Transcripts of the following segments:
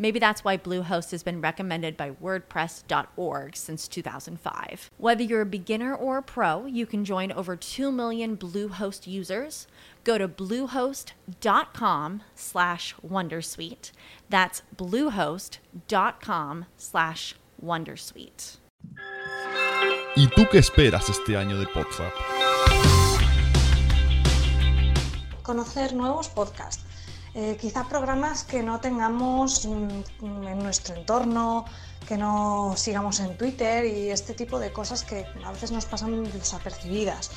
Maybe that's why Bluehost has been recommended by WordPress.org since 2005. Whether you're a beginner or a pro, you can join over 2 million Bluehost users. Go to bluehost.com slash Wondersuite. That's bluehost.com slash Wondersuite. ¿Y tú qué esperas este año de Podzap? Conocer nuevos podcasts eh, quizá programas que no tengamos mm, en nuestro entorno, que no sigamos en Twitter y este tipo de cosas que a veces nos pasan desapercibidas.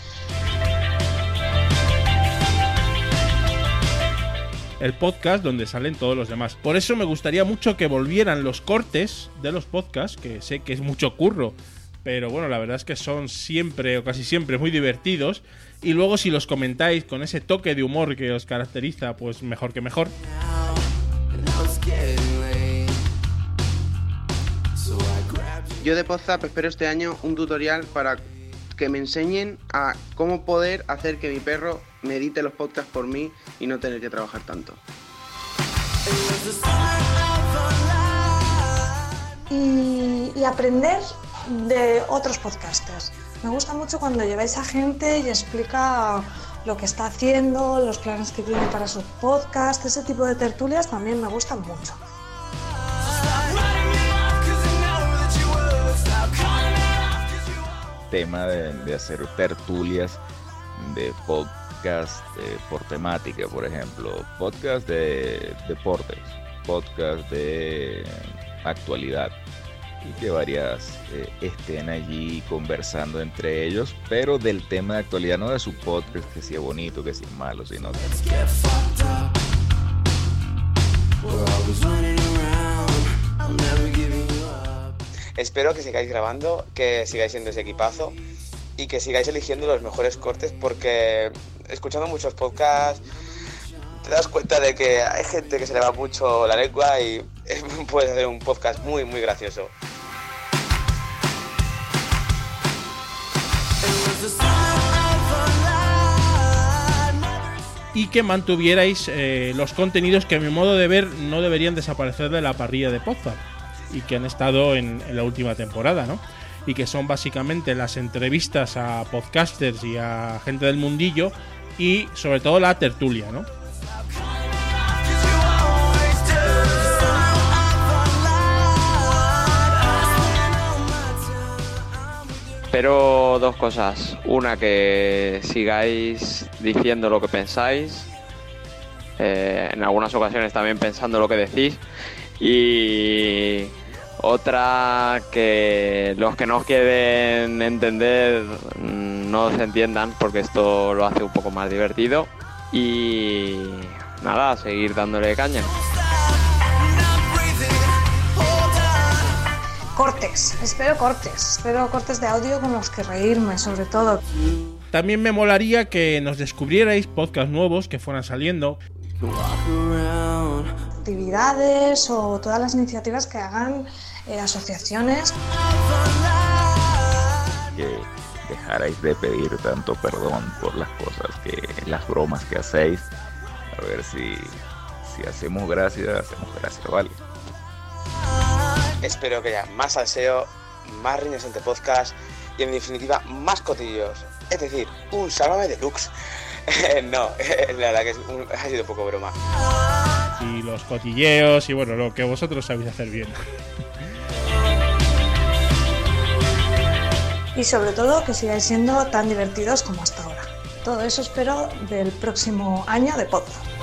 el podcast donde salen todos los demás. Por eso me gustaría mucho que volvieran los cortes de los podcasts, que sé que es mucho curro, pero bueno, la verdad es que son siempre o casi siempre muy divertidos y luego si los comentáis con ese toque de humor que os caracteriza, pues mejor que mejor. Yo de Podzap espero este año un tutorial para que me enseñen a cómo poder hacer que mi perro medite los podcasts por mí y no tener que trabajar tanto. Y, y aprender de otros podcasters. Me gusta mucho cuando lleváis a gente y explica lo que está haciendo, los planes que tiene para su podcast, ese tipo de tertulias también me gustan mucho. Tema de, hacer tertulias de podcast por temática, por ejemplo, podcast de deportes, podcast de actualidad y que varias eh, estén allí conversando entre ellos, pero del tema de actualidad, no de su podcast, que sea bonito, que sea malo, sino... Espero que sigáis grabando, que sigáis siendo ese equipazo y que sigáis eligiendo los mejores cortes porque escuchando muchos podcasts te das cuenta de que hay gente que se le va mucho la lengua y puedes hacer un podcast muy muy gracioso. y que mantuvierais eh, los contenidos que a mi modo de ver no deberían desaparecer de la parrilla de Podzap y que han estado en, la última temporada, ¿no? Y que son básicamente las entrevistas a podcasters y a gente del mundillo y sobre todo la tertulia, ¿no? Espero dos cosas. Una, que sigáis diciendo lo que pensáis. Eh, en algunas ocasiones también pensando lo que decís. Y otra, que los que no quieren entender mm, no se entiendan porque esto lo hace un poco más divertido. Y nada, seguir dándole caña. Cortes, espero cortes, espero cortes de audio con los que reírme, sobre todo. También me molaría que nos descubrierais podcasts nuevos que fueran saliendo. Actividades o todas las iniciativas que hagan eh, asociaciones. Que dejarais de pedir tanto perdón por las cosas que, las bromas que hacéis. A ver si, si hacemos gracia, hacemos gracia, ¿vale? Espero que haya más salseo, más riñas entre podcast y en definitiva más cotillos. Es decir, un sálvame deluxe. no, la verdad que ha sido un poco broma. Y los cotilleos y bueno, lo que vosotros sabéis hacer bien. Y sobre todo que sigáis siendo tan divertidos como hasta ahora. Todo eso espero del próximo año de podcast.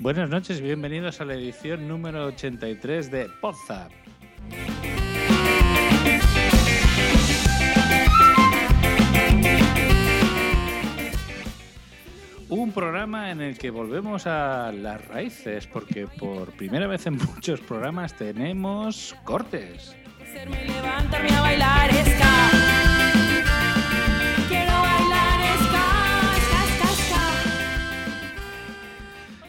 Buenas noches y bienvenidos a la edición número 83 de Podzap. Un programa en el que volvemos a las raíces, porque por primera vez en muchos programas tenemos cortes. Levantarme a bailar.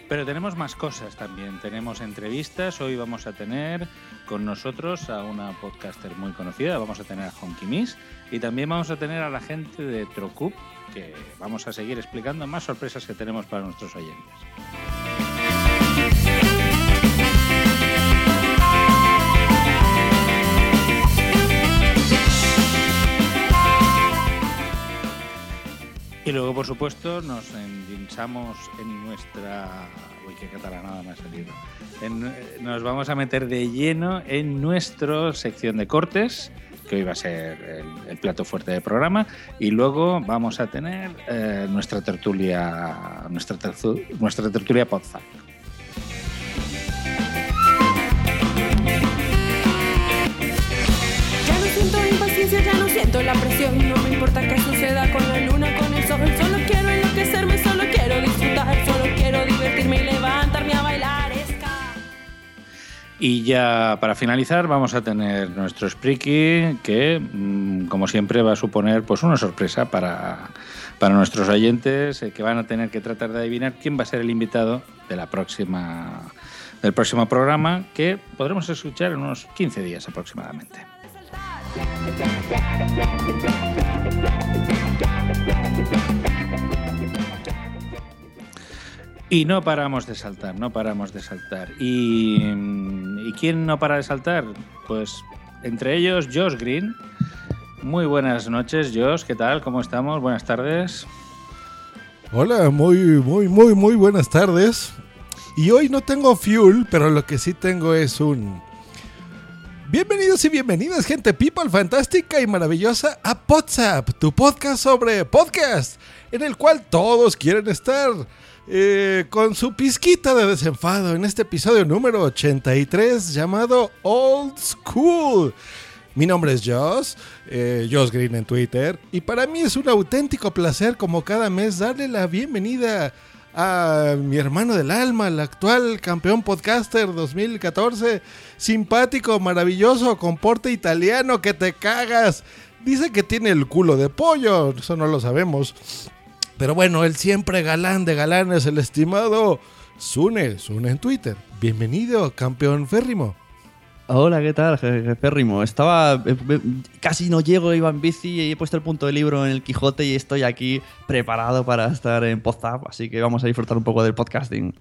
Pero tenemos más cosas también. Tenemos entrevistas. Hoy vamos a tener con nosotros a una podcaster muy conocida. Vamos a tener a Honky Miss. Y también vamos a tener a la gente de Trocup, que vamos a seguir explicando más sorpresas que tenemos para nuestros oyentes. Y luego, por supuesto, nos endinsamos en nuestra... Uy, qué catalanada me ha salido. En- eh, nos vamos a meter de lleno en nuestra sección de cortes, que hoy va a ser el, el plato fuerte del programa, y luego vamos a tener eh, nuestra tertulia, nuestra, terzu- nuestra tertulia Podzap. Ya no siento impaciencia, ya no siento la presión. No me importa qué suceda con Y ya para finalizar vamos a tener nuestro Spreaky que, mm, como siempre, va a suponer pues una sorpresa para, para nuestros oyentes eh, que van a tener que tratar de adivinar quién va a ser el invitado de la próxima, del próximo programa que podremos escuchar en unos 15 días aproximadamente. Y no paramos de saltar, no paramos de saltar. ¿Y, mm, ¿y quién no para de saltar? Pues entre ellos Josh Green. Muy buenas noches, Josh. ¿Qué tal? ¿Cómo estamos? Buenas tardes. Hola, muy, muy, muy, muy buenas tardes. Y hoy no tengo fuel, pero lo que sí tengo es un... Bienvenidos y bienvenidas, gente people fantástica y maravillosa, a WhatsApp, tu podcast sobre podcast, en el cual todos quieren estar eh, con su pizquita de desenfado en este episodio número 83 llamado Old School. Mi nombre es Joss, eh, Joss Green en Twitter, y para mí es un auténtico placer como cada mes darle la bienvenida a mi hermano del alma, el actual campeón podcaster 2014, simpático, maravilloso, con porte italiano que te cagas. Dice que tiene el culo de pollo, eso no lo sabemos. Pero bueno, el siempre galán de galanes, el estimado Sune, Sune en Twitter. Bienvenido, campeón férrimo. Hola, ¿qué tal, Férrimo? Estaba. eh, eh, casi no llego, iba en bici y he puesto el punto de libro en el Quijote y estoy aquí preparado para estar en Podzap, así que vamos a disfrutar un poco del podcasting.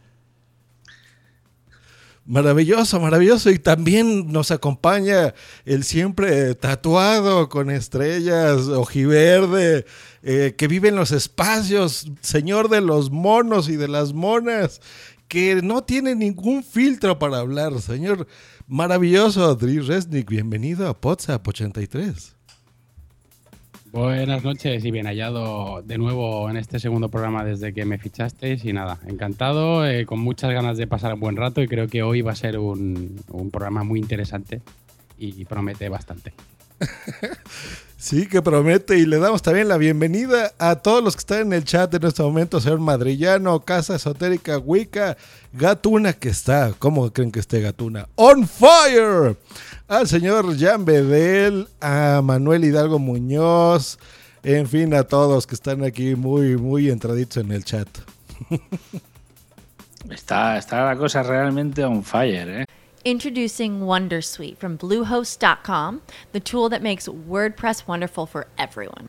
Maravilloso, maravilloso. Y también nos acompaña el siempre tatuado con estrellas, ojiverde, eh, que vive en los espacios, señor de los monos y de las monas, que no tiene ningún filtro para hablar. Señor maravilloso, Dri Resnick, bienvenido a WhatsApp 83. Buenas noches y bien hallado de nuevo en este segundo programa desde que me fichasteis y nada, encantado, eh, con muchas ganas de pasar un buen rato y creo que hoy va a ser un, programa muy interesante y promete bastante. Sí, que promete. Y le damos también la bienvenida a todos los que están en el chat en este momento. Señor Madrillano, Casa Esotérica, Wicca, Gatuna, que está. ¿Cómo creen que esté Gatuna? ¡On fire! Al señor Jan Bedel, a Manuel Hidalgo Muñoz. En fin, a todos que están aquí muy, muy entraditos en el chat. Está, está la cosa realmente on fire, ¿eh? Introducing Wondersuite from Bluehost.com, the tool that makes WordPress wonderful for everyone.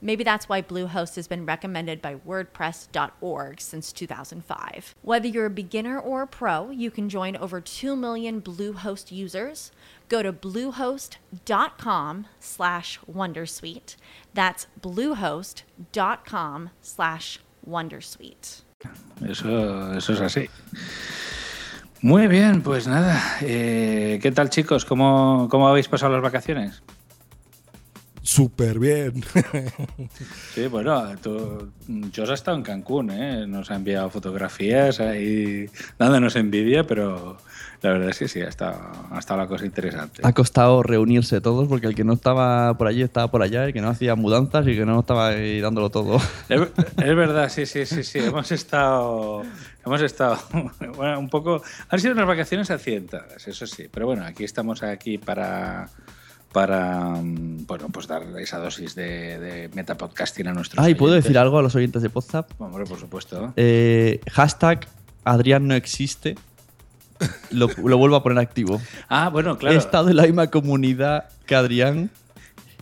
Maybe that's why Bluehost has been recommended by WordPress.org since 2005. Whether you're a beginner or a pro, you can join over 2 million Bluehost users. Go to bluehost.com slash wondersuite. That's bluehost.com slash wondersuite. Eso, eso es así. Muy bien, pues nada. Eh, ¿Qué tal, chicos? ¿Cómo, ¿Cómo habéis pasado las vacaciones? Súper bien. Sí, bueno, tú, Jos ha estado en Cancún, ¿eh? Nos ha enviado fotografías ahí dándonos envidia, pero la verdad es que sí, ha estado, ha estado la cosa interesante. Ha costado reunirse todos porque el que no estaba por allí estaba por allá, el que no hacía mudanzas y que no estaba ahí dándolo todo. Es, es verdad, sí, sí, sí, sí. Hemos estado, hemos estado, bueno, un poco. Han sido unas vacaciones accidentadas, eso sí. Pero bueno, aquí estamos aquí para, para, mm, bueno, pues dar esa dosis de, de metapodcasting a nuestros. Ah, y puedo decir algo a los oyentes de WhatsApp. Hombre, por supuesto. Eh, hashtag Adrián no existe. Lo, lo vuelvo a poner activo. Ah, bueno, claro. He estado en la misma comunidad que Adrián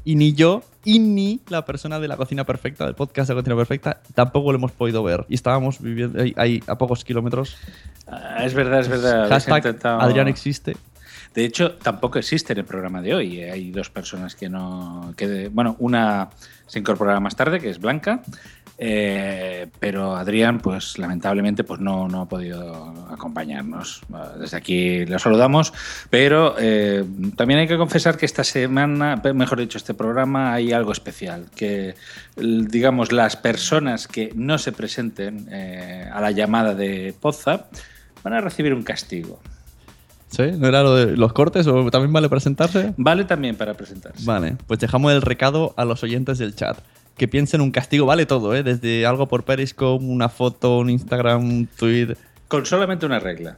y ni yo y ni la persona de la cocina perfecta, del podcast de la cocina perfecta, tampoco lo hemos podido ver. Y estábamos viviendo ahí, ahí a pocos kilómetros. Ah, es verdad, es verdad. Hashtag intentado- Adrián existe. De hecho, tampoco existe en el programa de hoy. Hay dos personas que no. Que, bueno, una se incorporará más tarde, que es Blanca. eh, pero Adrián, pues lamentablemente, pues no, no ha podido acompañarnos. Desde aquí lo saludamos, pero eh, también hay que confesar que esta semana, mejor dicho, este programa hay algo especial. Que, digamos, las personas que no se presenten eh, a la llamada de Poza van a recibir un castigo. ¿Sí? ¿No era lo de los cortes o también vale presentarse? Vale también para presentarse. Vale, pues dejamos el recado a los oyentes del chat. Que piensen un castigo, vale todo, ¿eh? Desde algo por Periscope, una foto, un Instagram, un tweet. Con solamente una regla.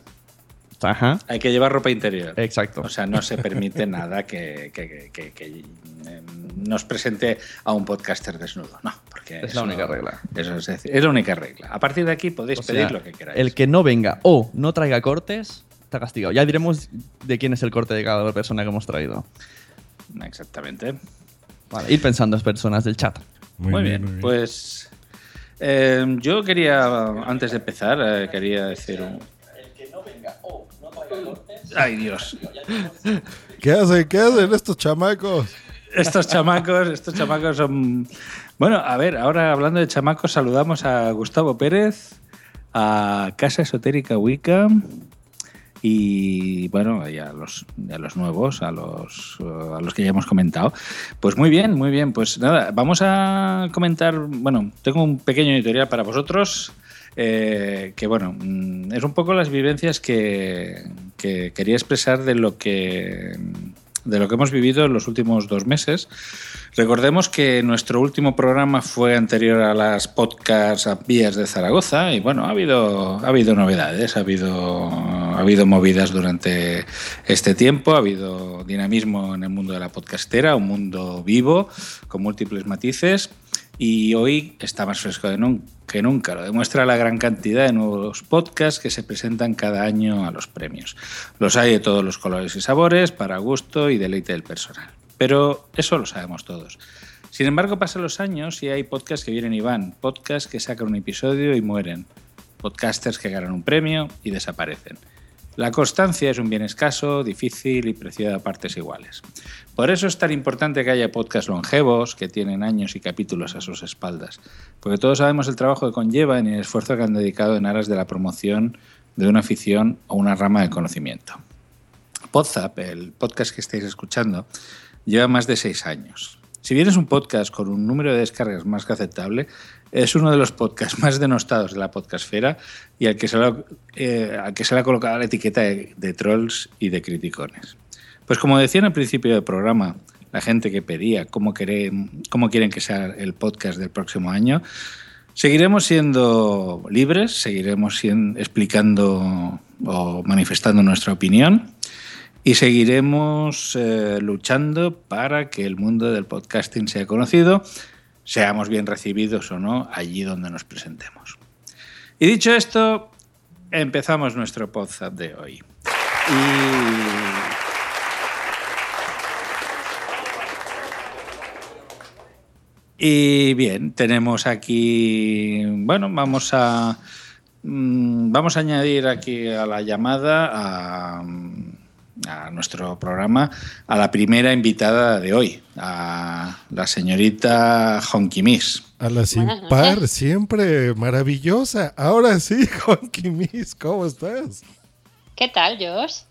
Ajá. Hay que llevar ropa interior. Exacto. O sea, no se permite nada que, que- que- que, eh, nos presente a un podcaster desnudo. No, porque Es la única regla. Eso es decir, es la única regla. A partir de aquí podéis O sea, pedir lo que queráis. El que no venga o no traiga cortes, está castigado. Ya diremos de quién es el corte de cada persona que hemos traído. Exactamente. Vale, ir pensando las personas del chat. Muy, bien, pues eh, yo quería, antes de empezar, eh, quería decir un... Ay, Dios. ¿Qué hacen? ¿Qué hacen estos chamacos? Estos chamacos, estos chamacos son. Bueno, a ver, ahora hablando de chamacos, saludamos a Gustavo Pérez, a Casa Esotérica Wicca y bueno, y a los, a los nuevos, a los, a los que ya hemos comentado. Pues muy bien, muy bien. Pues nada, vamos a comentar. Bueno, tengo un pequeño editorial para vosotros. eh, que bueno, mm, es un poco las vivencias que, que quería expresar de lo que de lo que hemos vivido en los últimos dos meses. Recordemos que nuestro último programa fue anterior a las podcasts a vías de Zaragoza y bueno, ha habido, ha habido novedades, ha habido, ha habido movidas durante este tiempo, ha habido dinamismo en el mundo de la podcastera, un mundo vivo con múltiples matices y hoy está más fresco de nun- que nunca. Lo demuestra la gran cantidad de nuevos podcasts que se presentan cada año a los premios. Los hay de todos los colores y sabores, para gusto y deleite del personal. Pero eso lo sabemos todos. Sin embargo, pasan los años y hay podcasts que vienen y van, podcasts que sacan un episodio y mueren, podcasters que ganan un premio y desaparecen. La constancia es un bien escaso, difícil y preciado a partes iguales. Por eso es tan importante que haya podcasts longevos que tienen años y capítulos a sus espaldas, porque todos sabemos el trabajo que conllevan y el esfuerzo que han dedicado en aras de la promoción de una afición o una rama de conocimiento. Podzap, el podcast que estáis escuchando, lleva más de seis años. Si bien es un podcast con un número de descargas más que aceptable, es uno de los podcasts más denostados de la podcastfera y al que se le, ha- eh, al que se le ha colocado la etiqueta de, trolls y de criticones. Pues como decía en el principio del programa, la gente que pedía cómo, quieren, cómo quieren que sea el podcast del próximo año, seguiremos siendo libres, seguiremos sien- explicando o manifestando nuestra opinión y seguiremos eh, luchando para que el mundo del podcasting sea conocido, seamos bien recibidos o no allí donde nos presentemos. Y dicho esto, empezamos nuestro podcast de hoy. Y... y bien, tenemos aquí, bueno, vamos a mm, vamos a añadir aquí a la llamada a, a nuestro programa a la primera invitada de hoy, a la señorita Honky Miss. A la sin par, siempre maravillosa. Ahora sí, Honky Miss, ¿cómo estás? ¿Qué tal, Josh?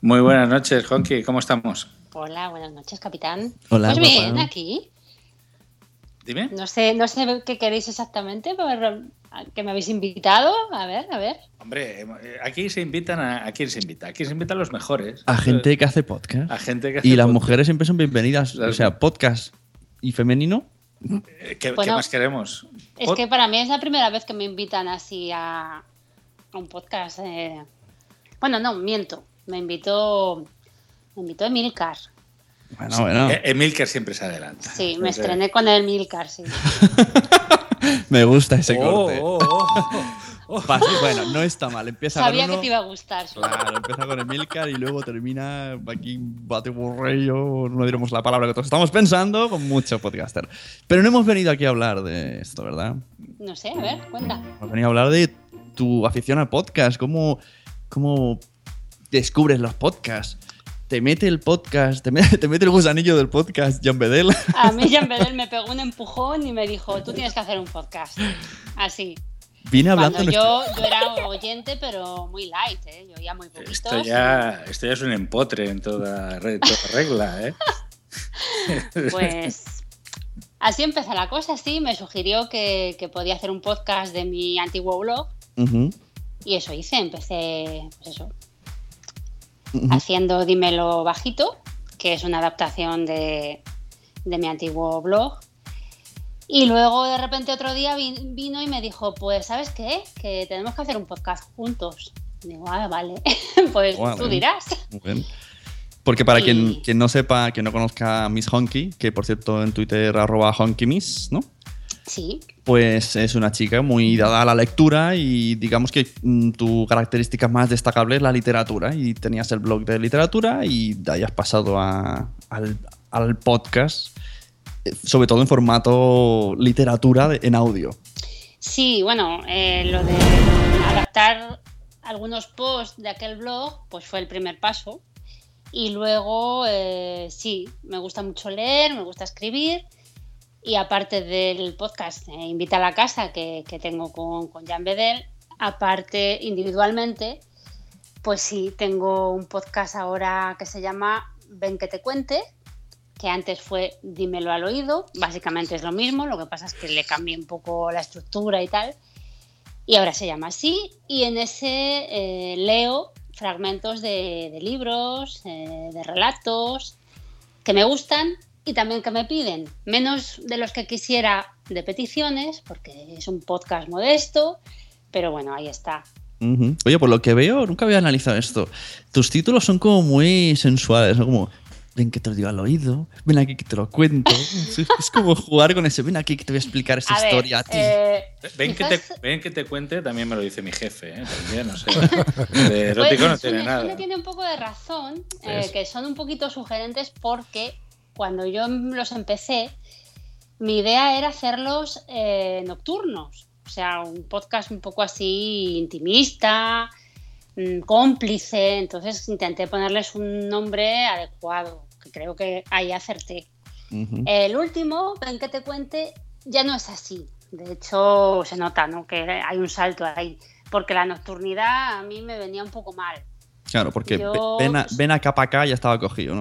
Muy buenas noches, Honky, ¿cómo estamos? Hola, buenas noches, capitán. Hola, Pues bien, papá. aquí. Dime. No sé, no sé qué queréis exactamente, pero que me habéis invitado. A ver, a ver. Hombre, eh, aquí se invitan a, a quién se invita. Aquí se invitan a los mejores. A gente que hace podcast. A gente que hace Y las podcast. mujeres siempre son bienvenidas. Las- O sea, podcast y femenino. Eh, ¿Qué, más queremos? Es Pod- que para mí es la primera vez que me invitan así a, a un podcast. eh. Bueno, no, miento. Me invitó, me invitó Emilcar. Bueno, bueno. Eh, Emilcar siempre se adelanta. Sí, me estrené con el Milcar, sí. Me gusta ese Oh, corte. oh, oh, oh. Bueno, no está mal. Empieza Sabía con que uno- te iba a gustar. Claro, empieza con Emilcar y luego termina aquí bate borrello, no diremos la palabra que todos estamos pensando, con mucho podcaster. Pero no hemos venido aquí a hablar de esto, ¿verdad? No sé, a ver, cuenta. Hemos venido a hablar de tu afición al podcast, cómo, cómo descubres los podcasts. Te mete el podcast, te mete, te mete el gusanillo del podcast, Jan Bedel. A mí Jean Bedel me pegó un empujón y me dijo, tú tienes que hacer un podcast. Así. Viene hablando Cuando nuestro- yo, yo era oyente, pero muy light, ¿eh? Yo oía muy poquitos. Esto ya, esto ya es un empotre en toda, re- toda regla, ¿eh? Pues así empezó la cosa, sí. Me sugirió que, que podía hacer un podcast de mi antiguo blog y eso hice. Empecé, pues eso, haciendo Dímelo Bajito, que es una adaptación de, de mi antiguo blog. Y luego de repente otro día vi- vino y me dijo, pues ¿sabes qué? Que tenemos que hacer un podcast juntos. Y digo, ah, vale, pues tú dirás. Muy bien. Porque para Y- quien, quien no sepa, que no conozca a Miss Honky, que por cierto en Twitter arroba honkymiss, ¿no? Sí, Pues es una chica muy dada a la lectura y digamos que mm, tu característica más destacable es la literatura. Y tenías el blog de literatura y de ahí has pasado a- al, podcast, eh, sobre todo en formato literatura en audio. Sí, bueno, eh, lo de adaptar algunos posts de aquel blog, pues fue el primer paso. Y luego, eh, sí, me gusta mucho leer, me gusta escribir. Y aparte del podcast eh, Invita a la Casa que, que tengo con, con Jan Bedel, aparte individualmente, pues sí, tengo un podcast ahora que se llama Ven que te cuente, que antes fue Dímelo al oído, básicamente es lo mismo, lo que pasa es que le cambié un poco la estructura y tal, y ahora se llama así, y en ese eh, leo fragmentos de, libros, eh, de relatos, que me gustan y también que me piden, menos de los que quisiera de peticiones, porque es un podcast modesto, pero bueno, ahí está. Oye, por lo que veo, nunca había analizado esto. Tus títulos son como muy sensuales, ¿no? Como, ven que te lo digo al oído, ven aquí que te lo cuento. es, es como jugar con ese, ven aquí que te voy a explicar esa A ver, historia a ti. eh, Ven que, te, ven que te cuente, también me lo dice mi jefe, ¿eh? También, o sea, de erótico Pues, no tiene nada. Tiene un poco de razón, eh, que son un poquito sugerentes porque cuando yo los empecé, mi idea era hacerlos eh, nocturnos. O sea, un podcast un poco así intimista, mm, cómplice. Entonces intenté ponerles un nombre adecuado, que creo que ahí acerté. El último, ven que te cuente, ya no es así. De hecho, se nota ¿no? que hay un salto ahí. Porque la nocturnidad a mí me venía un poco mal. Claro, porque Yo- ven, a, ven acá para acá ya estaba cogido, ¿no?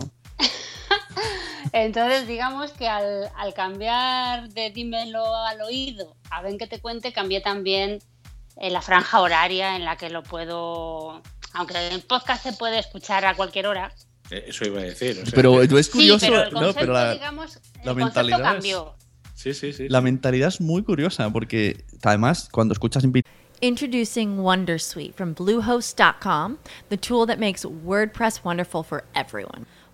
Entonces, digamos que al, al cambiar de dímelo al oído a ven que te cuente, cambié también eh, la franja horaria en la que lo puedo. Aunque el podcast se puede escuchar a cualquier hora. Eh, Eso iba a decir. o sea Pero es curioso, sí, pero el no, concepto, pero la, digamos, el la mentalidad es- cambió. Sí, sí, sí. la mentalidad es muy curiosa porque además cuando escuchas Introducing Wondersuite from Bluehost.com, the tool that makes WordPress wonderful for everyone.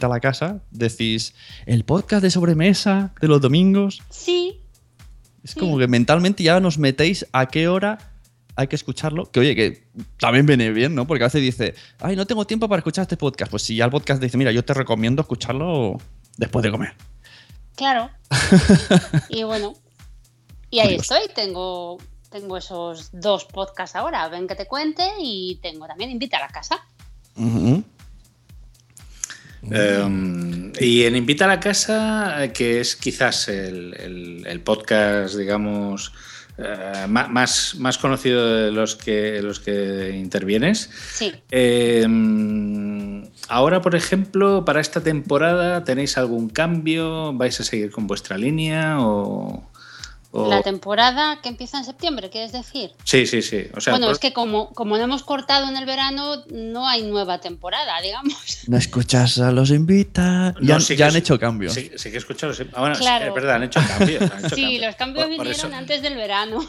A la casa, decís, el podcast de sobremesa de los domingos. Sí, Es como que mentalmente ya nos metéis a qué hora hay que escucharlo. Que oye, que también viene bien, ¿no? Porque a veces dice, ay, no tengo tiempo para escuchar este podcast. Pues si ya el podcast dice, mira, yo te recomiendo escucharlo después de comer. claro. y bueno, y ahí Curioso. estoy. Tengo, tengo esos dos podcasts ahora. Ven que te cuente y tengo también Invita a la casa. Ujú. Eh, y en Invita a la Casa, eh, que es quizás el, el- el podcast, digamos, eh, más, más conocido de los que, los que intervienes. Sí. Eh, ahora, por ejemplo, para esta temporada, ¿tenéis algún cambio? ¿Vais a seguir con vuestra línea? O, o- La temporada que empieza en septiembre, ¿quieres decir? Sí, sí, sí. O sea, bueno, por- es que como, como no hemos cortado en el verano, no hay nueva temporada, digamos. No escuchas a los invita. No, ya sí ya han es- hecho cambios. Sí, sí que he escuchado. sí. Ah, bueno, Claro. es verdad, han hecho cambios. han hecho Sí, cambios. los cambios Por- por vinieron eso- antes del verano.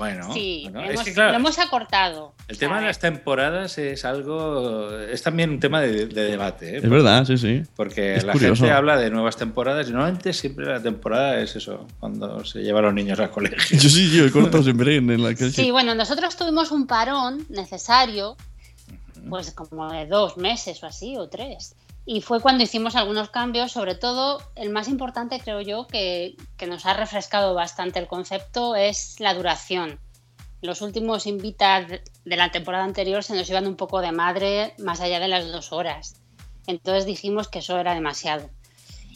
Bueno, sí, bueno, hemos- es que claro, lo hemos acortado. el tema de las temporadas es algo. Es también un tema de, de debate. ¿eh? Es verdad, sí, sí. Porque Es la curioso. gente habla de nuevas temporadas y normalmente siempre la temporada es eso, cuando se llevan los niños al colegio. Yo sí, yo he cortado siempre en la que Sí, bueno, nosotros tuvimos un parón necesario, pues como de dos meses o así, o tres. Y fue cuando hicimos algunos cambios, sobre todo el más importante creo yo que, que nos ha refrescado bastante el concepto es la duración. Los últimos invitas de la temporada anterior se nos iban un poco de madre más allá de las dos horas. Entonces dijimos que eso era demasiado.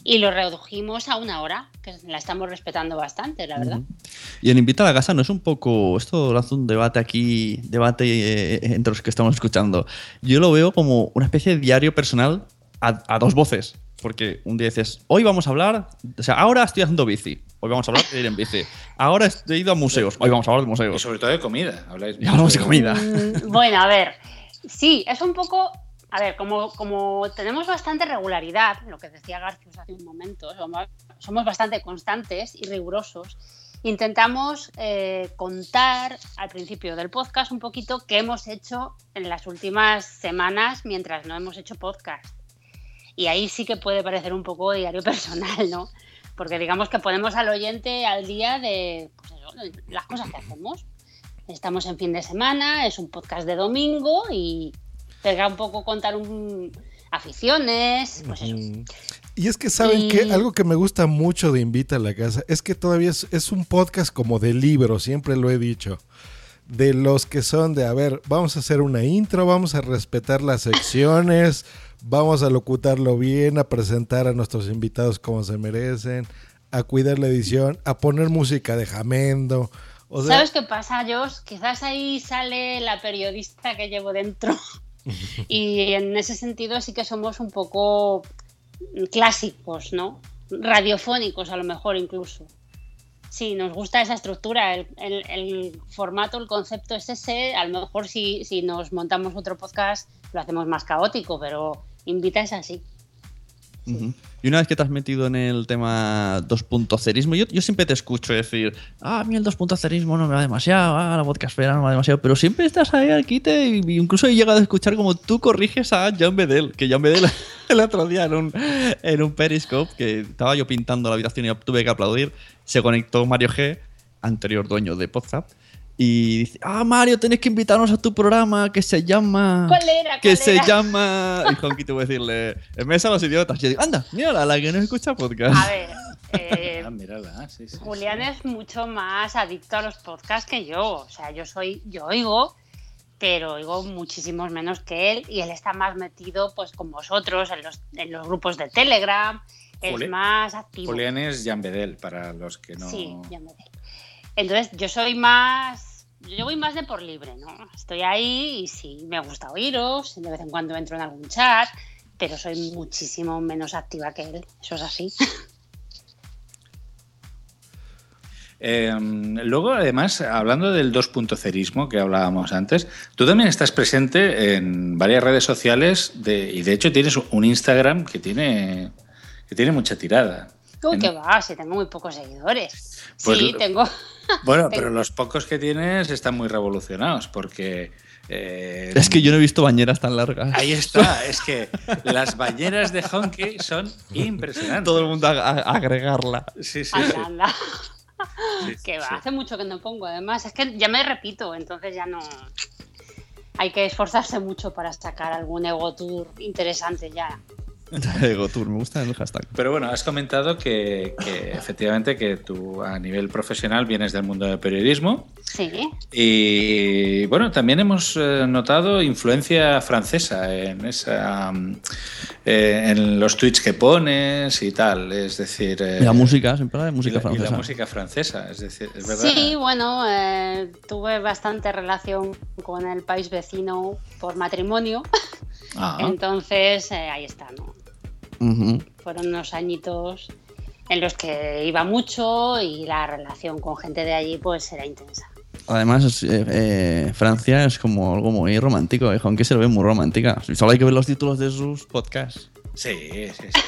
Y lo redujimos a una hora, que la estamos respetando bastante, la verdad. Y en Invita a Casa no es un poco. Esto lanza un debate aquí, debate eh, entre los que estamos escuchando. Yo lo veo como una especie de diario personal a, a dos voces. Porque un día dices, hoy vamos a hablar. O sea, ahora estoy haciendo bici. Hoy vamos a hablar de ir en bici. Ahora he ido a museos. Hoy vamos a hablar de Y museos. sobre todo de comida. Habláis Y hablamos de comida. Mm, Bueno, a ver, sí, es un poco, a ver, como, como tenemos bastante regularidad, lo que decía Garcius hace un momento, somos, somos bastante constantes y rigurosos, intentamos eh, contar al principio del podcast un poquito qué hemos hecho en las últimas semanas mientras no hemos hecho podcast. Y ahí sí que puede parecer un poco diario personal, ¿no? porque digamos que ponemos al oyente al día de pues eso, de las cosas que hacemos. Estamos en fin de semana, es un podcast de domingo y pega un poco contar un, aficiones, pues eso. Y es que saben Y- que algo que me gusta mucho de Invita a la Casa es que todavía es, es un podcast como de libro, siempre lo he dicho. De los que son de, a ver, vamos a hacer una intro, vamos a respetar las secciones, vamos a locutarlo bien, a presentar a nuestros invitados como se merecen, a cuidar la edición, a poner música de Jamendo. O sea, ¿Sabes qué pasa, Josh? Quizás ahí sale la periodista que llevo dentro. y en ese sentido sí que somos un poco clásicos, ¿no? Radiofónicos a lo mejor incluso. Sí, nos gusta esa estructura, el, el- el formato, el concepto es ese. A lo mejor si, si nos montamos otro podcast lo hacemos más caótico, pero invita es así. Y una vez que te has metido en el tema 2.0ismo, yo, yo siempre te escucho decir, ah, a mí el 2.0ismo no me va demasiado, ah, la podcastfera no me va demasiado, pero siempre estás ahí al quite y incluso he llegado a escuchar como tú corriges a Jan Bedel, que Jan Bedel el otro día en un, en un Periscope, que estaba yo pintando la habitación y tuve que aplaudir, se conectó Mario G, anterior dueño de Podzap, y dice, ah, Mario, tenés que invitarnos a tu programa que se llama... ¿Cuál era? que ¿Cuál se era? llama. Y Honky tuvo que decirle, en mesa los idiotas. Yo digo, anda, mírala, la que no escucha podcast. A ver, eh, Ah, mírala, sí, sí. Julián es mucho más adicto a los podcasts que yo. O sea, yo soy, yo oigo, pero oigo muchísimos menos que él y él está más metido, pues, con vosotros en los, en los grupos de Telegram. Juli- Es más activo. Julián es Jan Bedel, para los que no. Sí, me sé. Entonces, yo soy más. Yo voy más de por libre, ¿no? Estoy ahí y sí, me gusta oíros. De vez en cuando entro en algún chat, pero soy muchísimo menos activa que él. Eso es así. Eh, luego, además, hablando del 2.0ismo que hablábamos antes, tú también estás presente en varias redes sociales de, y de hecho tienes un Instagram que tiene, que tiene mucha tirada. Uy, En- que va, si tengo muy pocos seguidores. Pues sí, tengo. Bueno, pero los pocos que tienes están muy revolucionados porque... eh, Es que yo no he visto bañeras tan largas. Ahí está, es que las bañeras de Honky son impresionantes. Todo el mundo a, a- a agregarla. Sí, sí, Anda, sí. anda. Sí, que va, sí. hace mucho que no pongo. Además, es que ya me repito, entonces ya no. Hay que esforzarse mucho para sacar algún ego tour interesante ya. Ego Tour, me gusta el hashtag. Pero bueno, has comentado que, que efectivamente que tú a nivel profesional vienes del mundo del periodismo Sí. y bueno, también hemos eh, notado influencia francesa en esa mm, eh, en los tweets que pones y tal, es decir, eh, La música, siempre hay música y la, y la francesa. música francesa, es decir, es verdad. Sí, bueno, eh, tuve bastante relación con el país vecino por matrimonio. Ah. Entonces, eh, ahí está, ¿no? Fueron unos añitos en los que iba mucho y la relación con gente de allí pues era intensa. Además, eh, eh, Francia es como algo muy romántico, eh, aunque se lo ve muy romántica. Solo hay que ver los títulos de sus podcasts. Sí, sí, sí.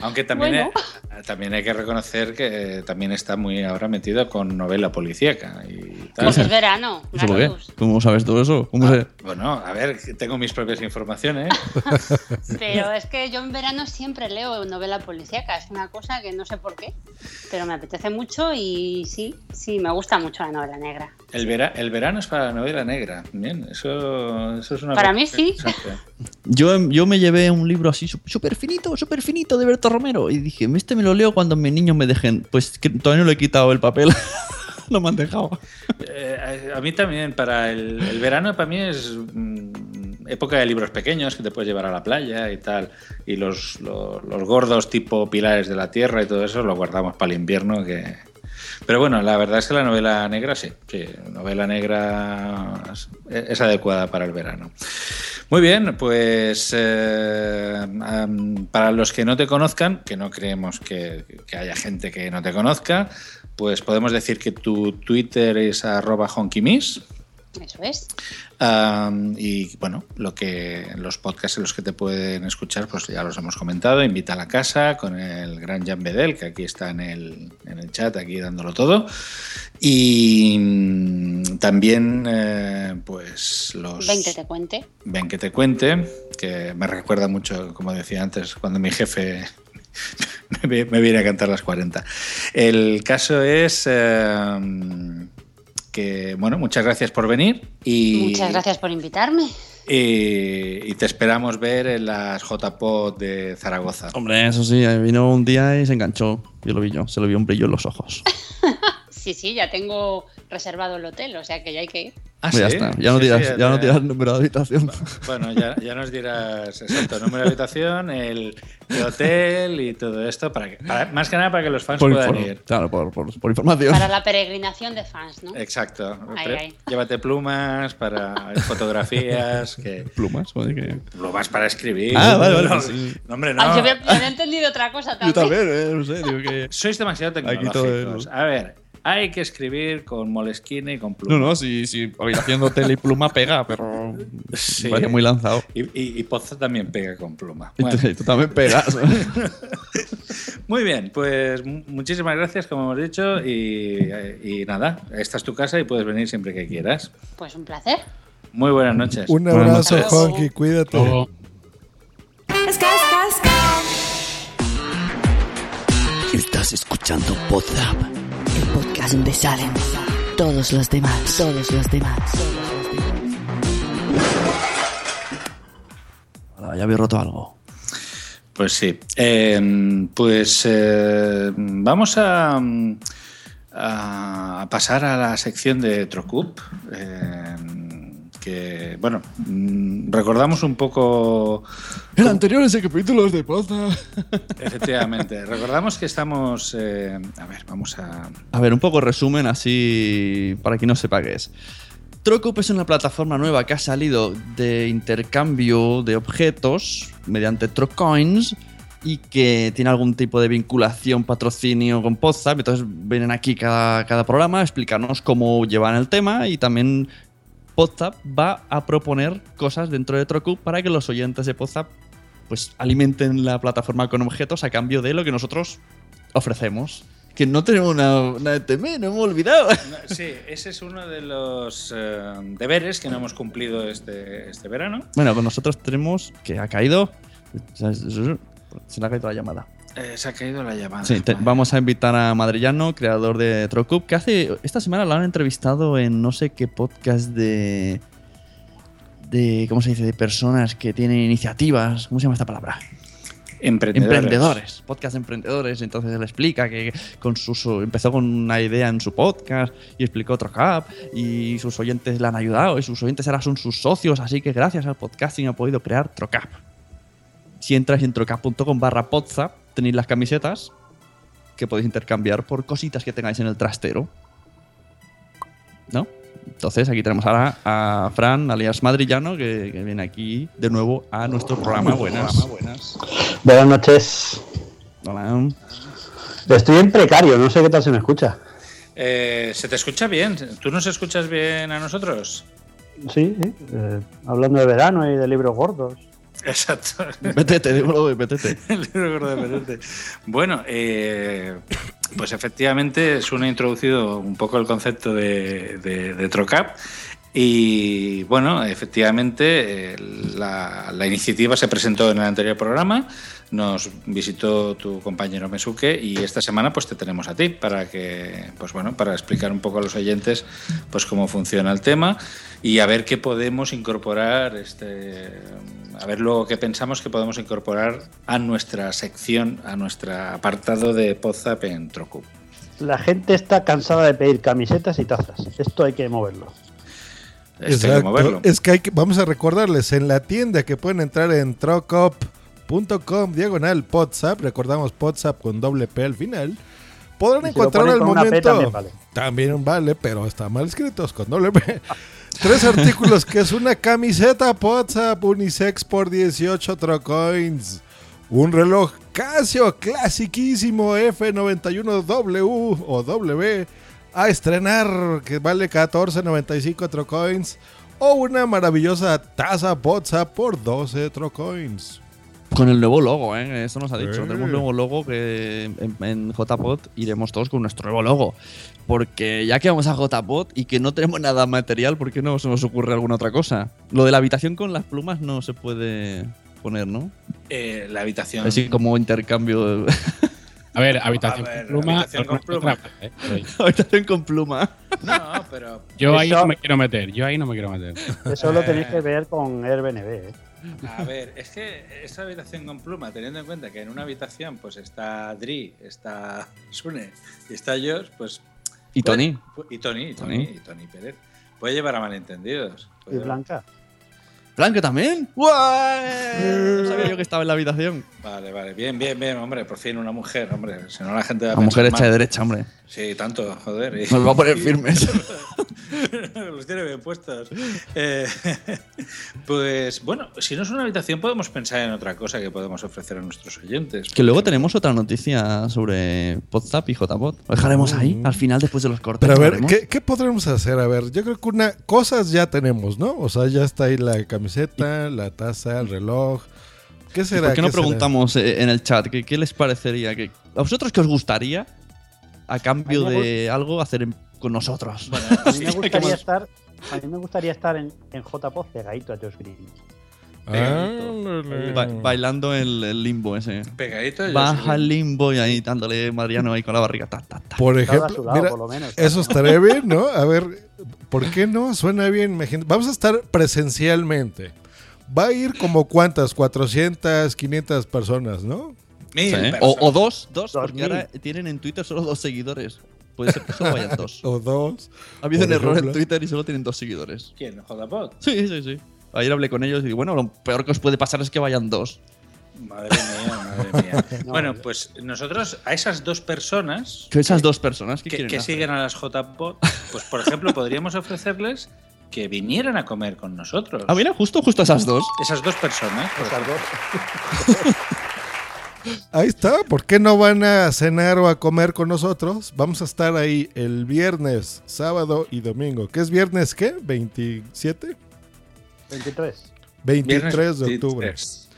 Aunque también, Bueno. hay, también hay que reconocer que también está muy ahora metido con novela policíaca y tal. Pues es verano, ¿Eso por qué? Garrus. ¿Cómo sabes todo eso? ¿Cómo se...? Bueno, a ver, tengo mis propias informaciones. Pero es que yo en verano siempre leo novela policíaca, es una cosa que no sé por qué, pero me apetece mucho y sí, sí, me gusta mucho la novela negra. El, vera- el verano es para la novela negra. Bien, eso, eso es una Para mí sí. Yo, yo me llevé un libro así súper finito, súper finito de Berto Romero y dije, este me lo leo cuando mis niños me dejen. Pues que todavía no le he quitado el papel. no me han dejado. Eh, a mí también, para el, el verano, para mí es mm, época de libros pequeños que te puedes llevar a la playa y tal. Y los, los, los gordos tipo pilares de la tierra y todo eso lo guardamos para el invierno. que Pero bueno, la verdad es que la novela negra sí. sí novela negra es, adecuada para el verano. Muy bien, pues eh, para los que no te conozcan, que no creemos que, que haya gente que no te conozca, pues podemos decir que tu Twitter es arroba honkymiss. Eso es. Y bueno, lo que los podcasts en los que te pueden escuchar, pues ya los hemos comentado. Invita a la casa con el gran Jan Bedel, que aquí está en el, en el chat, aquí dándolo todo. Y mm, también, eh, pues los. Ven que te cuente. Ven que te cuente, que me recuerda mucho, como decía antes, cuando mi jefe me, me viene a cantar las 40. El caso es eh, que, bueno, muchas gracias por venir y, Muchas gracias por invitarme. y, y te esperamos ver en las JPod de Zaragoza. Hombre, eso sí, eh, vino un día y se enganchó. Yo lo vi yo, se le vio un brillo en los ojos. Sí, sí, ya tengo reservado el hotel, o sea que ya hay que ir. Ah, Pues ya ¿sí? está, ya no Sí, dirás, sí, ya no te- dirás número de habitación. Bueno, ya, ya nos dirás exacto, número de habitación, el, el hotel y todo esto, para que, para- más que nada para que los fans Por puedan ir. Claro, por, por- por información. Para la peregrinación de fans, ¿no? Exacto. Ay, Pre- ay. Llévate plumas para fotografías, que Plumas, que. plumas para escribir. Ah, vale, vale, No, sí. no, hombre, no. Ah, yo, había, yo había entendido otra cosa también. eh, no sé, digo que. Sois demasiado Aquí todo tecnológicos. es- A ver, hay que escribir con Moleskine y con No, plumas. no, si, si haciendo tele y pluma pega, pero. Sí. Parece muy lanzado. Y, y, y Pozo también pega con pluma. Y Bueno. tú, y tú también pegas. Muy bien, pues mu- muchísimas gracias, como hemos dicho, y, y nada, esta es tu casa y puedes venir siempre que quieras. Pues un placer. Muy buenas noches. Un abrazo. Honky, cuídate. Estás escuchando podcast donde salen todos los demás, todos los demás. Ah, ya había roto algo. Pues sí. Eh, pues eh, vamos a, a pasar a la sección de Trocup. eh, que, bueno, mm, recordamos un poco. El anterior es el capítulo de Poza. Efectivamente, recordamos que estamos. eh, a ver, vamos a. A ver, un poco resumen así para quien no sepa qué es. Trocup es una plataforma nueva que ha salido de intercambio de objetos mediante Trocoins y que tiene algún tipo de vinculación, patrocinio con Podzap. Entonces vienen aquí cada, cada programa a explicarnos cómo llevan el tema y también Podzap va a proponer cosas dentro de Trocup para que los oyentes de Podzap pues alimenten la plataforma con objetos a cambio de lo que nosotros ofrecemos. Que no tenemos una, una ETM, no hemos olvidado. No, Sí, ese es uno de los eh, deberes que no hemos cumplido este, este verano. Bueno, pues nosotros tenemos que ha caído. Se le ha caído la llamada. Eh, se ha caído la llamada. Sí, te- vamos a invitar a Madrillano, creador de Trocup, que hace. Esta semana lo han entrevistado en no sé qué podcast de. de. ¿Cómo se dice? De personas que tienen iniciativas. ¿Cómo se llama esta palabra? Emprendedores. Emprendedores, podcast de emprendedores. Entonces él explica que con su, su- empezó con una idea en su podcast y explicó Trocap y sus oyentes le han ayudado y sus oyentes ahora son sus socios. Así que gracias al podcasting ha podido crear Trocap. Si entras en trocap.com barra podzap, tenéis las camisetas que podéis intercambiar por cositas que tengáis en el trastero. ¿No? Entonces aquí tenemos ahora a Fran, alias Madrillano, que, que viene aquí de nuevo a nuestro programa. Buenas. Buenas noches. Hola. Estoy en precario, no sé qué tal se me escucha. Eh, ¿Se te escucha bien? ¿Tú nos escuchas bien a nosotros? Sí, sí, eh, hablando de verano y de libros gordos. Exacto. El libro de Petete. Bueno, eh, pues efectivamente Sune ha introducido un poco el concepto de, de, de Trocap. Y bueno, efectivamente eh, la, la iniciativa se presentó en el anterior programa, nos visitó tu compañero Mesuke y esta semana pues te tenemos a ti para que pues bueno, para explicar un poco a los oyentes pues cómo funciona el tema y a ver qué podemos incorporar este a ver luego qué pensamos que podemos incorporar a nuestra sección, a nuestro apartado de Podzap en Trocu. La gente está cansada de pedir camisetas y tazas. Esto hay que moverlo. Esto hay que moverlo. Es que, hay que vamos a recordarles en la tienda que pueden entrar en trocop.com diagonal podzap, recordamos podzap con doble P al final. Podrán Y si lo encontrar ponen al con una P momento. también vale. También vale, pero está mal escritos con doble P. Tres artículos que es una camiseta Podzap unisex por 18 trocoins. Un reloj Casio clasiquísimo F91W o W a estrenar que vale 14.95 trocoins. O una maravillosa taza Podzap por 12 trocoins. Con el nuevo logo, ¿eh? Eso nos ha dicho. Tenemos un nuevo logo que en, en JPod iremos todos con nuestro nuevo logo. Porque ya que vamos a JPod y que no tenemos nada material, ¿por qué no se nos ocurre alguna otra cosa? Lo de la habitación con las plumas no se puede poner, ¿no? Eh, la habitación. Así como intercambio. de- A ver, habitación A ver, con pluma. habitación con pluma. otra- eh. Habitación con pluma. No, pero. Yo ahí Eso- no me quiero meter. Yo ahí no me quiero meter. Eso lo Eh. tenéis que ver con Airbnb. ¿eh? A ver, es que esa habitación con pluma, teniendo en cuenta que en una habitación pues está Dri, está Sune y está Josh, pues. Y Tony. puede- y Tony, y Tony, Tony. y Tony Pérez. Puede llevar a malentendidos. Y Blanca. ¿Blanca también? ¡Guay! No sabía yo que estaba en la habitación. Vale, vale, bien, bien, bien, hombre, por fin una mujer, hombre, si no la gente va a La mujer hecha de derecha, hombre. Sí, tanto, joder. y- Nos va a poner firmes. Los tiene bien puestos. Eh, pues bueno, si no es una habitación, podemos pensar en otra cosa que podemos ofrecer a nuestros oyentes. Que luego tenemos otra noticia sobre WhatsApp y JPod. Lo dejaremos ahí, al final, después de los cortes. Pero a ver. ¿qué, qué podremos hacer? A ver, yo creo que una cosas ya tenemos, ¿no? O sea, ya está ahí la camiseta, la taza, el reloj. ¿Qué ¿Y será? ¿Por qué no será? preguntamos eh, en el chat qué, qué les parecería? Que, ¿A vosotros qué os gustaría a cambio A de algo hacer en- con nosotros? A mí me ¿qué gustaría estar, a mí me gustaría estar en, en pegadito a Josh Green. Ba- bailando el, el limbo ese. Pegadito. Baja el limbo y ahí dándole Mariano ahí con la barriga. ta, ta, ta. Por ejemplo, lado, mira, por lo menos. eso estaría bien, ¿no? A ver, ¿por qué no? Suena bien. Vamos a estar presencialmente. Va a ir como cuántas, 400, 500 personas, ¿no? Mil Sí. personas. O, o dos, dos, Dos porque mil. ahora tienen en Twitter solo dos seguidores. Puede ser que solo vayan dos. O dos. Ha habido un error en. Twitter y solo tienen dos seguidores. ¿Quién? ¿JPod? Sí, sí, sí. Ayer hablé con ellos y bueno, lo peor que os puede pasar es que vayan dos. Madre mía, madre mía. No, bueno, pues nosotros a esas dos personas Que esas dos personas que, que, quieren que hacer? siguen a las JPod, pues por ejemplo, podríamos ofrecerles que vinieran a comer con nosotros. Ah, mira, justo, justo esas dos. Esas dos personas. por Esas ejemplo. dos. Ahí está. ¿Por qué no van a cenar o a comer con nosotros? Vamos a estar ahí el viernes, sábado y domingo. ¿Qué es viernes qué? ¿27? 23. 23 Viernes de octubre. 23.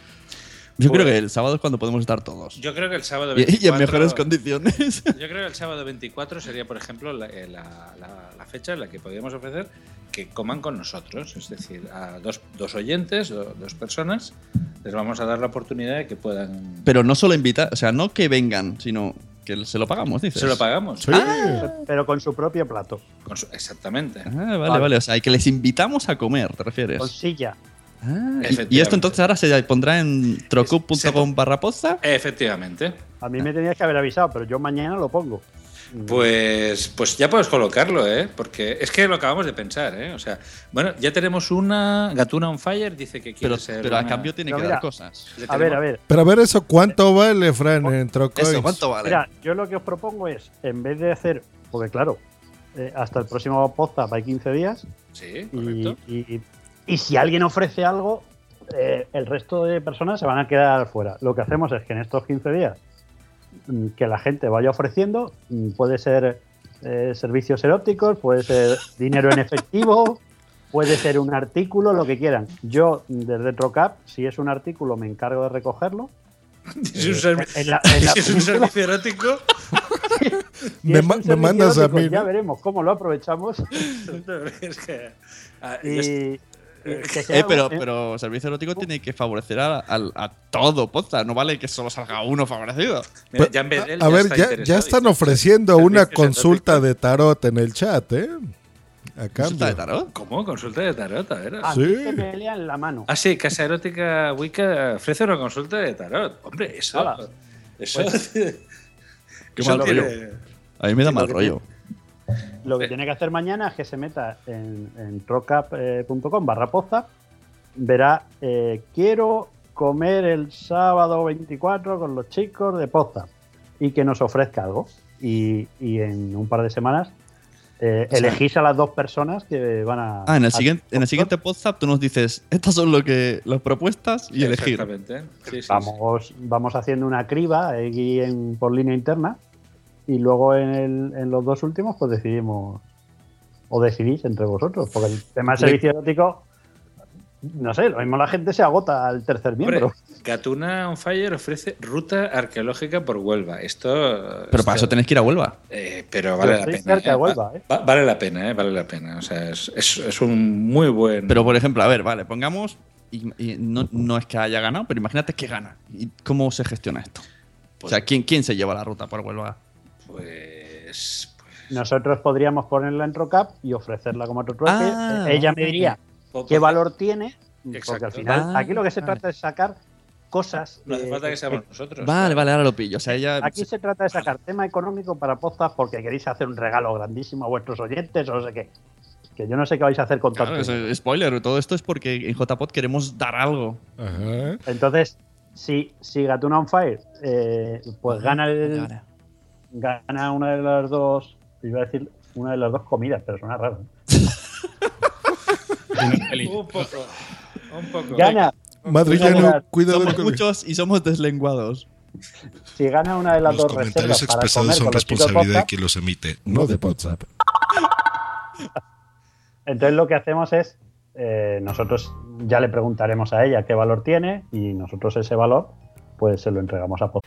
Yo Pues- creo que el sábado es cuando podemos estar todos. Yo creo que el sábado Y, 24... y en mejores condiciones. Yo creo que el sábado 24 sería, por ejemplo, la, eh, la- la- la fecha en la que podríamos ofrecer que coman con nosotros. Es decir, a dos, dos oyentes, do- dos personas, les vamos a dar la oportunidad de que puedan... Pero no solo invitar, o sea, no que vengan, sino que se lo pagamos, dices. Se lo pagamos. Sí. Pero con su propio plato. Con su- exactamente. Ah, vale, Vale. vale, O sea, que les invitamos a comer, ¿te refieres? Con silla. Ah, y- esto entonces ahora se pondrá en trocup.com barra poza. Efectivamente. A mí me tenías que haber avisado, pero yo mañana lo pongo. Pues, pues ya puedes colocarlo, ¿eh? Porque es que lo acabamos de pensar, ¿eh? O sea, bueno, ya tenemos una Gatuna on Fire, dice que quiere Pero, ser. pero a cambio tiene Pero que mira, dar cosas. A ver, a ver. Pero a ver eso, ¿cuánto vale, Fran, en Trocoins? Eso, ¿cuánto vale? Mira, yo lo que os propongo es, en vez de hacer, porque claro, eh, hasta el próximo podcast hay 15 días, Sí, correcto. y- y- y si alguien ofrece algo, eh, el resto de personas se van a quedar fuera. Lo que hacemos es que en estos 15 días que la gente vaya ofreciendo, mm, puede ser eh, servicios eróticos, puede ser dinero en efectivo, puede ser un artículo, lo que quieran. Yo, desde Trocap, si es un artículo, me encargo de recogerlo. Si es un, península- servicio erótico, Me mandas a mí, Ya veremos cómo lo aprovechamos. es que. ah, Y, sea Eh, pero, pero servicio erótico tiene que favorecer a, a- a todo posta. No vale que solo salga uno favorecido. ya en vez de él A ya ver, está ya, están ofreciendo una consulta de tarot en el chat, ¿eh? A ¿Consulta de tarot? ¿Cómo? Consulta de tarot, a ver. a Sí. mí que me lean la mano. Ah, sí, Casa Erótica Wicca ofrece una consulta de tarot. Hombre, eso. Eso. Qué eso mal rollo. tiene- A mí me da mal rollo. Lo que tiene que hacer mañana es que se meta en, en trocap.com barra poza, verá, eh, quiero comer el sábado 24 con los chicos de poza y que nos ofrezca algo. Y, y en un par de semanas eh, elegís a las dos personas que van a... Ah, en el siguiente, en el siguiente WhatsApp tú nos dices, estas son lo que, las propuestas y elegir. Exactamente. Sí, sí, sí. Vamos, vamos haciendo una criba aquí en, por línea interna y luego en, el- en los dos últimos pues decidimos o decidís entre vosotros, porque el tema del servicio erótico, no sé, lo mismo la gente se agota al tercer Hombre, miembro. Gatuna on Fire ofrece ruta arqueológica por Huelva. Esto. Pero para eso tenéis que ir a Huelva. Eh, pero vale Pero la pena. eh. Huelva, ¿eh? Va- vale la pena, eh, vale la pena. O sea, es, es- es un muy buen. Pero por ejemplo, a ver, vale, pongamos, y, y no, no es que haya ganado, pero imagínate que gana. ¿Y cómo se gestiona esto? O sea, ¿quién, ¿quién se lleva la ruta por Huelva? Pues. Nosotros podríamos ponerla en Rockup y ofrecerla como trueque. Ah, Ella me diría Po- qué po- valor tiene, porque al final Ah, aquí lo que se vale. trata es sacar cosas. No hace eh, falta que eh, seamos nosotros. Vale, vale, ahora lo pillo. O sea, ella. Aquí se trata de sacar tema económico para Pozas porque queréis hacer un regalo grandísimo a vuestros oyentes o no sé qué. Que yo no sé qué vais a hacer con Claro, tanto. spoiler, todo esto es porque en JPod queremos dar algo. Ajá. Entonces, si, si Gatuna on Fire, eh, pues gana el, gana una de las dos, iba a decir una de las dos comidas, pero suena raro. ¿eh? Un poco. Un poco. Gana, Madrillano, cuidado Somos con muchos y somos deslenguados. si gana una de las Los dos comentarios reservas para expresados comer son con responsabilidad de quien los emite. No de WhatsApp. entonces lo que hacemos es, eh, nosotros ya le preguntaremos a ella qué valor tiene y nosotros ese valor pues se lo entregamos a Poza.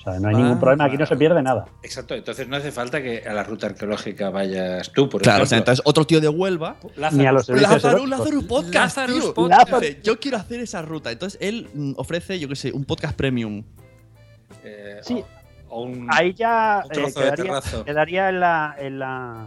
O sea, no hay ningún Ah, problema, aquí no se pierde nada. Exacto, entonces no hace falta que a la ruta arqueológica vayas tú, por Claro, o sea, ejemplo. entonces otro tío de Huelva. Ni a los Lázaro. Lázaro Podcast. Lazarus tío. Podcast. Dice, yo quiero hacer esa ruta. Entonces él mm, ofrece, yo qué sé, un podcast premium. Eh, Sí. o un, Ahí ya un eh, trozo quedaría en, la, en, la,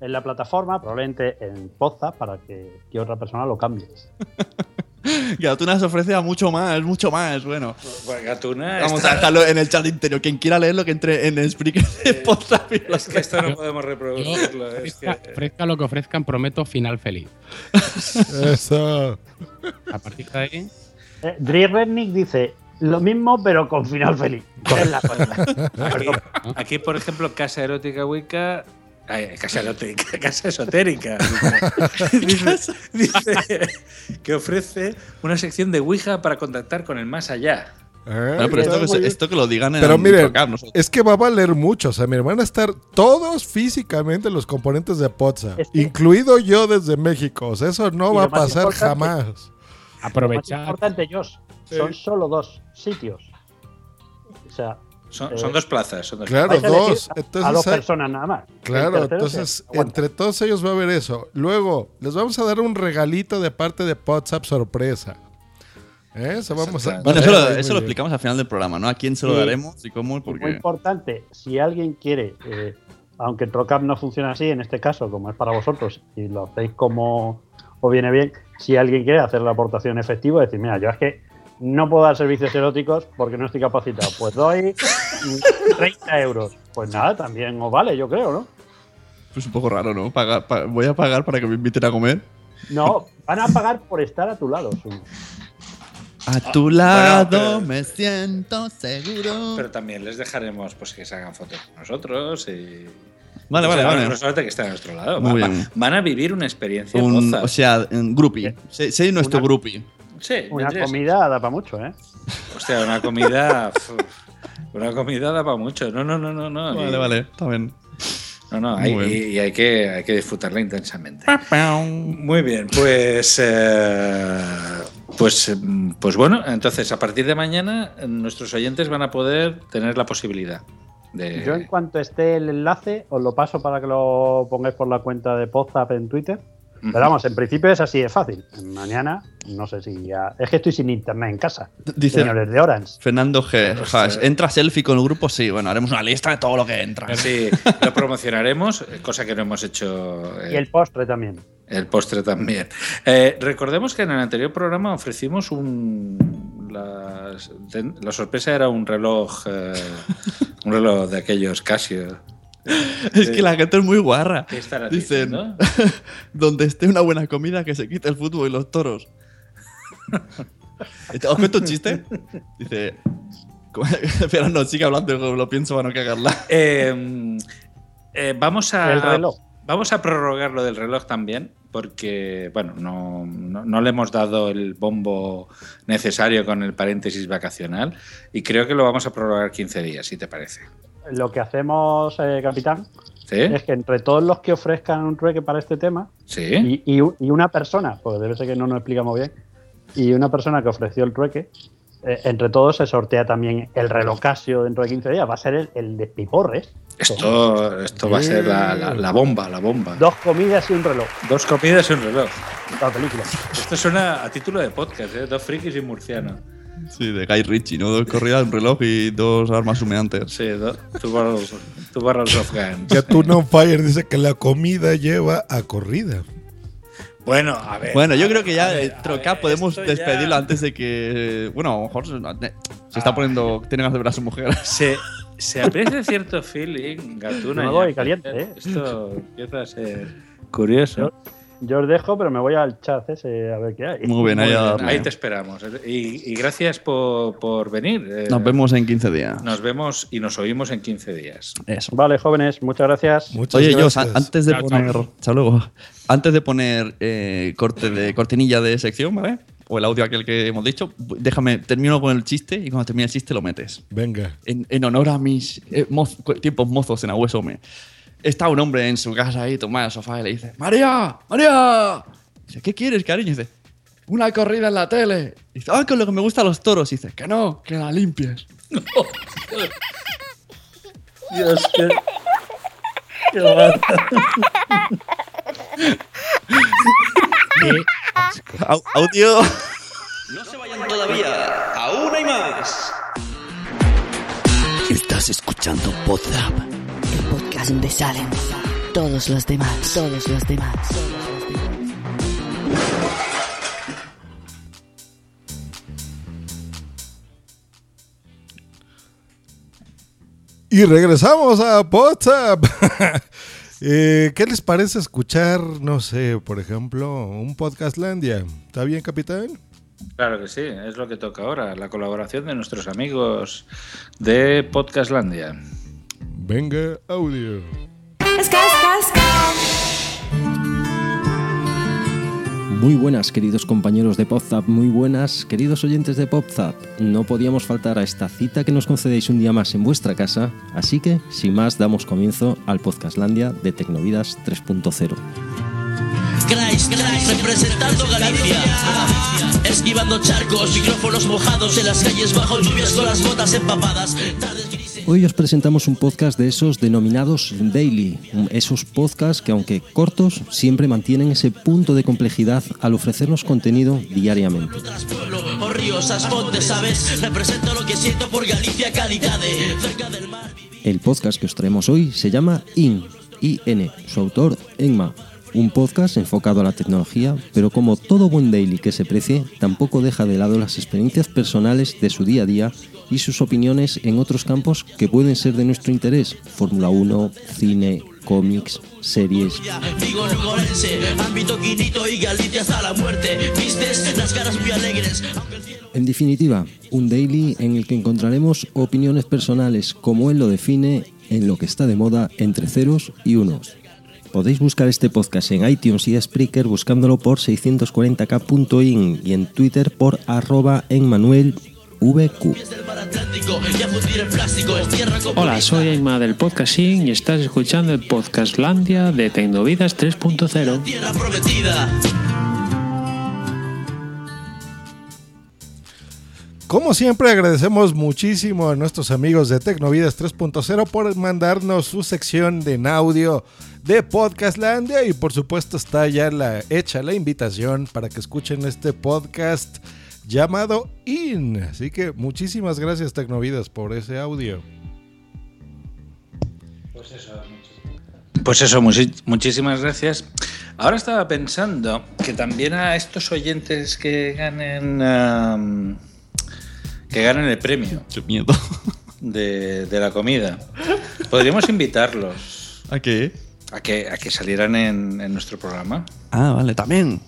en la plataforma, probablemente en Poza, para que, que otra persona lo cambie. Que Atuna se ofrece a mucho más, mucho más. Bueno, Bueno, Gatuna vamos está- a dejarlo en el chat interior. Quien quiera leerlo, que entre en Spreaker de podcast y lo Es que esto no podemos Yo, reproducirlo. es que- ofrezca, ofrezca lo que ofrezcan, prometo final feliz. Eso. A partir de ahí. Eh, Dri Rednick dice lo mismo, pero con final feliz. Es la. Aquí, aquí, por ejemplo, Casa Erótica Wicca. Ay, casa casa esotérica. Dice, dice que ofrece una sección de Ouija para contactar con el más allá. Bueno, pero esto que, esto que lo digan en Pero el miren, es que va a valer mucho. O sea, miren, van a estar todos físicamente los componentes de Poza, Es que- incluido yo desde México. O sea, eso no Y va a pasar jamás. Lo más Aprovechar. importante, Josh, son solo dos sitios. O sea, Son, son dos plazas. Son dos Claro, dos. a- Entonces, a dos personas nada más. Claro, entonces entre todos ellos va a haber eso. Luego, les vamos a dar un regalito de parte de WhatsApp sorpresa. ¿Eh? Eso vamos a. Bueno, eso, lo, eso explicamos al final del programa, ¿no? A quién se lo Sí. daremos y cómo, Y muy porque. importante, si alguien quiere, eh, aunque Trocap no funciona así en este caso, como es para vosotros, y lo hacéis como os viene bien, si alguien quiere hacer la aportación efectiva, decir, mira, yo es que no puedo dar servicios eróticos porque no estoy capacitado, pues doy mm, 30 euros. Pues nada, también os vale, yo creo, ¿no? Pues un poco raro, ¿no? Pagar- pa- voy a pagar para que me inviten a comer. No, van a pagar por estar a tu lado. Su- A tu lado pero- me siento seguro. Pero también les dejaremos pues que se hagan fotos con nosotros y. Vale, o vale, sea, vale. No solamente que estén a nuestro lado. Muy va- bien. va- van a vivir una experiencia Un- o sea, un groupie. Sé, sé nuestro Una- groupie. Sí, Una comida da para mucho, ¿eh? Hostia, una comida. una comida da para mucho. No, no, no, no. no. Vale, Y- vale, está bien. No, no, hay- bien. y, y hay, que, hay que disfrutarla intensamente. Muy bien, pues, eh, pues, pues bueno, entonces a partir de mañana nuestros oyentes van a poder tener la posibilidad de... Yo en cuanto esté el enlace, os lo paso para que lo pongáis por la cuenta de Podzap en Twitter. Pero vamos, en principio es así de fácil. Mañana, no sé si ya... Es que estoy sin internet en casa. Dice Señores de Orange. Fernando G. Haas, ¿Entra selfie con el grupo? Sí, bueno, haremos una lista de todo lo que entra. Sí, lo promocionaremos, cosa que no hemos hecho. eh, Y el postre también. El postre también. Eh, recordemos que en el anterior programa ofrecimos un. La, la sorpresa era un reloj. eh, un reloj de aquellos Casio. Es que la gente es muy guarra. ¿Qué estará Dicen, diciendo? donde esté una buena comida, que se quite el fútbol y los toros. ¿Os cuento un chiste? Dice... Pero no, sigue hablando, lo pienso para no cagarla. Eh, eh, vamos a. El reloj. Vamos a prorrogar lo del reloj también, porque, bueno, no, no- no le hemos dado el bombo necesario con el paréntesis vacacional y creo que lo vamos a prorrogar 15 días, si te parece. Lo que hacemos, eh, capitán, ¿Sí? es que entre todos los que ofrezcan un trueque para este tema, Sí. y, y u- y una persona, pues debe ser que no nos explicamos bien, y una persona que ofreció el trueque, eh, entre todos se sortea también el reloj Casio dentro de 15 días. Va a ser el, el de Piporres. Esto, esto va a ser la, la- la bomba, la bomba. Dos comidas y un reloj. Dos comidas y un reloj. La película. Esto suena a título de podcast, ¿eh? Dos frikis y un murciano. Sí, de Guy Ritchie, ¿no? Dos corridas, un reloj y dos armas humeantes. Sí, do- two barrels, two barrels of guns. Ya tú no fire dice que la comida lleva a corrida. Bueno, a ver. Bueno, yo creo que ya, ver, Troca, podemos ya- despedirlo antes de que. Bueno, a lo mejor se, se está poniendo. Tiene ganas de ver a su mujer. Se, se aprecia cierto feeling, Gatuna. Ya. voy caliente, ¿eh? Esto empieza a ser curioso. Yo os dejo, pero me voy al chat ese a ver qué hay. Muy bien, ahí Muy bien, ahí te esperamos. Y, y gracias por, por venir. Eh, Nos vemos en 15 días. Nos vemos y nos oímos en 15 días. Eso. Vale, jóvenes, muchas gracias. Oye, yo, antes de Chao, poner. chao. Luego. Antes de poner eh, corte de cortinilla de sección, ¿vale? O el audio aquel que hemos dicho, déjame, termino con el chiste y cuando termine el chiste lo metes. Venga. En, en honor a mis eh, moz- tiempos mozos en Agüesome. Está un hombre en su casa ahí, tomado en el sofá y le dice: ¡María! ¡María! Dice: ¿Qué quieres, cariño? Dice: Una corrida en la tele. Dice: ¡Ah, con lo que me gustan los toros! Dice: Que no, que la limpies. Dios, qué. qué audio. No se vayan todavía, aún hay más. Estás escuchando Podzap, donde salen todos los demás, todos los demás. Y regresamos a WhatsApp. Eh, ¿Qué les parece escuchar, no sé, por ejemplo, un podcastlandia? ¿Está bien, capitán? Claro que sí, es lo que toca ahora, la colaboración de nuestros amigos de Podcastlandia. Venga, audio. Muy buenas, queridos compañeros de PopZap, muy buenas, queridos oyentes de PopZap. No podíamos faltar a esta cita que nos concedéis un día más en vuestra casa, así que, sin más, damos comienzo al Podcastlandia de Tecnovidas 3.0. Christ, Christ, representando Galicia. Ah, esquivando charcos, micrófonos mojados en las calles bajo lluvias con las botas empapadas. Tardes. Hoy os presentamos un podcast de esos denominados daily, esos podcasts que aunque cortos, siempre mantienen ese punto de complejidad al ofrecernos contenido diariamente. El podcast que os traemos hoy se llama IN, IN, su autor Enma. Un podcast enfocado a la tecnología, pero como todo buen daily que se precie, tampoco deja de lado las experiencias personales de su día a día y sus opiniones en otros campos que pueden ser de nuestro interés. Fórmula 1, cine, cómics, series. En definitiva, un daily en el que encontraremos opiniones personales como él lo define en lo que está de moda entre ceros y unos. Podéis buscar este podcast en iTunes y Spreaker buscándolo por 640k.in y en Twitter por arroba enmanuel VQ. Hola, soy Emma del Podcasting y estás escuchando el podcast Landia de Tecnovidas 3.0. Como siempre, agradecemos muchísimo a nuestros amigos de Tecnovidas 3.0 por mandarnos su sección de en audio de Podcastlandia y por supuesto está ya la, hecha la invitación para que escuchen este podcast llamado IN. Así que muchísimas gracias Tecnovidas por ese audio. Pues eso, muchi- muchísimas gracias. Ahora estaba pensando que también a estos oyentes que ganen que ganen el premio. miedo. De, de la comida. Podríamos invitarlos. ¿A qué? A que, a que salieran en, en nuestro programa. Ah, vale, también.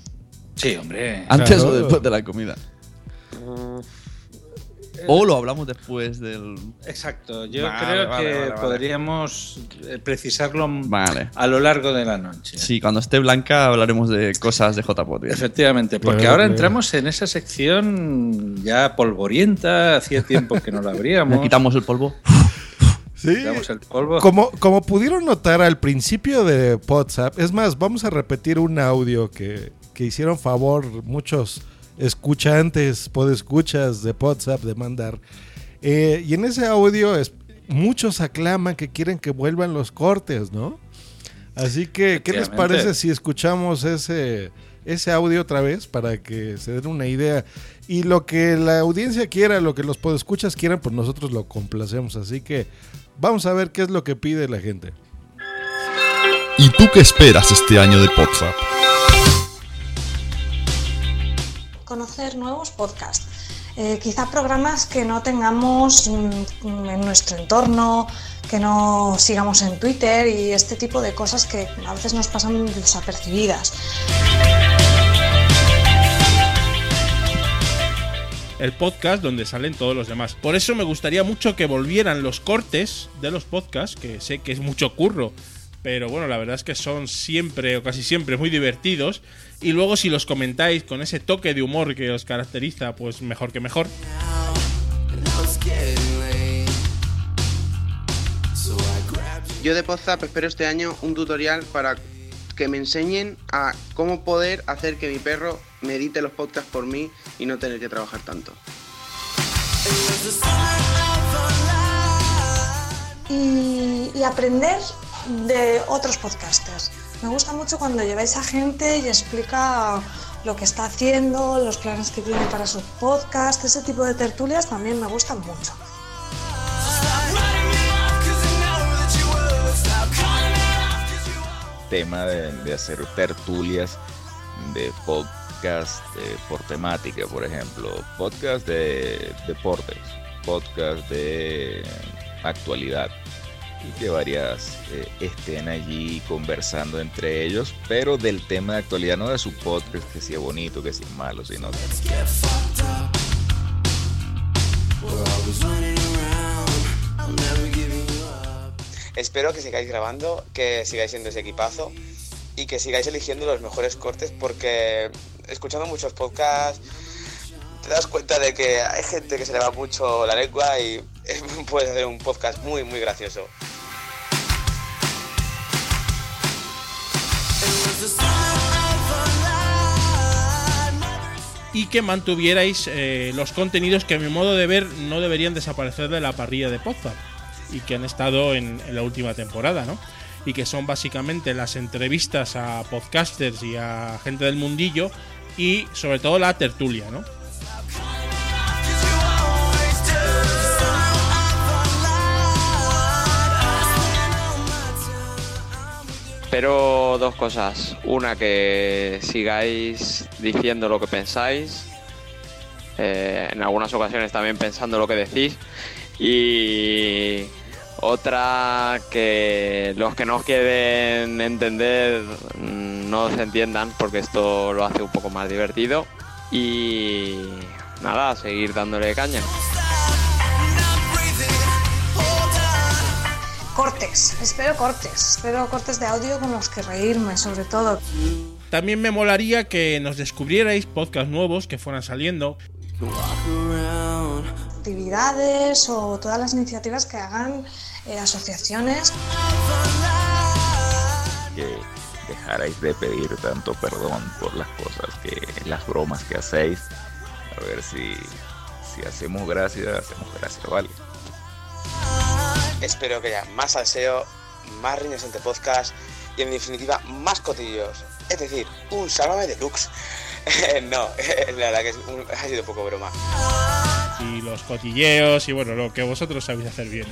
Sí, hombre. Antes o después de la comida. O lo hablamos después del. Exacto, yo Vale, creo vale, que vale, vale. podríamos eh, precisarlo Vale. a lo largo de la noche. Sí, cuando esté blanca hablaremos de cosas de JPOT. Efectivamente, porque Claro, ahora claro. entramos en esa sección ya polvorienta, hacía tiempo que no la abríamos. Le quitamos el polvo. Sí. Quitamos el polvo. Como, como pudieron notar al principio de WhatsApp, es más, vamos a repetir un audio que, que hicieron favor muchos escuchantes, podescuchas de WhatsApp de mandar. Eh, y en ese audio es, muchos aclaman que quieren que vuelvan los cortes, ¿no? Así que, ¿qué les parece si escuchamos ese, ese audio otra vez para que se den una idea? Y lo que la audiencia quiera, lo que los podescuchas quieran, pues nosotros lo complacemos. Así que vamos a ver qué es lo que pide la gente. ¿Y tú qué esperas este año de WhatsApp? Conocer nuevos podcasts. Eh, quizá programas que no tengamos mm, en nuestro entorno, que no sigamos en Twitter y este tipo de cosas que a veces nos pasan desapercibidas. el podcast donde salen todos los demás. Por eso me gustaría mucho que volvieran los cortes de los podcasts, que sé que es mucho curro, pero bueno, la verdad es que son siempre o casi siempre muy divertidos. Y luego si los comentáis con ese toque de humor que os caracteriza, pues mejor que mejor. Yo de WhatsApp espero este año un tutorial para que me enseñen a cómo poder hacer que mi perro me edite los podcasts por mí y no tener que trabajar tanto. y, y aprender de otros podcasters. Me gusta mucho cuando lleváis a gente y explica lo que está haciendo, los planes que tiene para su podcast, ese tipo de tertulias también me gustan mucho. tema de, de hacer tertulias de podcast eh, por temática, por ejemplo, podcast de deportes, podcast de actualidad y que varias eh, estén allí conversando entre ellos, pero del tema de actualidad, no de su podcast, que sea bonito, que sea malo, sino Espero que sigáis grabando, que sigáis siendo ese equipazo y que sigáis eligiendo los mejores cortes porque escuchando muchos podcasts te das cuenta de que hay gente que se le va mucho la lengua y puedes hacer un podcast muy muy gracioso. Y que mantuvierais eh, los contenidos que a mi modo de ver no deberían desaparecer de la parrilla de Podzap y que han estado en, en la última temporada, ¿no? Y que son básicamente las entrevistas a podcasters y a gente del mundillo y sobre todo la tertulia, ¿no? Pero dos cosas. Una, que sigáis diciendo lo que pensáis. eh, en algunas ocasiones también pensando lo que decís. Y otra, que los que no quieren entender mm, no se entiendan porque esto lo hace un poco más divertido. Y nada, seguir dándole caña. Cortes, espero cortes, espero cortes de audio con los que reírme sobre todo. También me molaría que nos descubrierais podcasts nuevos que fueran saliendo. actividades o todas las iniciativas que hagan eh, asociaciones. que dejarais de pedir tanto perdón por las cosas que, las bromas que hacéis. A ver si, si hacemos gracia, hacemos gracia, ¿vale? Espero que haya más salseo, más riñas entre podcast y en definitiva más cotillos. Es decir, un sálvame deluxe. no, la verdad que es un- ha sido poco broma. Y los cotilleos y bueno, lo que vosotros sabéis hacer bien.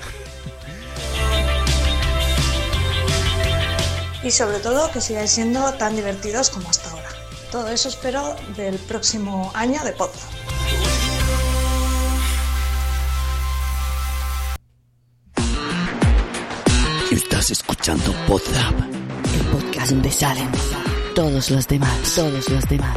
Y sobre todo que sigáis siendo tan divertidos como hasta ahora. Todo eso espero del próximo año de podcast. Estás escuchando Podzap, el podcast donde salen todos los demás, todos los demás.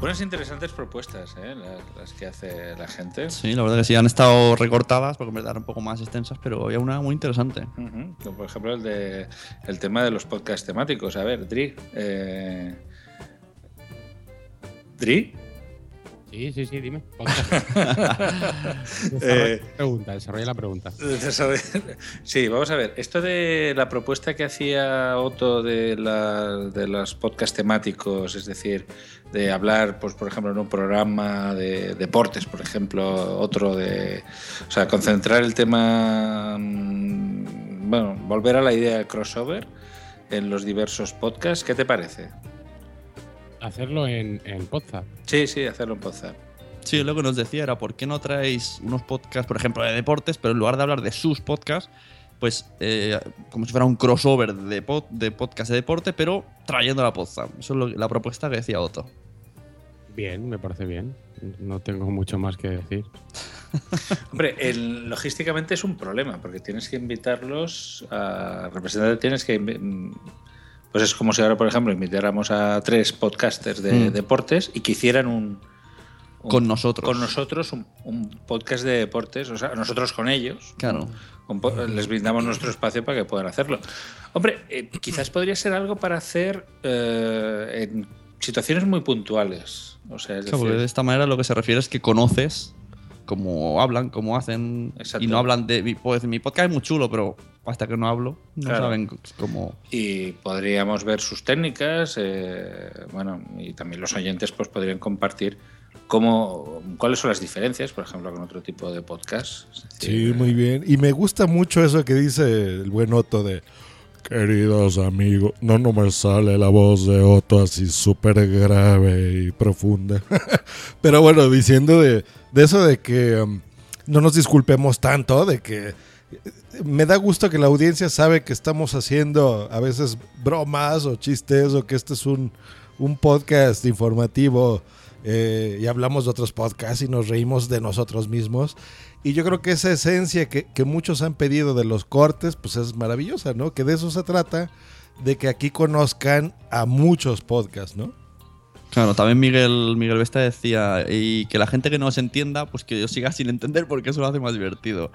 Unas interesantes propuestas, ¿eh? las, las que hace la gente. Sí, la verdad que sí, han estado recortadas verdad eran un poco más extensas, pero había una muy interesante. Como Por ejemplo, el, de, el tema de los podcasts temáticos. A ver, Dri. eh, ¿Dri? Sí, sí, sí, dime. Eh, Desarrolla la pregunta, desarrolla la pregunta. Sí, vamos a ver. Esto de la propuesta que hacía Otto de, la- de los podcast temáticos, es decir, de hablar, pues, por ejemplo, en un programa de deportes, por ejemplo, otro de. O sea, concentrar el tema. mm, Bueno, volver a la idea del crossover en los diversos podcasts. ¿Qué te parece? Hacerlo en, en. Sí, sí, hacerlo en Podzap. Sí, lo que nos decía era, ¿por qué no traéis unos podcasts, por ejemplo, de deportes, pero en lugar de hablar de sus podcasts, pues eh, como si fuera un crossover de, pod, de podcast de deporte, pero trayendo la Podzap? Eso es lo- la propuesta que decía Otto. Bien, me parece bien. No tengo mucho más que decir. Hombre, el- logísticamente es un problema, porque tienes que invitarlos a representar, tienes que... Pues es como si ahora, por ejemplo, invitáramos a tres podcasters de Mm. deportes y que hicieran un, un- Con nosotros. Con nosotros un, un podcast de deportes, o sea, nosotros con ellos. Claro. Un les brindamos nuestro espacio para que puedan hacerlo. Hombre, eh, quizás podría ser algo para hacer eh, en situaciones muy puntuales. O sea, es Claro, decir, de esta manera lo que se refiere es que conoces cómo hablan, cómo hacen, y no hablan de... mi- Pues mi podcast es muy chulo, pero hasta que no hablo, no Claro. saben cómo... y podríamos ver sus técnicas, eh, bueno, y también los oyentes pues podrían compartir cómo, cuáles son las diferencias, por ejemplo, con otro tipo de podcast. Sí, muy bien. Y me gusta mucho eso que dice el buen Otto de... Queridos amigos, no, no me sale la voz de Otto así súper grave y profunda. Pero bueno, diciendo de, de eso de que um, no nos disculpemos tanto, de que me da gusto que la audiencia sabe que estamos haciendo a veces bromas o chistes o que este es un, un podcast informativo eh, y hablamos de otros podcasts y nos reímos de nosotros mismos. Y yo creo que esa esencia que, que muchos han pedido de los cortes, pues es maravillosa, ¿no? Que de eso se trata, de que aquí conozcan a muchos podcasts, ¿no? Claro, también Miguel, Miguel Vesta decía, y que la gente que no se entienda, pues que yo siga sin entender porque eso lo hace más divertido.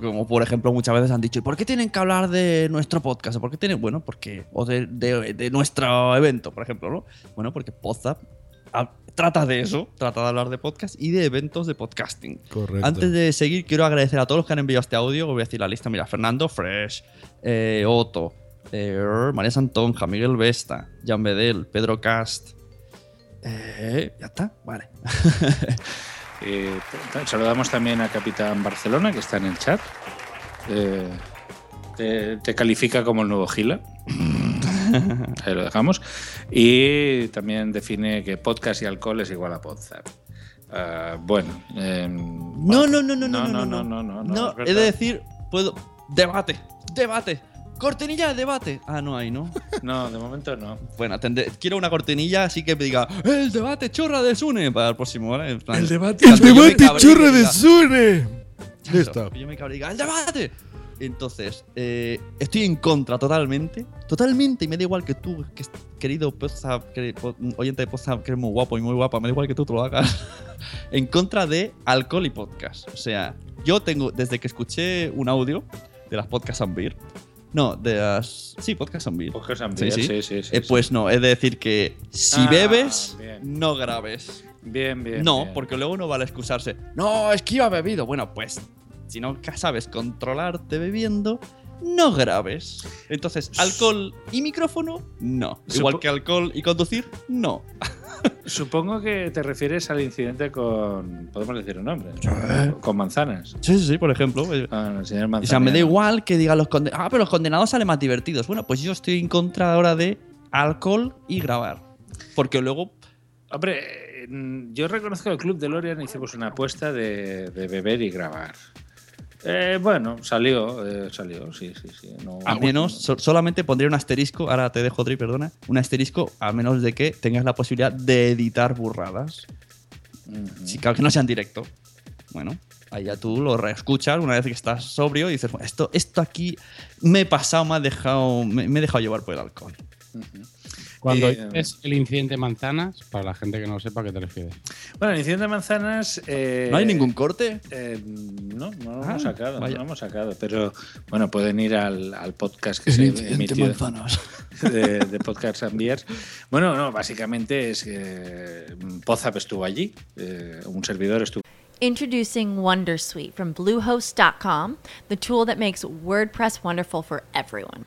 Como por ejemplo muchas veces han dicho, ¿y por qué tienen que hablar de nuestro podcast? ¿Por qué tienen, bueno, porque, o de, de- de nuestro evento, por ejemplo, ¿no? Bueno, porque Podzap trata de eso, trata de hablar de podcast y de eventos de podcasting. Correcto. Antes de seguir, quiero agradecer a todos los que han enviado este audio. Voy a decir la lista. Mira, Fernando Fresh, eh, Otto, eh, María Santonja, Miguel Vesta, Jan Bedel, Pedro Cast. Eh, ya está, vale. Eh, saludamos también a Capitán Barcelona, que está en el chat. Eh, te, te califica como el nuevo Gila. Ahí lo dejamos. Y también define que podcast y alcohol es igual a Podzap. Ah, bueno. em, No, no, no, no, no, no, no, no, no, no, decir, puedo. Debate, debate. Cortinilla de debate. Ah, no hay, ¿no? No, de momento no. Bueno, tendré- quiero una cortinilla así que me diga el debate chorra de Sune para el próximo, ¿vale? En plan, El debate, cuando el yo me debate cabree, chorra que de diga, Sune. Listo. Yo me cabré y diga, ¡el debate! Entonces, eh, estoy en contra totalmente. Totalmente. Y me da igual que tú, que es- querido Poza- que- po- oyente de Poza, que eres muy guapo y muy guapa, me da igual que tú te lo hagas. en contra de alcohol y podcast. O sea, yo tengo, desde que escuché un audio de las podcasts Ambir, No, de las. Sí, podcast and beer. Podcast and beer, sí, sí, sí, Eh, Pues no, es decir que si Ah, bebes, bien. no grabes. Bien, bien. no, bien. porque luego no vale excusarse. No, es que iba bebido. Bueno, pues si no sabes controlarte bebiendo, no grabes. Entonces, alcohol y micrófono, no. Igual que alcohol y conducir, no. Supongo que te refieres al incidente con. ¿Podemos decir un nombre? Con manzanas. Sí, sí, sí, por ejemplo. Ah, el señor O sea, me da igual que digan los condenados. Ah, pero los condenados salen más divertidos. Bueno, pues yo estoy en contra ahora de alcohol y grabar. Porque luego. Hombre, mm, yo reconozco que el Club de Lorian hicimos una apuesta de, de beber y grabar. Eh, bueno, salió, eh, salió, sí, sí, sí. No, A menos, so- solamente pondría un asterisco. Ahora te dejo, Dri, perdona. Un asterisco a menos de que tengas la posibilidad de editar burradas. Si claro que no sea en directo. Bueno, ahí ya tú lo reescuchas una vez que estás sobrio y dices, bueno, esto, esto aquí me he pasado, me ha dejado, me, me he dejado llevar por el alcohol. Cuando Eh, es el incidente manzanas, para la gente que no sepa a qué te refieres. Bueno, el incidente de manzanas. eh, ¿No hay ningún corte? eh, no, no lo Ah, hemos sacado, no vaya. lo hemos sacado. Pero bueno, pueden ir al, al podcast que El se incidente emitió manzanas. De, de Podcast and Beers. Bueno, no, básicamente es que mm, Pozap estuvo allí, eh, un servidor estuvo. Introducing Wondersuite from Bluehost.com, the tool that makes WordPress wonderful for everyone.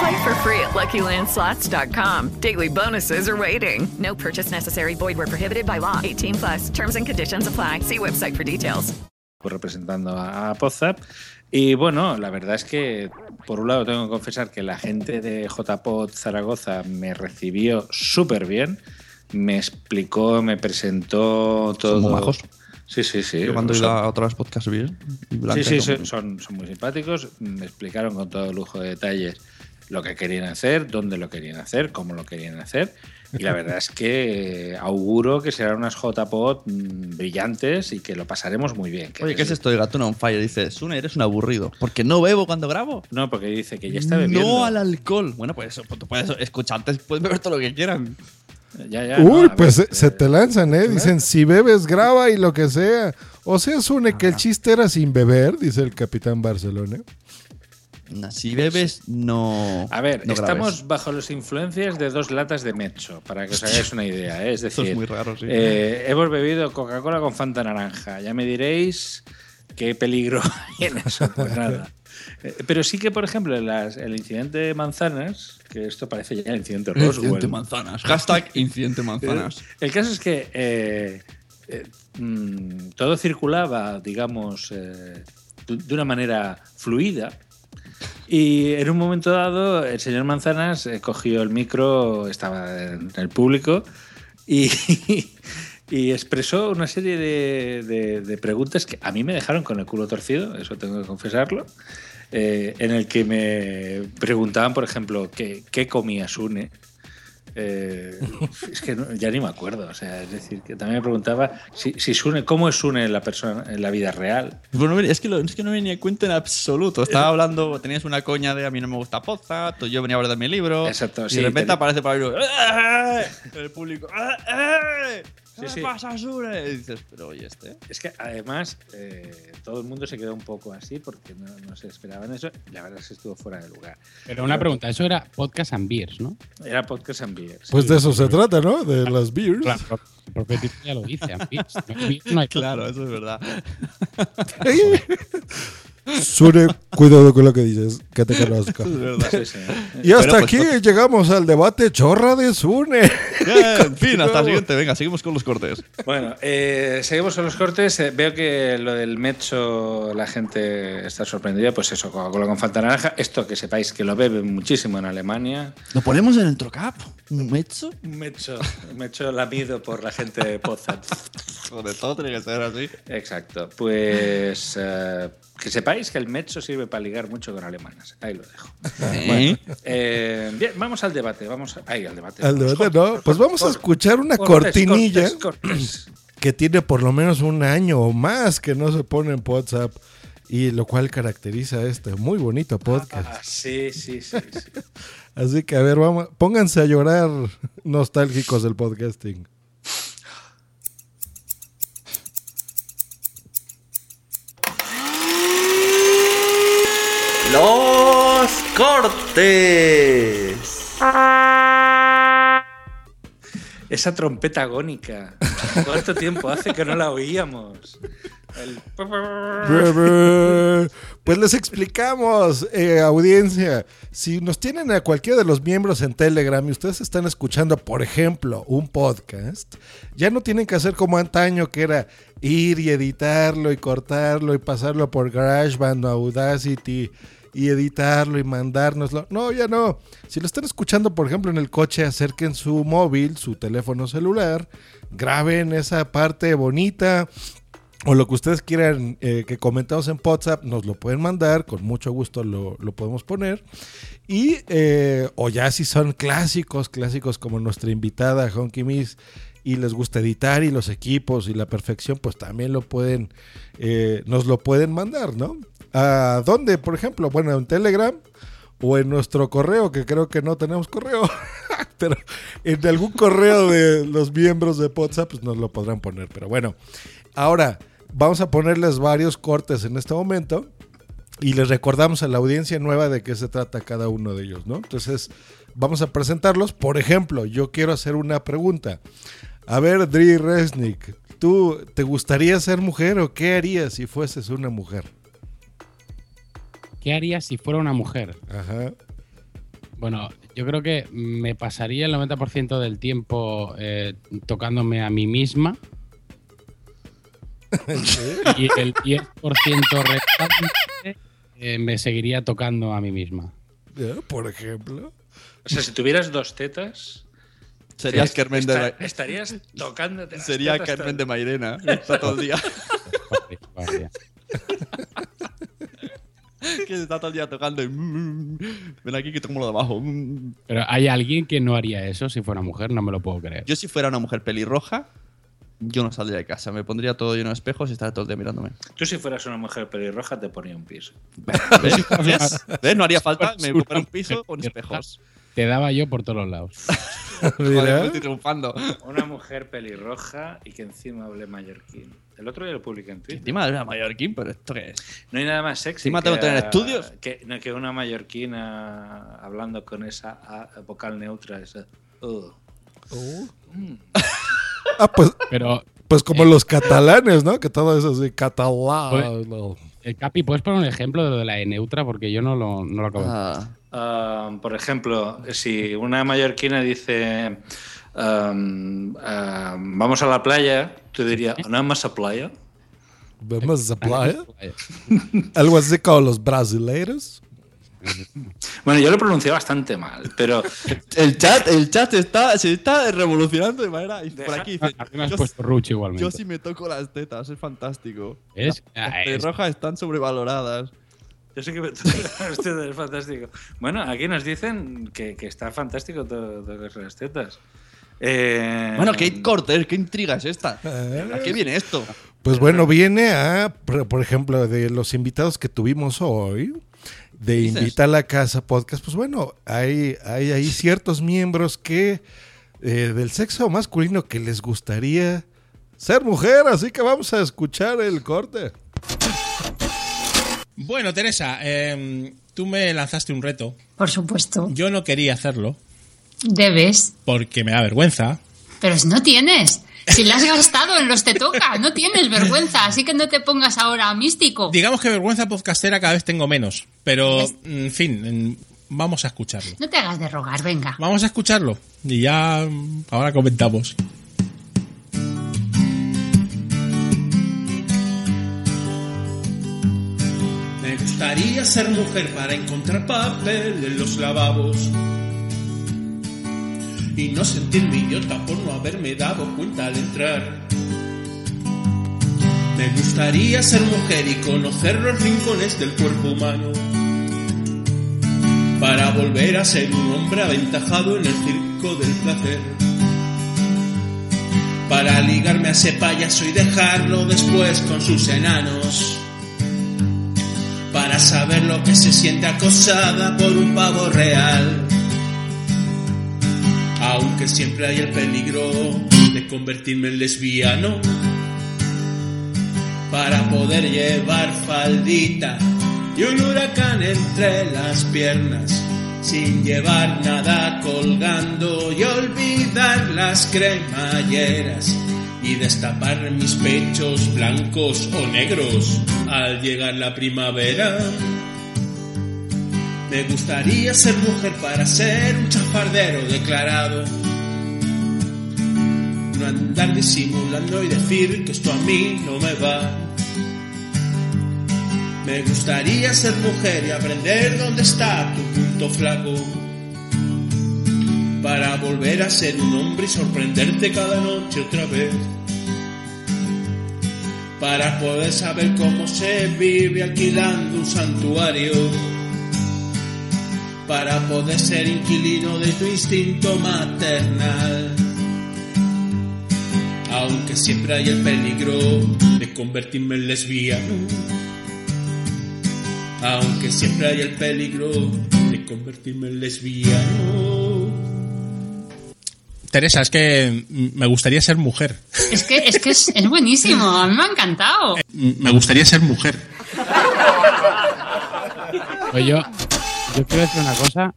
Play for free at LuckyLandSlots.com. Daily bonuses are waiting. No purchase necessary. Void where prohibited by law. 18 plus. Terms and conditions apply. See website for details. representando a, a Podzap. Y bueno, la verdad es que por un lado tengo que confesar que la gente de JPod Zaragoza me recibió súper bien, me explicó, me presentó todo. muy majos. Sí, sí, sí. Yo cuando he Son- ido a otras podcasts bien. Sí, sí, son, son, son muy simpáticos. Me explicaron con todo lujo de detalles lo que querían hacer, dónde lo querían hacer, cómo lo querían hacer. Y la verdad es que auguro que serán unas JPod mm, brillantes y que lo pasaremos muy bien. que Oye, ¿qué es esto de Gatuna on Fire? Dice, Sune, eres un aburrido. Porque no bebo cuando grabo. No, porque dice que ya está bebiendo. No al alcohol. Bueno, pues eso, pues tú puedes escucharte, puedes beber todo lo que quieran. Ya, ya, Uy, no, pues ver, se, se te lanzan, ¿eh? Dicen, si bebes, graba y lo que sea. O sea, Sune, que el chiste era sin beber, dice el capitán Barcelona. No, Si bebes, no. A ver, no estamos grabes. bajo las influencias de dos latas de Mecho, para que os hagáis una idea. ¿eh? Es Esto decir, es muy raro, sí. eh, hemos bebido Coca-Cola con Fanta Naranja. Ya me diréis qué peligro hay en eso. Pues nada. Eh, Pero sí que, por ejemplo, las- el incidente de manzanas, que esto parece ya el incidente Roswell. Incidente manzanas. Hashtag incidente manzanas. El caso es que eh, eh, mm, todo circulaba, digamos, eh, de una manera fluida. Y en un momento dado, el señor Manzanas eh, cogió el micro, estaba en el público, y, y expresó una serie de, preguntas que a mí me dejaron con el culo torcido, eso tengo que confesarlo, eh, en el que me preguntaban, por ejemplo, qué, qué comía Sune. Eh, es que no- ya ni me acuerdo, o sea, es decir, que también me preguntaba si, si Sune, cómo es Sune en la persona en la vida real. Bueno, mira, es que, lo- es que no venía a cuenta en absoluto. Estaba hablando, tenías una coña de a mí no me gusta Poza, yo venía a hablar de mi libro. Exacto, y sí, de repente ten- aparece por ahí "Eh, eh", el público. "Eh, eh". Sí, ¿Qué sí. pasa, Sune? Y dices, pero oye, este. Es que además eh, todo el mundo se quedó un poco así porque no, no se esperaban eso. La verdad es que estuvo fuera de lugar. Pero una pregunta, eso era podcast and beers, ¿no? Era podcast and beers. Pues de eso se trata, ¿no? De las beers. Claro, el propio título ya lo dice, and beers. No hay beers, no hay Claro, eso es verdad. Sune, cuidado con lo que dices, que te conozco. Es verdad. Sí, sí. Y hasta pues, aquí llegamos al debate chorra de Sune. Bien, en fin, hasta el siguiente. Venga, seguimos con los cortes. Bueno, eh, seguimos con los cortes. Eh, veo que lo del mecho la gente está sorprendida. Pues eso, Coca-Cola con Fanta Naranja. Esto que sepáis que lo beben muchísimo en Alemania. ¿Lo ponemos en el Trocap? ¿Un mecho? Un mecho, un mecho lamido por la gente de Potsdam. Sobre todo tiene que ser así. Exacto. Pues eh, que sepáis que el mecho sirve para ligar mucho con alemanas. Ahí lo dejo. Bueno, eh, bien, vamos al debate. Vamos a- ahí al debate. Al debate, cortes, ¿no? Pues vamos a escuchar una cortes, cortinilla cortes, cortes. que tiene por lo menos un año o más que no se pone en WhatsApp y lo cual caracteriza este muy bonito podcast. Ah, sí, sí, sí. sí. Así que a ver, vamos, pónganse a llorar nostálgicos del podcasting. Los cortes. Esa trompeta agónica. ¿Cuánto tiempo hace que no la oíamos? El- Pues les explicamos, eh, audiencia, si nos tienen a cualquiera de los miembros en Telegram y ustedes están escuchando, por ejemplo, un podcast, ya no tienen que hacer como antaño, que era ir y editarlo y cortarlo y pasarlo por GarageBand o Audacity y editarlo y mandárnoslo. No, ya no. Si lo están escuchando, por ejemplo, en el coche, acerquen su móvil, su teléfono celular, graben esa parte bonita o lo que ustedes quieran eh, que comentemos en WhatsApp, nos lo pueden mandar, con mucho gusto lo, lo podemos poner. Y, eh, o ya si son clásicos, clásicos como nuestra invitada Honky Miss, y les gusta editar y los equipos y la perfección, pues también lo pueden, eh, nos lo pueden mandar, ¿no? ¿A dónde, por ejemplo? Bueno, en Telegram o en nuestro correo, que creo que no tenemos correo, pero en algún correo de los miembros de WhatsApp, pues nos lo podrán poner. Pero bueno, ahora vamos a ponerles varios cortes en este momento y les recordamos a la audiencia nueva de qué se trata cada uno de ellos, ¿no? Entonces, vamos a presentarlos. Por ejemplo, yo quiero hacer una pregunta. A ver, Dri Resnick, ¿tú te gustaría ser mujer o qué harías si fueses una mujer? ¿Qué haría si fuera una mujer? Ajá. Bueno, yo creo que me pasaría el 90% del tiempo eh, tocándome a mí misma. y el 10% restante eh, me seguiría tocando a mí misma. Por ejemplo. O sea, si tuvieras dos tetas. Serías est- Carmen de esta- Ma- Estarías tocándote. las Sería tetas Carmen de Mairena. Está todo el día. que está todo el día tocando y. mm, Ven aquí que toco lo de abajo. mm. Pero hay alguien que no haría eso si fuera mujer, no me lo puedo creer. Yo, si fuera una mujer pelirroja, yo no saldría de casa. Me pondría todo lleno de espejos y estaría todo el día mirándome. Tú, si fueras una mujer pelirroja, te ponía un piso. ¿Ves? ¿Ves? ¿Ves? No haría falta. Me compré un piso con espejos. Te daba yo por todos los lados. Joder, estoy triunfando. Una mujer pelirroja y que encima hable mallorquín. El otro día lo publiqué en Twitter. Encima de mallorquín, pero ¿esto qué es? No hay nada más sexy. Encima tengo que tener a- estudios. Que, no, que una mallorquina hablando con esa A vocal neutra. Esa, uh. Mm. Ah, pues, Pero, pues como los catalanes, ¿no? Que todo eso así, catalán. no. El Capi, ¿puedes poner un ejemplo de lo de la E neutra? Porque yo no lo, no lo acabo de Ah, por ejemplo, si una mallorquina dice um, ah, vamos a la playa, tú dirías, ¿no más a playa? Vamos a playa. Algo así como los brasileiros. Bueno, yo lo pronuncié bastante mal, pero El chat, el chat está, se está revolucionando de manera. y Por aquí dice, A mí me has yo, puesto Ruch igualmente. yo sí me toco las tetas, es fantástico. ¿Ves? Las Ah, es- pelirrojas están sobrevaloradas. yo sé que me Esto es fantástico. Bueno, aquí nos dicen que, que está fantástico todo, todas las tetas. Eh, Bueno, qué cortes, qué intriga es esta. ¿A qué viene esto? Pues bueno, viene a, por ejemplo, de los invitados que tuvimos hoy, de? Invita a la Casa Podcast, pues bueno, hay, hay ahí ciertos miembros que eh, del sexo masculino que les gustaría ser mujer, así que vamos a escuchar el corte. Bueno, Teresa, em, tú me lanzaste un reto. Por supuesto. Yo no quería hacerlo Debes. porque me da vergüenza. Pero si no tienes. Si la has gastado en los te toca, no tienes vergüenza. Así que no te pongas ahora místico. Digamos que vergüenza podcastera cada vez tengo menos. Pero, en fin, vamos a escucharlo. No te hagas de rogar, venga. Vamos a escucharlo. Y ya ahora comentamos. Me gustaría ser mujer para encontrar papel en los lavabos. Y no sentirme idiota por no haberme dado cuenta al entrar. Me gustaría ser mujer y conocer los rincones del cuerpo humano. Para volver a ser un hombre aventajado en el circo del placer. Para ligarme a ese payaso y dejarlo después con sus enanos. Para saber lo que se siente acosada por un pavo real. Aunque siempre hay el peligro de convertirme en lesbiano. Para poder llevar faldita y un huracán entre las piernas. Sin llevar nada colgando y olvidar las cremalleras y destapar mis pechos blancos o negros al llegar la primavera. Me gustaría ser mujer para ser un chafardero declarado. No andar disimulando y decir que esto a mí no me va. Me gustaría ser mujer y aprender dónde está tu punto flaco. Para volver a ser un hombre y sorprenderte cada noche otra vez. Para poder saber cómo se vive alquilando un santuario. Para poder ser inquilino de tu instinto maternal. Aunque siempre hay el peligro de convertirme en lesbiano. Aunque siempre hay el peligro de convertirme en lesbiano. Teresa, es que me gustaría ser mujer. Es que es, que es, es buenísimo. A mí me ha encantado. Me gustaría ser mujer. Pues yo, yo quiero decir una cosa.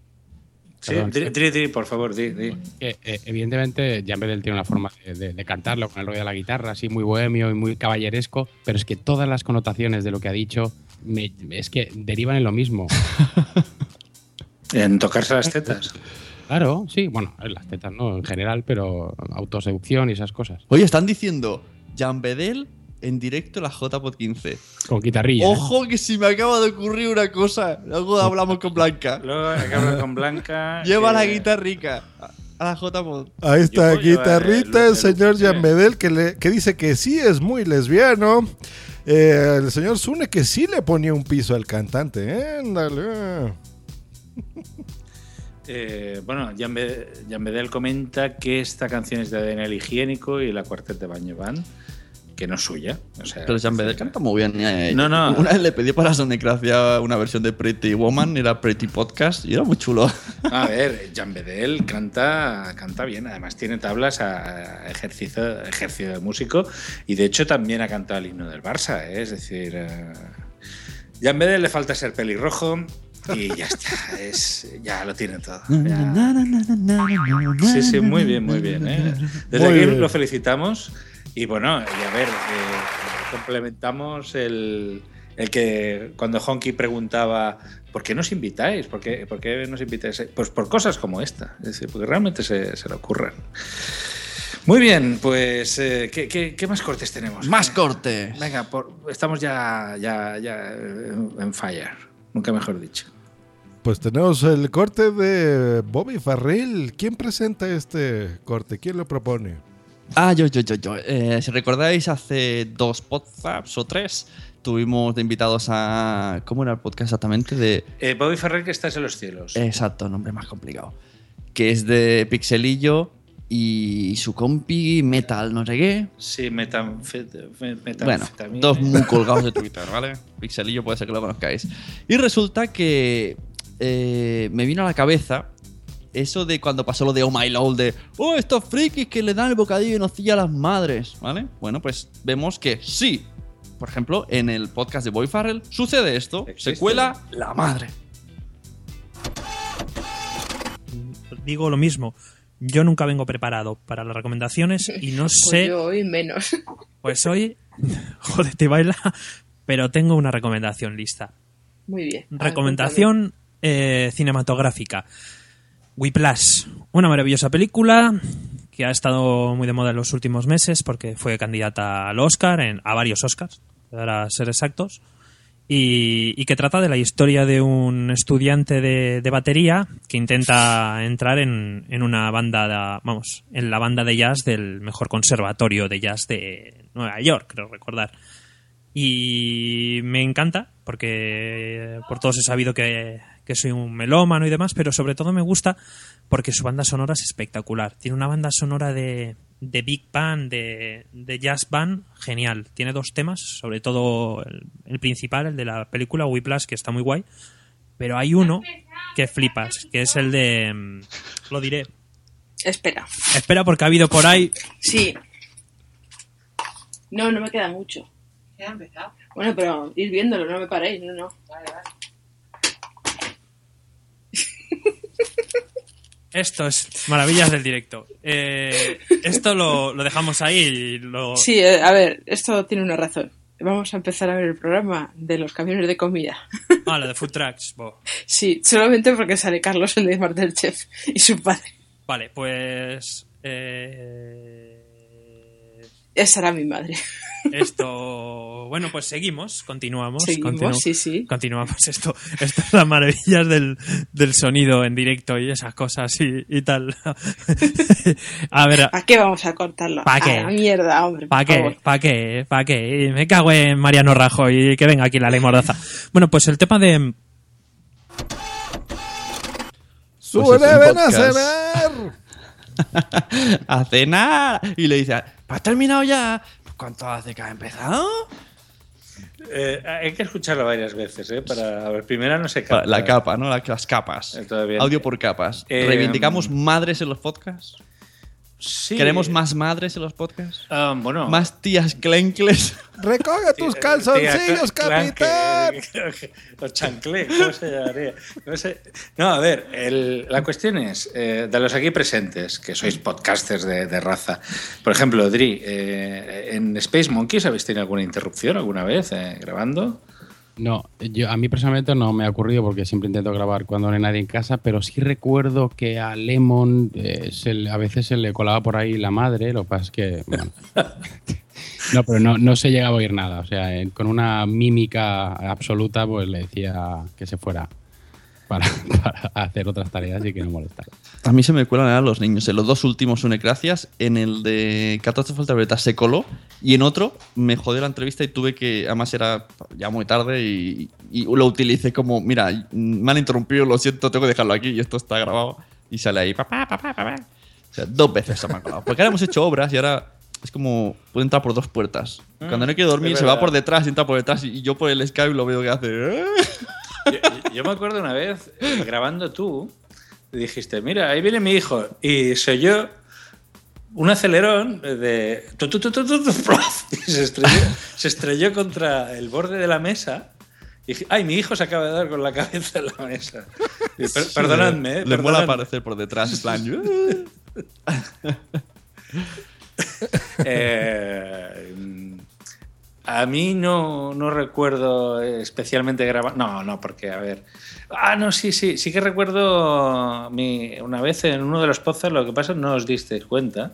Sí, Perdón, di, di, di, por favor, di, di. eh, evidentemente Jan Bedel tiene una forma de, de- de cantarlo con el rollo de la guitarra, así muy bohemio y muy caballeresco, pero es que todas las connotaciones de lo que ha dicho me- es que derivan en lo mismo. En tocarse las tetas. Claro, sí, bueno, en las tetas no, en general, pero autoseducción y esas cosas. Oye, están diciendo Jan Bedel en directo la JPod 15. Con guitarrilla. ¿eh? Ojo que si me acaba de ocurrir una cosa. Luego hablamos con Blanca. Luego hablar con Blanca. Lleva que- la guitarrica a la JPod. Ahí está, guitarrita, el- el, señor Jan Bedel, que, le- que dice que sí es muy lesbiano. Eh, el señor Zune que sí le ponía un piso al cantante. Ándale. Eh, bueno, Jan, Be- Jan Bedel comenta que esta canción es de Daniel Higiénico y la cuartet de Baño Van, que no es suya. O sea, Pero Jan Bedel canta muy bien. eh. No, no. Una vez le pedí para Sonecracia una versión de Pretty Woman, era Pretty Podcast y era muy chulo. A ver, Jan Bedel canta, canta bien, además tiene tablas a ejercicio, ejercicio de músico y de hecho también ha cantado el himno del Barça, ¿eh? es decir, eh, Jan Bedel le falta ser pelirrojo y ya está, es, ya lo tiene todo. Sí, sí, muy bien, muy bien. ¿eh? Desde Muy aquí bien. lo felicitamos y bueno, y a ver, eh, complementamos el, el que cuando Honky preguntaba ¿por qué nos invitáis? ¿Por qué, por qué nos invitáis? Pues por cosas como esta, es decir, porque realmente se, se le ocurren. Muy bien, pues eh, ¿qué, qué, qué más cortes tenemos? Más cortes. Venga, por- estamos ya, ya, ya en fire, nunca mejor dicho. Pues tenemos el corte de Bobby Farrell. ¿Quién presenta este corte? ¿Quién lo propone? Ah, yo, yo, yo, yo. Eh, si recordáis, hace dos podcasts o tres tuvimos de invitados a. ¿Cómo era el podcast exactamente? De. Eh, Bobby Ferrer que estás en los cielos. Exacto, nombre más complicado. Que es de Pixelillo y su compi Metal, no sé qué. Sí, metanfet- fe- Bueno, dos muy colgados de Twitter, ¿vale? Pixelillo puede ser que lo conozcáis. Y resulta que eh, me vino a la cabeza eso de cuando pasó lo de Oh My Lord, de Oh, estos frikis que le dan el bocadillo y nocilla a las madres, ¿vale? Bueno, pues vemos que sí. Por ejemplo, en el podcast de Boy Farrell sucede esto. Se cuela la madre. Digo lo mismo. Yo nunca vengo preparado para las recomendaciones y no Pues sé. yo hoy menos. Pues hoy, joder, te baila, pero tengo una recomendación lista. Muy bien. Recomendación eh, cinematográfica. Whiplash, una maravillosa película que ha estado muy de moda en los últimos meses porque fue candidata al Oscar, en, a varios Oscars, para ser exactos, y, que trata de la historia de un estudiante de, de batería que intenta entrar en, en una banda, de- vamos, en la banda de jazz del mejor conservatorio de jazz de Nueva York, creo recordar. Y me encanta, porque por todos he sabido que, que soy un melómano y demás, pero sobre todo me gusta porque su banda sonora es espectacular. Tiene una banda sonora de, de big band, de, de jazz band, genial. Tiene dos temas, sobre todo el, el principal, el de la película Whiplash, que está muy guay. Pero hay uno que flipas, que es el de... mm, Lo diré. Espera. Espera porque ha habido por ahí... Sí. No, no me queda mucho. Ya ha empezado. Bueno, pero ir viéndolo, no me paréis, no, no. Esto es maravillas del directo. Eh, esto lo, lo dejamos ahí y lo... Sí, eh, a ver, esto tiene una razón. Vamos a empezar a ver el programa de los camiones de comida. Ah, lo de Food Trucks. bo. Sí, solamente porque sale Carlos el de Masterchef y su padre. Vale, pues... eh, Esa era mi madre. Esto, bueno, pues seguimos, continuamos. Seguimos, continu- sí, sí. Continuamos esto. Esto es las maravillas del, del sonido en directo y esas cosas y, y tal. a ver, ¿Para qué vamos a cortarlo? ¿Pa' qué? A la mierda, hombre. ¿para qué? ¿Para qué? ¿Para qué? Me cago en Mariano Rajoy y que venga aquí la ley mordaza. Bueno, pues el tema de... ¡Sube, Pues es un ven a cenar! a cenar. Y le dice, ¿has terminado ya? ¿Cuánto hace que ha empezado? Eh, hay que escucharlo varias veces, ¿eh? Para, a ver, primera no se capta. La capa, ¿no? La- Las capas. Todavía- Audio por capas. Eh, ¿Reivindicamos madres en los podcasts? Sí. ¿Queremos más madres en los podcasts? Ah, bueno. ¿Más tías clencles? ¡Recoge tus calzoncillos, Tía, cla- capitán! O chanclé, ¿cómo se llamaría? No sé. No, a ver, el- la cuestión es, eh, de los aquí presentes, que sois podcasters de, de raza, por ejemplo, Dri, eh, ¿en Space Monkeys habéis tenido alguna interrupción alguna vez eh, grabando? No, yo, a mí personalmente no me ha ocurrido porque siempre intento grabar cuando no hay nadie en casa, pero sí recuerdo que a Lemon eh, se a veces se le colaba por ahí la madre, lo que pasa es que... no, pero no, no se llegaba a oír nada, o sea, en- con una mímica absoluta pues le decía que se fuera para, para hacer otras tareas y que no molestara. A mí se me cuelan a los niños. En los dos últimos Unecracias, en el de Catástrofe Ultravioleta se coló y en otro me jodió la entrevista y tuve que, además era ya muy tarde y, y lo utilicé como, mira, me han interrumpido, lo siento, tengo que dejarlo aquí y esto está grabado y sale ahí, papá, papá, papá. O sea, dos veces se me ha colado. Porque ahora hemos hecho obras y ahora es como, puede entrar por dos puertas. Mm, Cuando no quiere dormir se va por detrás y entra por detrás y yo por el Skype lo veo que hace... "Eh". Yo, yo me acuerdo una vez, eh, grabando tú, dijiste, mira, ahí viene mi hijo, y se oyó un acelerón de... tu, y se estrelló, se estrelló contra el borde de la mesa. Y dije, ay, mi hijo se acaba de dar con la cabeza en la mesa. Y, per- perdonadme, eh, Le mola perdonadme. aparecer por detrás, plan... "Eh". A mí no, no recuerdo especialmente grabar. No, no, porque, a ver. Ah, no, sí, sí. Sí que recuerdo mi, una vez en uno de los pozos, lo que pasa no os disteis cuenta,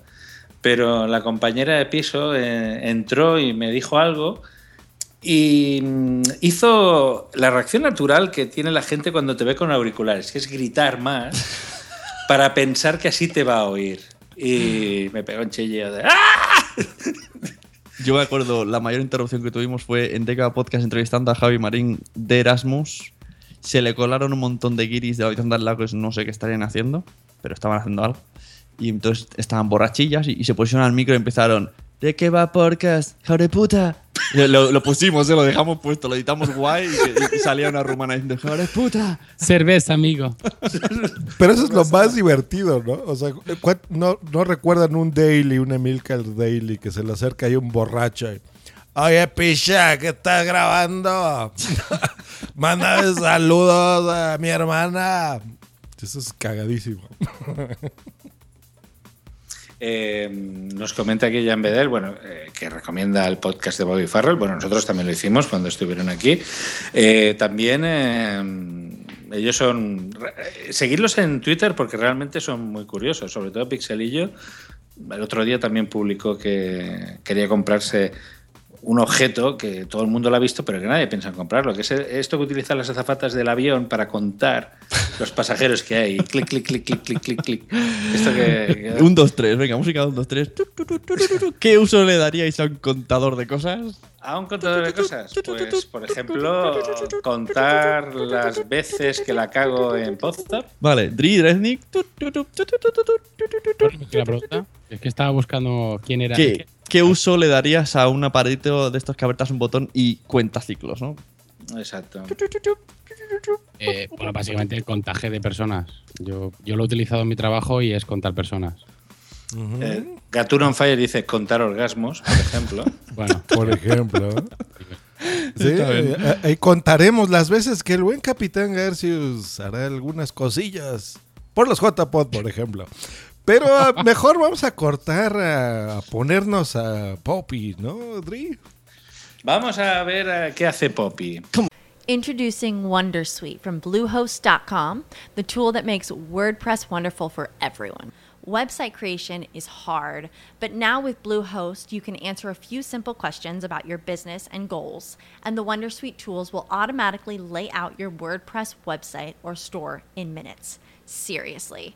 pero la compañera de piso eh, entró y me dijo algo y mm, hizo la reacción natural que tiene la gente cuando te ve con auriculares, que es gritar más para pensar que así te va a oír. Y me pegó un chilleo de ¡Ah! Yo me acuerdo, la mayor interrupción que tuvimos fue en Deca Podcast entrevistando a Javi Marín de Erasmus. Se le colaron un montón de guiris de la habitación de al lado que no sé qué estarían haciendo, pero estaban haciendo algo. Y entonces estaban borrachillas y, y se pusieron al micro y empezaron. ¿De qué va podcast? ¡Hijo de puta! Y Lo, lo pusimos, ¿eh? lo dejamos puesto, lo editamos guay y, y salía una rumana diciendo ¡Hijo de puta! Cerveza, amigo. Pero eso es lo más divertido, ¿no? O sea, ¿cuán- no, no recuerdan un daily, un Emilcar daily que se le acerca ahí un borracho y, Oye, picha, ¿qué estás grabando? Mándame saludos a mi hermana. Eso es cagadísimo. Eh, nos comenta aquí Jan Bedel, bueno, eh, que recomienda el podcast de Bobby Farrell. Bueno, nosotros también lo hicimos cuando estuvieron aquí. Eh, también ellos son. Seguidlos en Twitter porque realmente son muy curiosos, sobre todo Pixelillo. El otro día también publicó que quería comprarse un objeto que todo el mundo lo ha visto, pero que nadie piensa en comprarlo, que es esto que utilizan las azafatas del avión para contar los pasajeros que hay. clic, clic, clic, clic, clic, clic, clic. Esto que. Un, dos, tres. Venga, música de un, dos, tres. ¿Qué uso le daríais a un contador de cosas? ¿A un contador de cosas? Pues, por ejemplo, contar las veces que la cago en Podzap. Vale, Dri Dresnik. La es que estaba buscando quién era... ¿Qué? ¿Qué uso le darías a un aparatito de estos que apretas un botón y cuenta ciclos, no? Exacto. Eh, bueno, básicamente el contaje de personas. Yo, yo lo he utilizado en mi trabajo y es contar personas. Eh, Gatur on Fire dice contar orgasmos, por ejemplo. bueno, Por ejemplo. Sí, bien. eh, contaremos las veces que el buen capitán Garcius hará algunas cosillas. Por los JPod, por ejemplo. Pero ah, mejor vamos a cortar, a, a ponernos a Poppy, ¿no, Dri? Vamos a ver eh, qué hace Poppy. Introducing Wondersuite from Bluehost.com, the tool that makes WordPress wonderful for everyone. Website creation is hard, but now with Bluehost, you can answer a few simple questions about your business and goals, and the Wondersuite tools will automatically lay out your WordPress website or store in minutes. Seriously.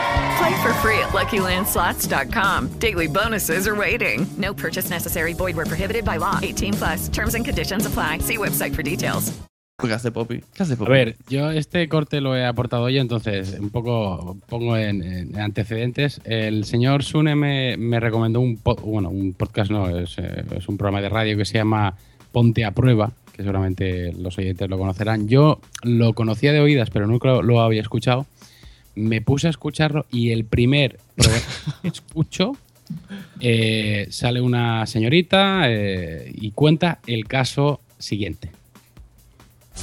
Play for free at LuckyLandSlots.com. Daily bonuses are waiting. No purchase necessary. Void were prohibited by law. 18 plus. Terms and conditions apply. See website for details. ¿Qué hace Poppy? ¿Qué hace A Poppy? ver, yo este corte lo he aportado yo, entonces un poco pongo en, en antecedentes. El señor Sune me, me recomendó un, bueno, un podcast, no, es, eh, es un programa de radio que se llama Ponte a Prueba, que seguramente los oyentes lo conocerán. Yo lo conocía de oídas, pero nunca lo había escuchado. Me puse a escucharlo y el primer programa que escucho eh, sale una señorita eh, y cuenta el caso siguiente.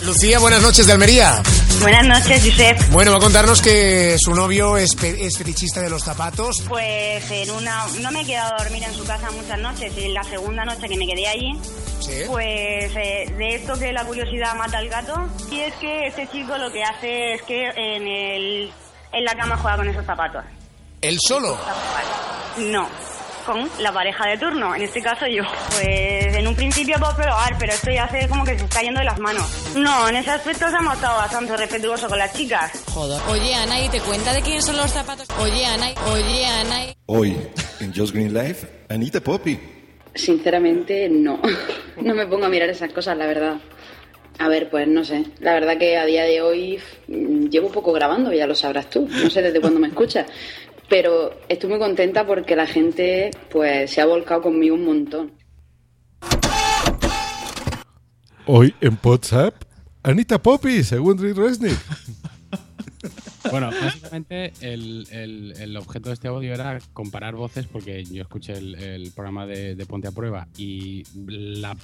Lucía, buenas noches de Almería. Buenas noches, Josep. Bueno, va a contarnos que su novio es, pe- es fetichista de los zapatos. Pues en una no me he quedado a dormir en su casa muchas noches y en la segunda noche que me quedé allí, pues eh, de esto que la curiosidad mata al gato. Y es que este chico lo que hace es que en el en la cama juega con esos zapatos. ¿Él solo? No, con la pareja de turno, en este caso yo. Pues en un principio puedo probar, pero esto ya hace como que se está yendo de las manos. No, en ese aspecto se hemos estado bastante respetuosos con las chicas. Joder. Oye, Ana, ¿y te cuenta de quién son los zapatos? Oye, Ana, oye, Ana. Hoy, en Just Green Life, Anita Poppy. Sinceramente, no. No me pongo a mirar esas cosas, la verdad. A ver, pues no sé. La verdad que a día de hoy mm, llevo poco grabando, ya lo sabrás tú. No sé desde cuándo me escuchas. Pero estoy muy contenta porque la gente pues se ha volcado conmigo un montón. Hoy en WhatsApp, Anita Poppy, según Dri Resnick. Bueno, básicamente el, el- el objeto de este audio era comparar voces porque yo escuché el, el programa de, Ponte a Prueba y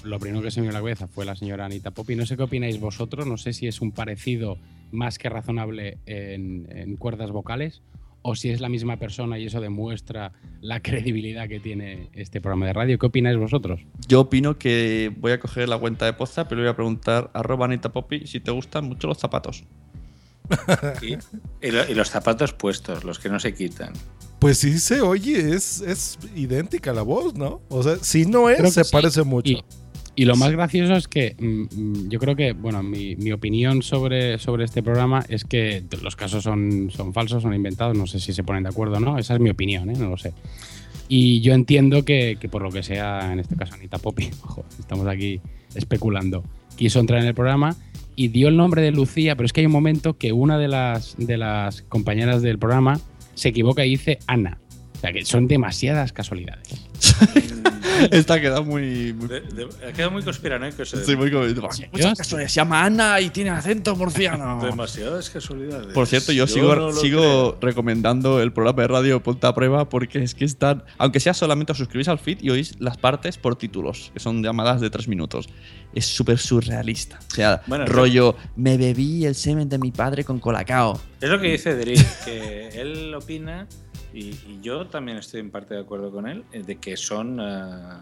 lo primero que se me a la cabeza fue la señora Anita Popi. No sé qué opináis vosotros, no sé si es un parecido más que razonable en, en cuerdas vocales o si es la misma persona y eso demuestra la credibilidad que tiene este programa de radio. ¿Qué opináis vosotros? Yo opino que voy a coger la cuenta de Poza, pero voy a preguntar arroba Anita Popi si te gustan mucho los zapatos. Y, y lo- y los zapatos puestos, los que no se quitan. Pues sí se oye, es, es idéntica la voz, ¿no? O sea, si no es, se sí. parece mucho. Y, y lo más gracioso es que mm, mm, yo creo que, bueno, mi, mi opinión sobre, sobre este programa es que los casos son, son falsos, son inventados, no sé si se ponen de acuerdo o no, esa es mi opinión, ¿eh? no lo sé. Y yo entiendo que, que por lo que sea, en este caso Anita Popi, ojo, estamos aquí especulando, quiso entrar en el programa y dio el nombre de Lucía, pero es que hay un momento que una de las, de las compañeras del programa se equivoca y dice Ana. O sea que son demasiadas casualidades. Esta queda muy. muy De- de- ha quedado muy conspiranoico eso. de- Sí, muy Muchas casualidades. Se llama Ana y tiene acento murciano. Demasiadas casualidades. Por cierto, yo, sigo, no sigo recomendando el programa de radio Ponte a Prueba porque es que están. Aunque sea solamente os suscribís al feed y oís las partes por títulos, que son llamadas de tres minutos. Es súper surrealista. O sea, Bueno, rollo, me bebí el semen de mi padre con colacao. Es lo que dice Drick, que él opina, y, y yo también estoy en parte de acuerdo con él, eh, de que son, eh,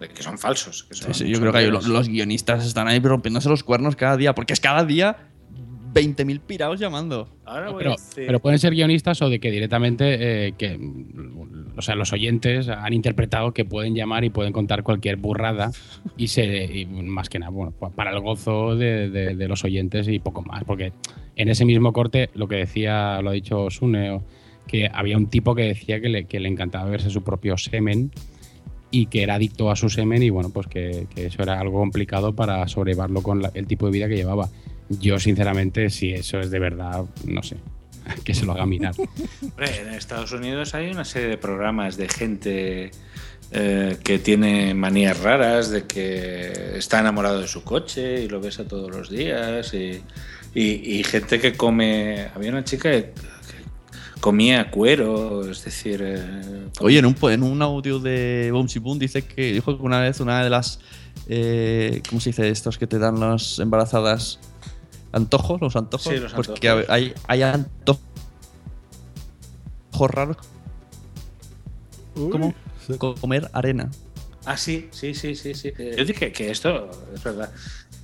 de que son falsos. Que son, Sí, sí, yo son creo que los, los guionistas están ahí rompiéndose los cuernos cada día, porque es cada día 20.000 pirados llamando. Ahora voy Pero, a decir- pero pueden ser guionistas o de que directamente, eh, que, o sea, los oyentes han interpretado que pueden llamar y pueden contar cualquier burrada y se, y más que nada, bueno, pa- para el gozo de, de- de los oyentes y poco más, porque en ese mismo corte, lo que decía, lo ha dicho Sune, o- que había un tipo que decía que le, que le encantaba verse su propio semen y que era adicto a su semen y bueno, pues que, que eso era algo complicado para sobrellevarlo con la- el tipo de vida que llevaba. Yo, sinceramente, si eso es de verdad, no sé, que se lo haga mirar. En Estados Unidos hay una serie de programas de gente eh, que tiene manías raras, de que está enamorado de su coche y lo besa todos los días, y, y- y gente que come... Había una chica que comía cuero, es decir... eh, Oye, en un, po- en un audio de Boomsy Boom dice que dijo que una vez una de las. eh, ¿Cómo se dice? Estos que te dan las embarazadas. ¿Antojos? ¿Los antojos? Sí, los Porque antojos. hay, hay antojos raros como comer arena. Ah, sí, sí, sí, sí, sí. Yo dije que esto es verdad.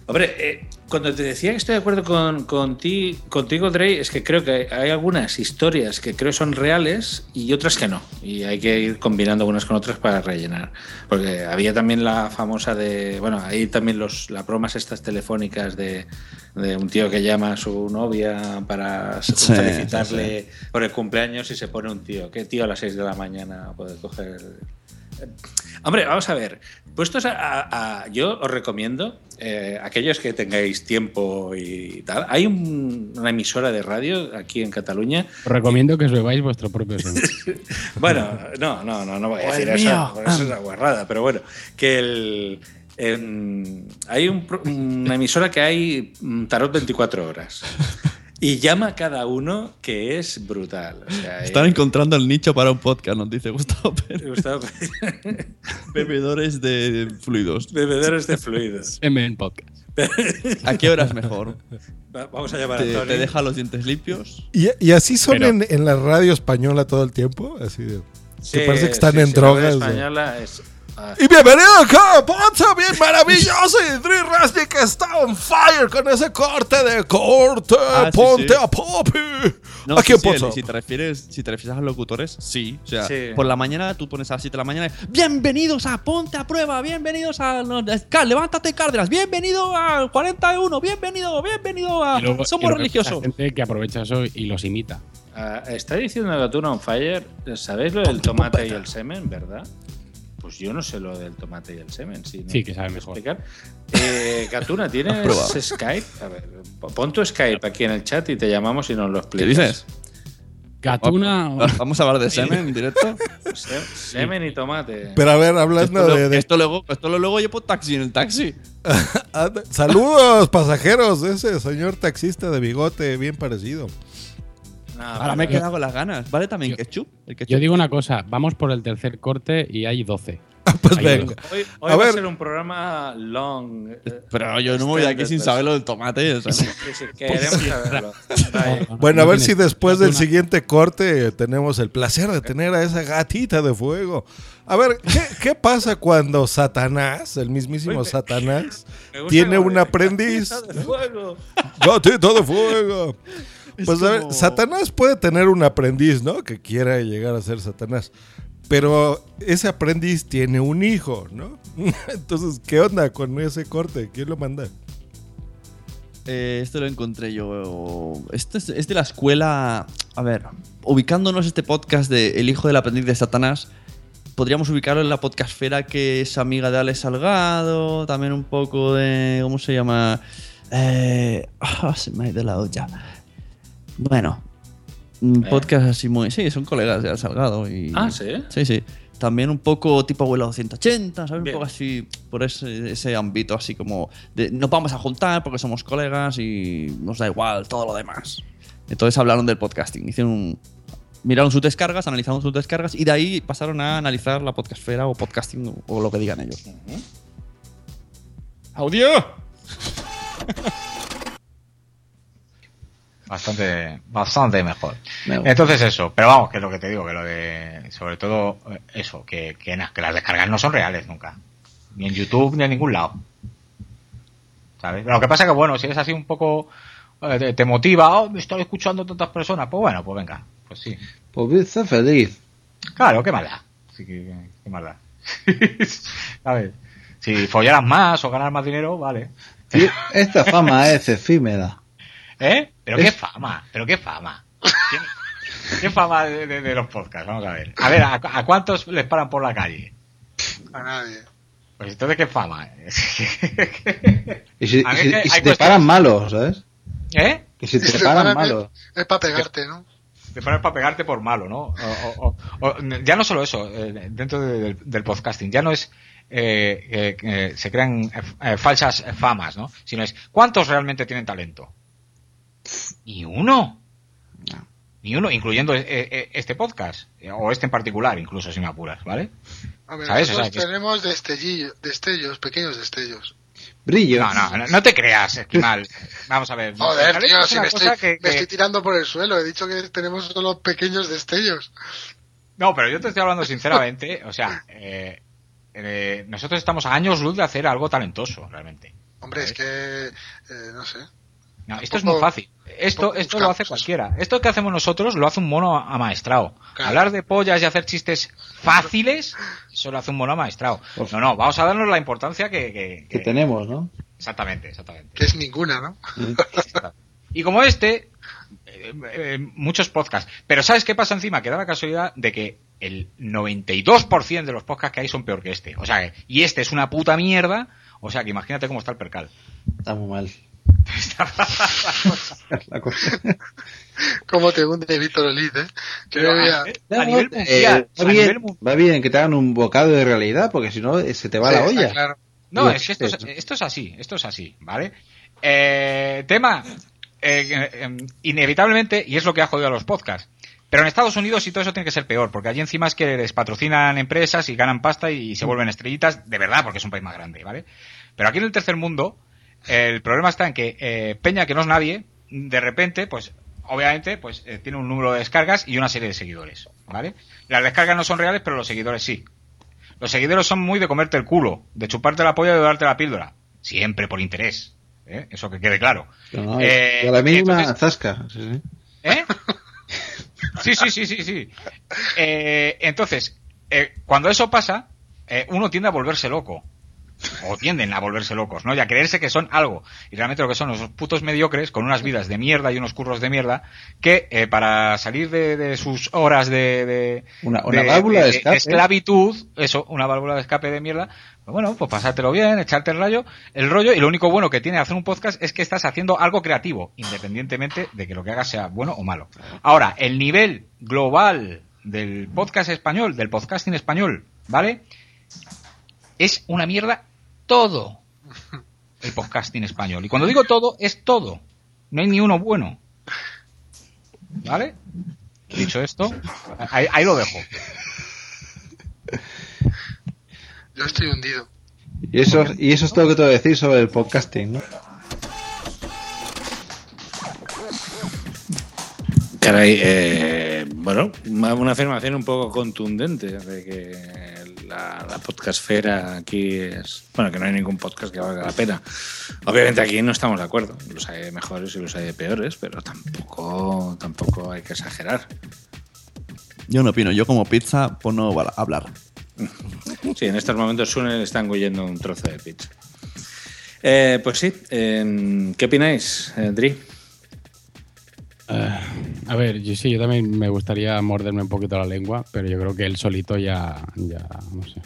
Hombre, eh, cuando te decía que estoy de acuerdo con, con ti, contigo, Drey, es que creo que hay algunas historias que creo son reales y otras que no. Y hay que ir combinando unas con otras para rellenar. Porque había también la famosa de. Bueno, hay también los, las bromas estas telefónicas de, de un tío que llama a su novia para Sí, felicitarle por el cumpleaños y se pone un tío. ¿Qué tío a las 6 de la mañana puede coger Hombre, vamos a ver. Puestos a. a- a- yo os recomiendo, eh, aquellos que tengáis tiempo y tal, hay un- una emisora de radio aquí en Cataluña. Os recomiendo que os bebáis vuestro propio semen. Bueno, no, no, no, no voy a decir eso, eso es una guarrada, pero bueno, que el. em, hay un pro- una emisora que hay mm, tarot 24 horas. Y llama a cada uno que es brutal. O sea, Están eh, encontrando el nicho para un podcast, nos dice Gustavo Pérez. Gustavo Bebedores de fluidos. Bebedores de fluidos. Semen podcast. ¿A qué hora es mejor? Va- Vamos a llamar a ¿Te, Tony. te deja los dientes limpios? ¿Y, y así son Pero- en, en la radio española todo el tiempo? Así de. Sí, que parece que están sí, en sí, la radio drogas. española es. Ah, Y bienvenido acá, Ponce, bien maravilloso. Y Dri Resnick está on fire con ese corte de corte. Ah, sí, ponte sí. a Poppy. No, Aquí sí, en sí, si te refieres, si te refieres a los locutores, sí. O sea, Sí. por la mañana tú pones a las 7 de la mañana. Bienvenidos a Ponte a Prueba, bienvenidos a no, Levántate Cárdenas, bienvenido a 41, bienvenido, bienvenido a luego- Somos hay religiosos. mucha gente que aprovecha eso y los imita. ah, está diciendo Gatuna on fire. ¿Sabéis lo del tomate y el semen, verdad? Pues yo no sé lo del tomate y el semen. Si no Sí, que sabe mejor. explicar. Eh, Gatuna, ¿tienes. Skype? A ver, pon tu Skype aquí en el chat y te llamamos y nos lo ¿Qué explicas. dices? Gatuna. ¿Vamos a hablar de semen en directo? Se- Semen y tomate. Pero a ver, hablando esto, de. lo, de- esto luego, esto lo luego llevo taxi en el taxi. Saludos, pasajeros, ese señor taxista de bigote bien parecido. Ahora me he quedado con las ganas. ¿Vale también ketchup? El ketchup. Yo digo una cosa, vamos por el tercer corte y hay 12. Pues Hay venga. Hoy, hoy A va a ser un programa long. eh, Pero yo no me voy de aquí sin saber lo del tomate. o sea. Sí, sí, queremos saberlo. Ahí. Bueno, a ver si después del siguiente corte tenemos el placer de tener a esa gatita de fuego. A ver, ¿qué, qué pasa cuando Satanás, el mismísimo Satanás, tiene un aprendiz? de fuego. Gatita de fuego. Es Pues a ver, Satanás puede tener un aprendiz, ¿no? Que quiera llegar a ser Satanás. Pero ese aprendiz tiene un hijo, ¿no? Entonces, ¿qué onda con ese corte? ¿Quién lo manda? Eh, esto lo encontré yo. Esto es, es de la escuela. A ver, ubicándonos este podcast de El hijo del aprendiz de Satanás, podríamos ubicarlo en la podcastfera que es amiga de Alex Salgado, también un poco de. ¿Cómo se llama? Eh, ah, se me ha ido la olla. Bueno, un podcast así muy. Sí, son colegas de Alex Salgado. Y, Ah, ¿sí? Sí, sí. También un poco tipo abuelo 280, ¿sabes? Bien. Un poco así, por ese, ese ámbito, así como de nos vamos a juntar porque somos colegas y nos da igual todo lo demás. Entonces hablaron del podcasting. Hicieron un- miraron sus descargas, analizaron sus descargas y de ahí pasaron a analizar la podcastfera o podcasting o, o lo que digan ellos. ¡Audio! Bastante, bastante mejor. Me. Entonces eso, pero vamos, que es lo que te digo, que lo de, sobre todo eh, eso, que, que, que las descargas no son reales nunca. Ni en YouTube ni en ningún lado. ¿Sabes? Lo que pasa que bueno, si es así un poco, eh, te, motiva, oh, me estoy escuchando tantas personas, pues bueno, pues venga, pues sí. Pues sé feliz. Claro, qué maldad. Sí, qué, qué. ¿Sabes? Si follaras más o ganar más dinero, vale. Esta fama es efímera. ¿Eh? ¿Pero qué fama? ¿Pero qué fama? ¿Quién- ¿Qué fama de, de- de los podcasts? Vamos a ver. A ver, ¿a, a cuántos les paran por la calle? A nadie. Pues entonces, ¿qué fama? Y si, A y si- y te cuestiones- paran malos, ¿sabes? ¿Eh? Que si te Si te paran paran, malos. Es para pegarte, ¿no? Te paran para pegarte por malo, ¿no? O- o- o- o- ya no solo eso, eh, dentro de- del, del podcasting, ya no es eh, eh, que se crean eh, eh, falsas famas, ¿no? Sino es, ¿cuántos realmente tienen talento? Ni uno. Ni uno, incluyendo eh, eh, este podcast, eh, o este en particular, incluso si me apuras, ¿vale? A ver, ¿Sabes? O nosotros sea, tenemos destellillo- destellos, pequeños destellos. Brillos. No, no, no, te creas, Esquimal. Vamos a ver. Joder, tío, si me cosa estoy, que- me que- estoy tirando por el suelo. He dicho que tenemos solo pequeños destellos. No, pero yo te estoy hablando sinceramente, o sea, eh, eh, nosotros estamos a años luz de hacer algo talentoso, realmente. Hombre, es que... eh, no sé. No, esto es muy fácil. Esto, esto lo hace cualquiera. Esto que hacemos nosotros lo hace un mono amaestrado. Hablar de pollas y hacer chistes fáciles, eso lo hace un mono amaestrado. No, no, vamos a darnos la importancia que... que- Que que- tenemos, ¿no? Exactamente, exactamente. Que es ninguna, ¿no? Y como este, eh, eh, muchos podcasts. Pero ¿sabes qué pasa encima? Que da la casualidad de que el 92% de los podcasts que hay son peor que este. O sea, y este es una puta mierda. O sea, que imagínate cómo está el percal. Está muy mal. Cómo te hunde Víctor Olid, ¿eh? Pero, vea- a- a nivel Eh, va, a bien, nivel mu- va bien que te hagan un bocado de realidad, porque si no eh, se te va Sí, la olla. claro. No, es que esto es, esto es así, esto es así, ¿vale? Eh, tema, eh, eh, eh, inevitablemente, y es lo que ha jodido a los podcasts, pero en Estados Unidos y todo eso tiene que ser peor, porque allí encima es que les patrocinan empresas y ganan pasta y se vuelven estrellitas, de verdad, porque es un país más grande, ¿vale? Pero aquí en el tercer mundo, el problema está en que eh, Peña, que no es nadie, de repente, pues, obviamente, pues eh, tiene un número de descargas y una serie de seguidores, ¿vale? Las descargas no son reales, pero los seguidores sí. Los seguidores son muy de comerte el culo, de chuparte la polla y de darte la píldora. Siempre por interés. ¿eh? Eso que quede claro. No, Eh, y a la mínima entonces- zasca. Sí, sí. ¿Eh? Sí, sí, sí, sí, sí. Eh, entonces, eh, cuando eso pasa, uno tiende a volverse loco. O tienden a volverse locos, ¿no? Y a creerse que son algo. Y realmente lo que son los putos mediocres con unas vidas de mierda y unos curros de mierda que eh, para salir de, de sus horas de, de, Una- una válvula de escape. esclavitud, eso, una válvula de escape de mierda, pues bueno, pues pasártelo bien, echarte el rollo, el rollo, y lo único bueno que tiene hacer un podcast es que estás haciendo algo creativo, independientemente de que lo que hagas sea bueno o malo. Ahora, el nivel global del podcast español, del podcasting español, ¿vale? Es una mierda todo el podcasting español. Y cuando digo todo, es todo. No hay ni uno bueno. ¿Vale? Dicho esto, ahí, ahí lo dejo. Yo estoy hundido. Y eso, y eso es todo lo que te voy a decir sobre el podcasting, ¿no? Caray, eh, bueno, una afirmación un poco contundente de que la, la podcastfera aquí es. Bueno, que no hay ningún podcast que valga la pena. Obviamente aquí no estamos de acuerdo. Los hay de mejores y los hay de peores, pero tampoco, tampoco hay que exagerar. Yo no opino, yo como pizza, pues no a hablar. Sí, en estos momentos Sune está engullendo un trozo de pizza. Eh, pues sí, eh, ¿qué opináis, Dri? Eh, a ver, yo sí, yo también me gustaría morderme un poquito la lengua, pero yo creo que él solito ya, ya no sé,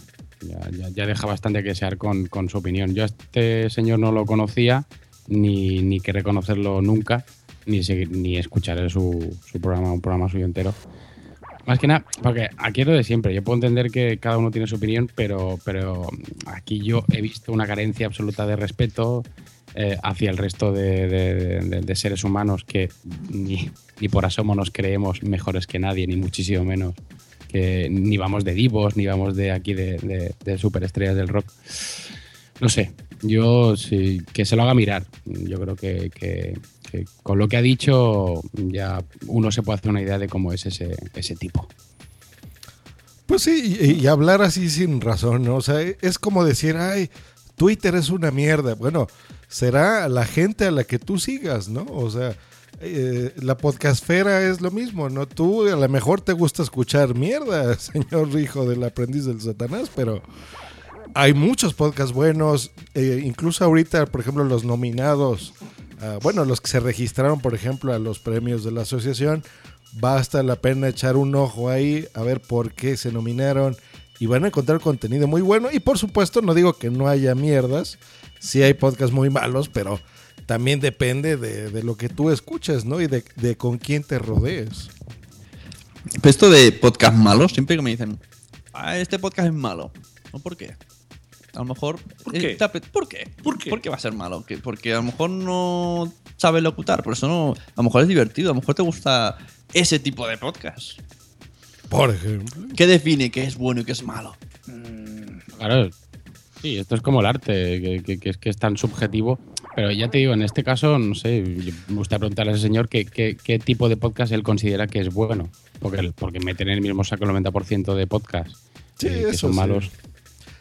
ya, ya- ya deja bastante que desear con, su opinión. Yo a este señor no lo conocía, ni, ni que reconocerlo nunca, ni, ni escucharé su, su programa, un programa suyo entero. Más que nada, porque aquí es lo de siempre. Yo puedo entender que cada uno tiene su opinión, pero, pero aquí yo he visto una carencia absoluta de respeto eh, hacia el resto de, de- seres humanos que ni, ni por asomo nos creemos mejores que nadie, ni muchísimo menos. Que ni vamos de divos, ni vamos de aquí de, superestrellas del rock. No sé, yo sí, que se lo haga mirar. Yo creo que- con lo que ha dicho ya uno se puede hacer una idea de cómo es ese, ese tipo. Pues sí, y, y hablar así sin razón, ¿no? O sea, es como decir, ay, Twitter es una mierda. Bueno, será la gente a la que tú sigas, ¿no? O sea, eh, la podcastfera es lo mismo, ¿no? Tú a lo mejor te gusta escuchar mierda, señor hijo del aprendiz del Satanás, pero hay muchos podcasts buenos, eh, incluso ahorita, por ejemplo, los nominados, ah, bueno, los que se registraron, por ejemplo, a los premios de la asociación, basta la pena echar un ojo ahí a ver por qué se nominaron y van a encontrar contenido muy bueno. Y por supuesto, no digo que no haya mierdas, sí hay podcasts muy malos, pero también depende de, lo que tú escuches, ¿no? Y de, con quién te rodees. Esto de podcast malos, siempre que me dicen, "Ah, este podcast es malo. ¿No por qué? A lo mejor. ¿Por qué? eh, te apet- ¿Por qué? ¿Por qué? va a ser malo? Que- Porque a lo mejor no sabe locutar, por eso no. A lo mejor es divertido, a lo mejor te gusta ese tipo de podcast. Por ejemplo. ¿Qué define qué es bueno y qué es malo? Claro, sí, esto es como el arte, que, que- que es, que es tan subjetivo. Pero ya te digo, en este caso, no sé, me gustaría preguntarle a ese señor qué, qué- qué tipo de podcast él considera que es bueno. Porque, porque meten en el mismo saco el 90% de podcasts Sí, eh, que eso son sí.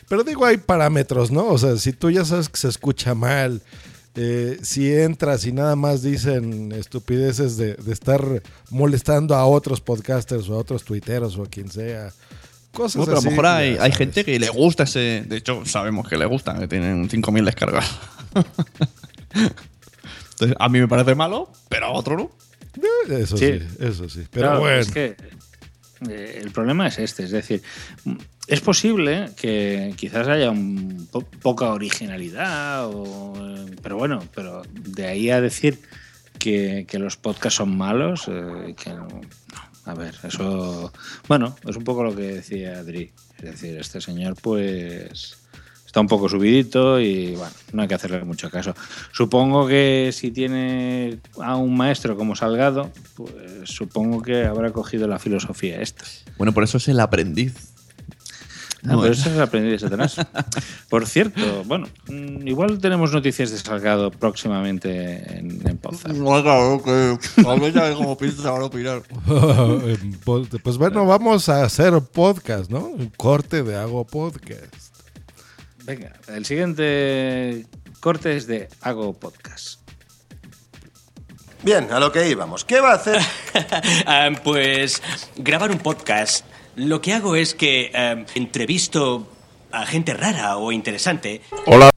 Pero digo, hay parámetros, ¿no? O sea, si tú ya sabes que se escucha mal, eh, si entras y nada más dicen estupideces de, de estar molestando a otros podcasters o a otros tuiteros o a quien sea, cosas Bueno, pero a así. lo mejor hay, hay gente que le gusta ese. De hecho, sabemos que le gusta, que tienen 5.000 descargas. Entonces, a mí me parece malo, pero a otro no. Eh, Eso sí, eso sí. Pero Claro, bueno. es que eh, el problema es este, es decir, mm, es posible que quizás haya un po- poca originalidad, o, eh, pero bueno, pero de ahí a decir que, los podcasts son malos, eh, que no. a ver, eso, bueno, es un poco lo que decía Adri, es decir, este señor pues está un poco subidito y bueno, no hay que hacerle mucho caso. Supongo que si tiene a un maestro como Salgado, pues supongo que habrá cogido la filosofía esta. Bueno, por eso es el aprendiz. Ah, No, pero eso es el aprendiz de Satanás. Por cierto, bueno, mm, igual tenemos noticias de Salgado próximamente en, en Podzap. No, claro, que ya como a opinar. pues bueno, vamos a hacer podcast, ¿no? Un corte de Hago Podcast. Venga, el siguiente corte es de Hago Podcast. Bien, a lo que íbamos. ¿Qué va a hacer? Ah, pues grabar un podcast. Lo que hago es que ah, entrevisto a gente rara o interesante. Hola.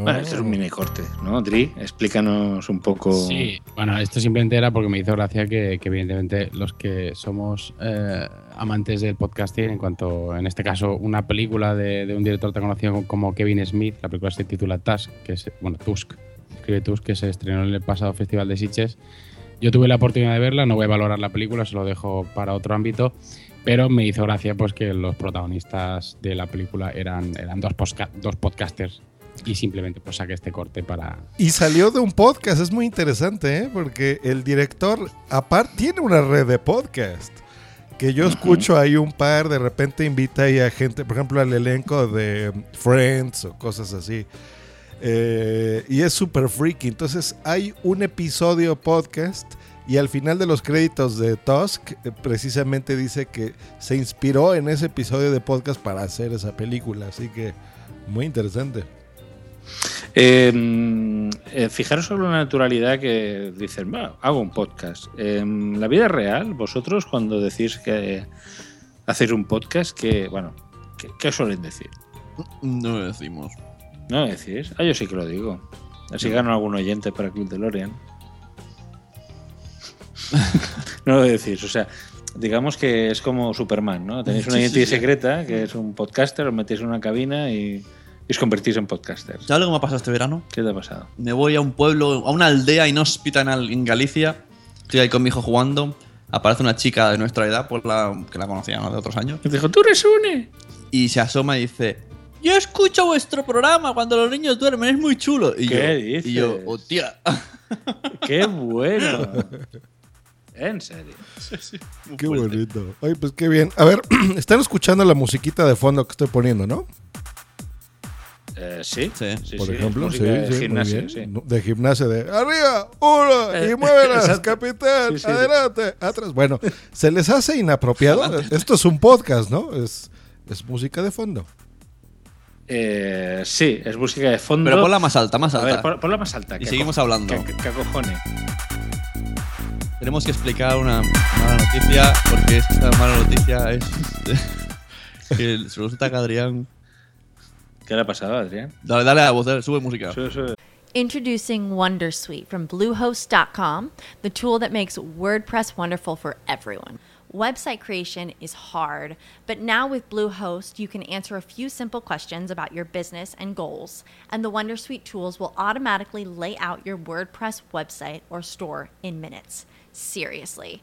Bueno, este es un mini corte, ¿no? Dri, explícanos un poco. Sí, bueno, esto simplemente era porque me hizo gracia que, que evidentemente los que somos eh, amantes del podcasting, en cuanto, en este caso, una película de, de un director tan conocido como Kevin Smith, la película se titula Tusk, que es, bueno, Tusk, escribe Tusk, que se estrenó en el pasado Festival de Sitges. Yo tuve la oportunidad de verla, no voy a valorar la película, se lo dejo para otro ámbito, pero me hizo gracia pues que los protagonistas de la película eran, eran dos, dos podcasters y simplemente pues saqué este corte para... Y salió de un podcast, es muy interesante, ¿eh? porque el director, aparte, tiene una red de podcast. Que yo escucho ahí un par, de repente invita ahí a gente, por ejemplo, al elenco de Friends o cosas así. Eh, y es súper freaky. Entonces hay un episodio podcast y al final de los créditos de Tusk eh, precisamente dice que se inspiró en ese episodio de podcast para hacer esa película. Así que muy interesante. Eh, eh, fijaros sobre la naturalidad que dicen, "Bueno, hago un podcast. En la vida real, vosotros cuando decís que hacéis un podcast, que, bueno, ¿qué, suelen decir? No lo decimos. ¿No lo decís? Ah, yo sí que lo digo. Así gano algún oyente para Club DeLorean. no lo decís, o sea, digamos que es como Superman, ¿no? Tenéis una Sí, sí, identidad sí. secreta que es un podcaster, os metéis en una cabina y, y os convertís en podcasters. ¿Sabes lo que me ha pasado este verano? ¿Qué te ha pasado? Me voy a un pueblo, a una aldea inhóspita en, Al- en Galicia. Estoy ahí con mi hijo jugando. Aparece una chica de nuestra edad, por la, que la conocía ¿no? de otros años. Y dijo, tú eres une. Y se asoma y dice, yo escucho vuestro programa cuando los niños duermen, es muy chulo. Y ¿Qué yo, Y yo, dices? hostia. ¡Qué bueno! En serio. Qué bonito. Oye, pues qué bien. A ver, están escuchando la musiquita de fondo que estoy poniendo, ¿no? Eh, sí, sí, Por sí, ejemplo, sí, de sí, muy gimnasio, bien. sí. No, De gimnasia de arriba, uno, y Eh, muévelas, capitán, Sí, sí. adelante, atrás. Bueno, ¿se les hace inapropiado? Esto es un podcast, ¿no? Es, es música de fondo. Eh, sí, es música de fondo. Pero ponla más alta, más A alta. ver, pon- ponla más alta. Y que seguimos hablando. Que, que acojone. Tenemos que explicar una mala noticia, porque esta mala noticia es que resulta que Adrián... ¿Qué le ha pasado, Adrián? Dale, dale a la voz, dale, sube música. Introducing Wondersuite from Bluehost.com, the tool that makes WordPress wonderful for everyone. Website creation is hard, but now with Bluehost, you can answer a few simple questions about your business and goals, and the Wondersuite tools will automatically lay out your WordPress website or store in minutes. Seriously.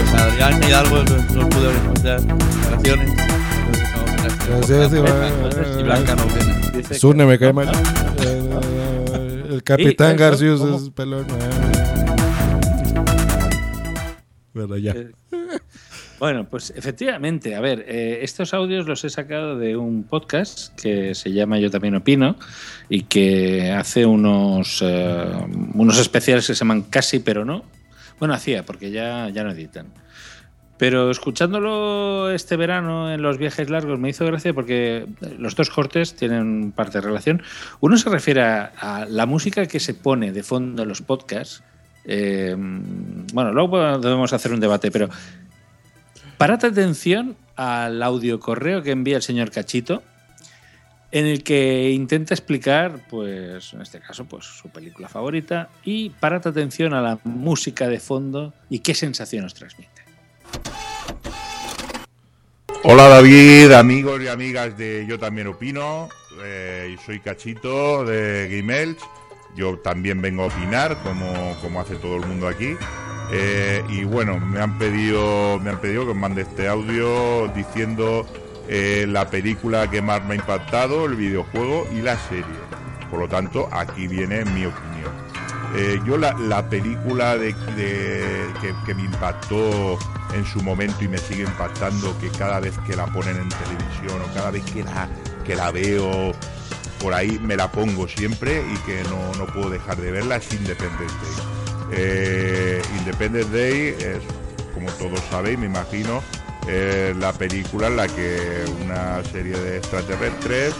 Pues Adrián Hidalgo no pudo escuchar declaraciones. Va- Y Blanca no viene. Zune me cae mal. Eh, El capitán ¿Cómo? es pelón. Bueno, ya. Eh, Bueno, pues efectivamente, a ver, eh, estos audios los he sacado de un podcast que se llama Yo también opino y que hace unos, eh, unos especiales que se llaman Casi pero no. Bueno, hacía, porque ya, ya no editan. Pero escuchándolo este verano en los viajes largos me hizo gracia porque los dos cortes tienen parte de relación. Uno se refiere a, la música que se pone de fondo en los podcasts. Eh, bueno, luego debemos hacer un debate, pero parad atención al audio correo que envía el señor Cachito, en el que intenta explicar, pues, en este caso, pues, su película favorita, y parad atención a la música de fondo y qué sensación os transmite. Hola David, amigos y amigas de Yo también opino. Eh, soy Cachito de Game Elch. Yo también vengo a opinar, como, como hace todo el mundo aquí. Eh, y bueno, me han pedido, me han pedido que os mande este audio diciendo eh, la película que más me ha impactado, el videojuego y la serie. Por lo tanto, aquí viene mi opinión. Eh, yo la, la película de, que me impactó en su momento y me sigue impactando, que cada vez que la ponen en televisión o cada vez que la, que la veo por ahí me la pongo siempre y que no, no puedo dejar de verla, es Independence Day. Eh, Independence Day es, como todos sabéis, me imagino, eh, la película en la que una serie de extraterrestres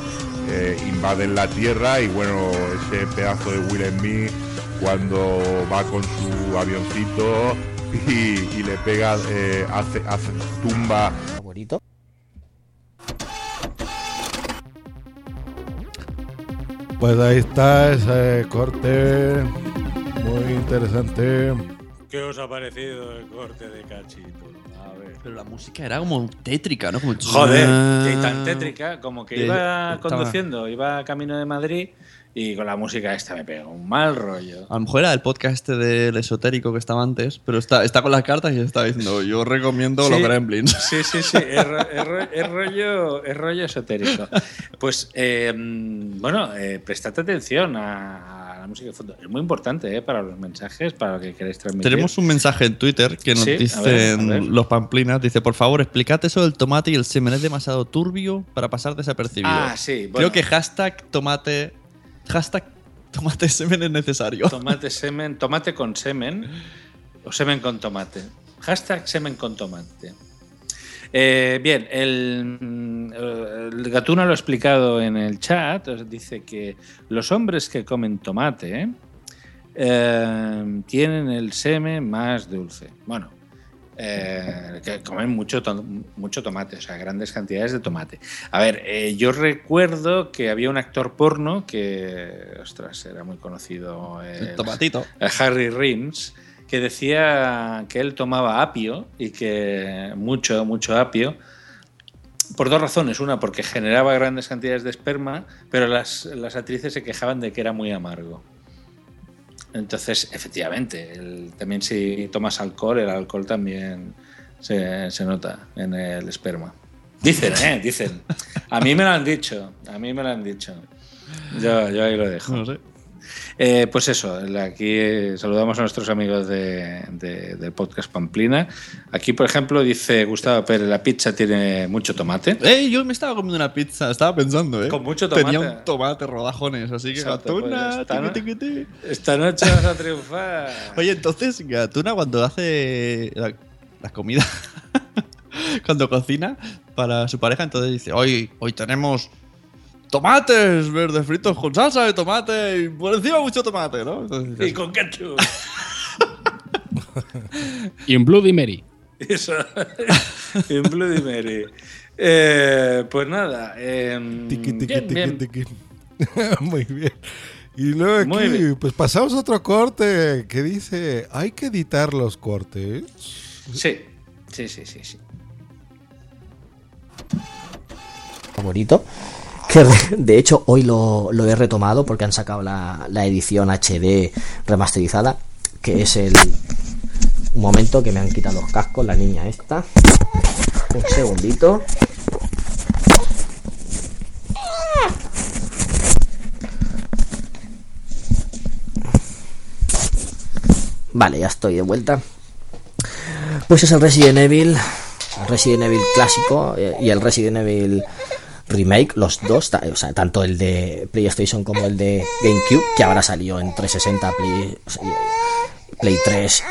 eh, invaden la Tierra y bueno, ese pedazo de Will Smith cuando va con su avioncito y, y le pega, eh, hace, hace tumba Favorito. Pues ahí está ese corte. Muy interesante. ¿Qué os ha parecido el corte de Cachito? Pero la música era como tétrica, ¿no? Como Joder, que tan tétrica, como que Que iba estaba- conduciendo, iba camino de Madrid y con la música esta me pegó un mal rollo. A lo mejor era el podcast este del esotérico que estaba antes, pero está, está con las cartas y está diciendo, yo recomiendo los Sí, gremlins. Sí, sí, sí, es, ro- es ro- es rollo, es rollo esotérico. Pues, eh, bueno, eh, prestad atención a la música de fondo. Es muy importante eh, para los mensajes, para lo que queréis transmitir. Tenemos un mensaje en Twitter que nos Sí, a dicen ver, a ver. los pamplinas, dice, por favor, explicad eso del tomate y el semen es demasiado turbio para pasar desapercibido. Ah, sí, bueno. Creo que hashtag tomate, hashtag tomate semen es necesario. Tomate semen, tomate con semen o semen con tomate. Hashtag semen con tomate. Eh, bien, el, mm, el Gatuna lo ha explicado en el chat. Dice que los hombres que comen tomate eh, tienen el semen más dulce. Bueno, eh, que comen mucho, mucho tomate, o sea, grandes cantidades de tomate. A ver, eh, yo recuerdo que había un actor porno que, ostras, era muy conocido. El tomatito. eh, Harry Rims, que decía que él tomaba apio y que mucho, mucho apio. Por dos razones. Una, porque generaba grandes cantidades de esperma, pero las, las actrices se quejaban de que era muy amargo. Entonces, efectivamente, también si tomas alcohol, el alcohol también se, se nota en el esperma. Dicen, ¿eh? Dicen. A mí me lo han dicho. A mí me lo han dicho. Yo, yo ahí lo dejo. Eh, pues eso, aquí saludamos a nuestros amigos de, de- del podcast Pamplina. Aquí, por ejemplo, dice Gustavo Pérez, la pizza tiene mucho tomate. Ey, yo me estaba comiendo una pizza, estaba pensando, ¿eh? Con mucho tomate. Tenía un tomate rodajones, así que Exacto, Gatuna, pues, esta, no- tiqui, tiqui, tiqui. esta noche vas a triunfar. Oye, entonces Gatuna cuando hace la, la comida, cuando cocina para su pareja, entonces dice, hoy, hoy tenemos tomates verdes fritos con salsa de tomate y por encima mucho tomate, ¿no? Entonces Y con ketchup. Y en Bloody Mary. Eso. en Bloody Mary. Eh, pues nada. em, Tiqui, tiqui, bien, tiqui, bien. tiqui. Muy bien. Y luego aquí, pues pasamos a otro corte que dice, hay que editar los cortes. Sí, sí, sí, sí. sí. favorito. Que de hecho hoy lo, lo he retomado porque han sacado la, la edición HD remasterizada. Que es el un momento que me han quitado los cascos, la niña esta. Un segundito. Vale, ya estoy de vuelta. Pues es el Resident Evil, el Resident Evil clásico eh, y el Resident Evil remake, los dos, o sea, tanto el de PlayStation como el de GameCube, que ahora salió en 360, Play, o sea, Play 3,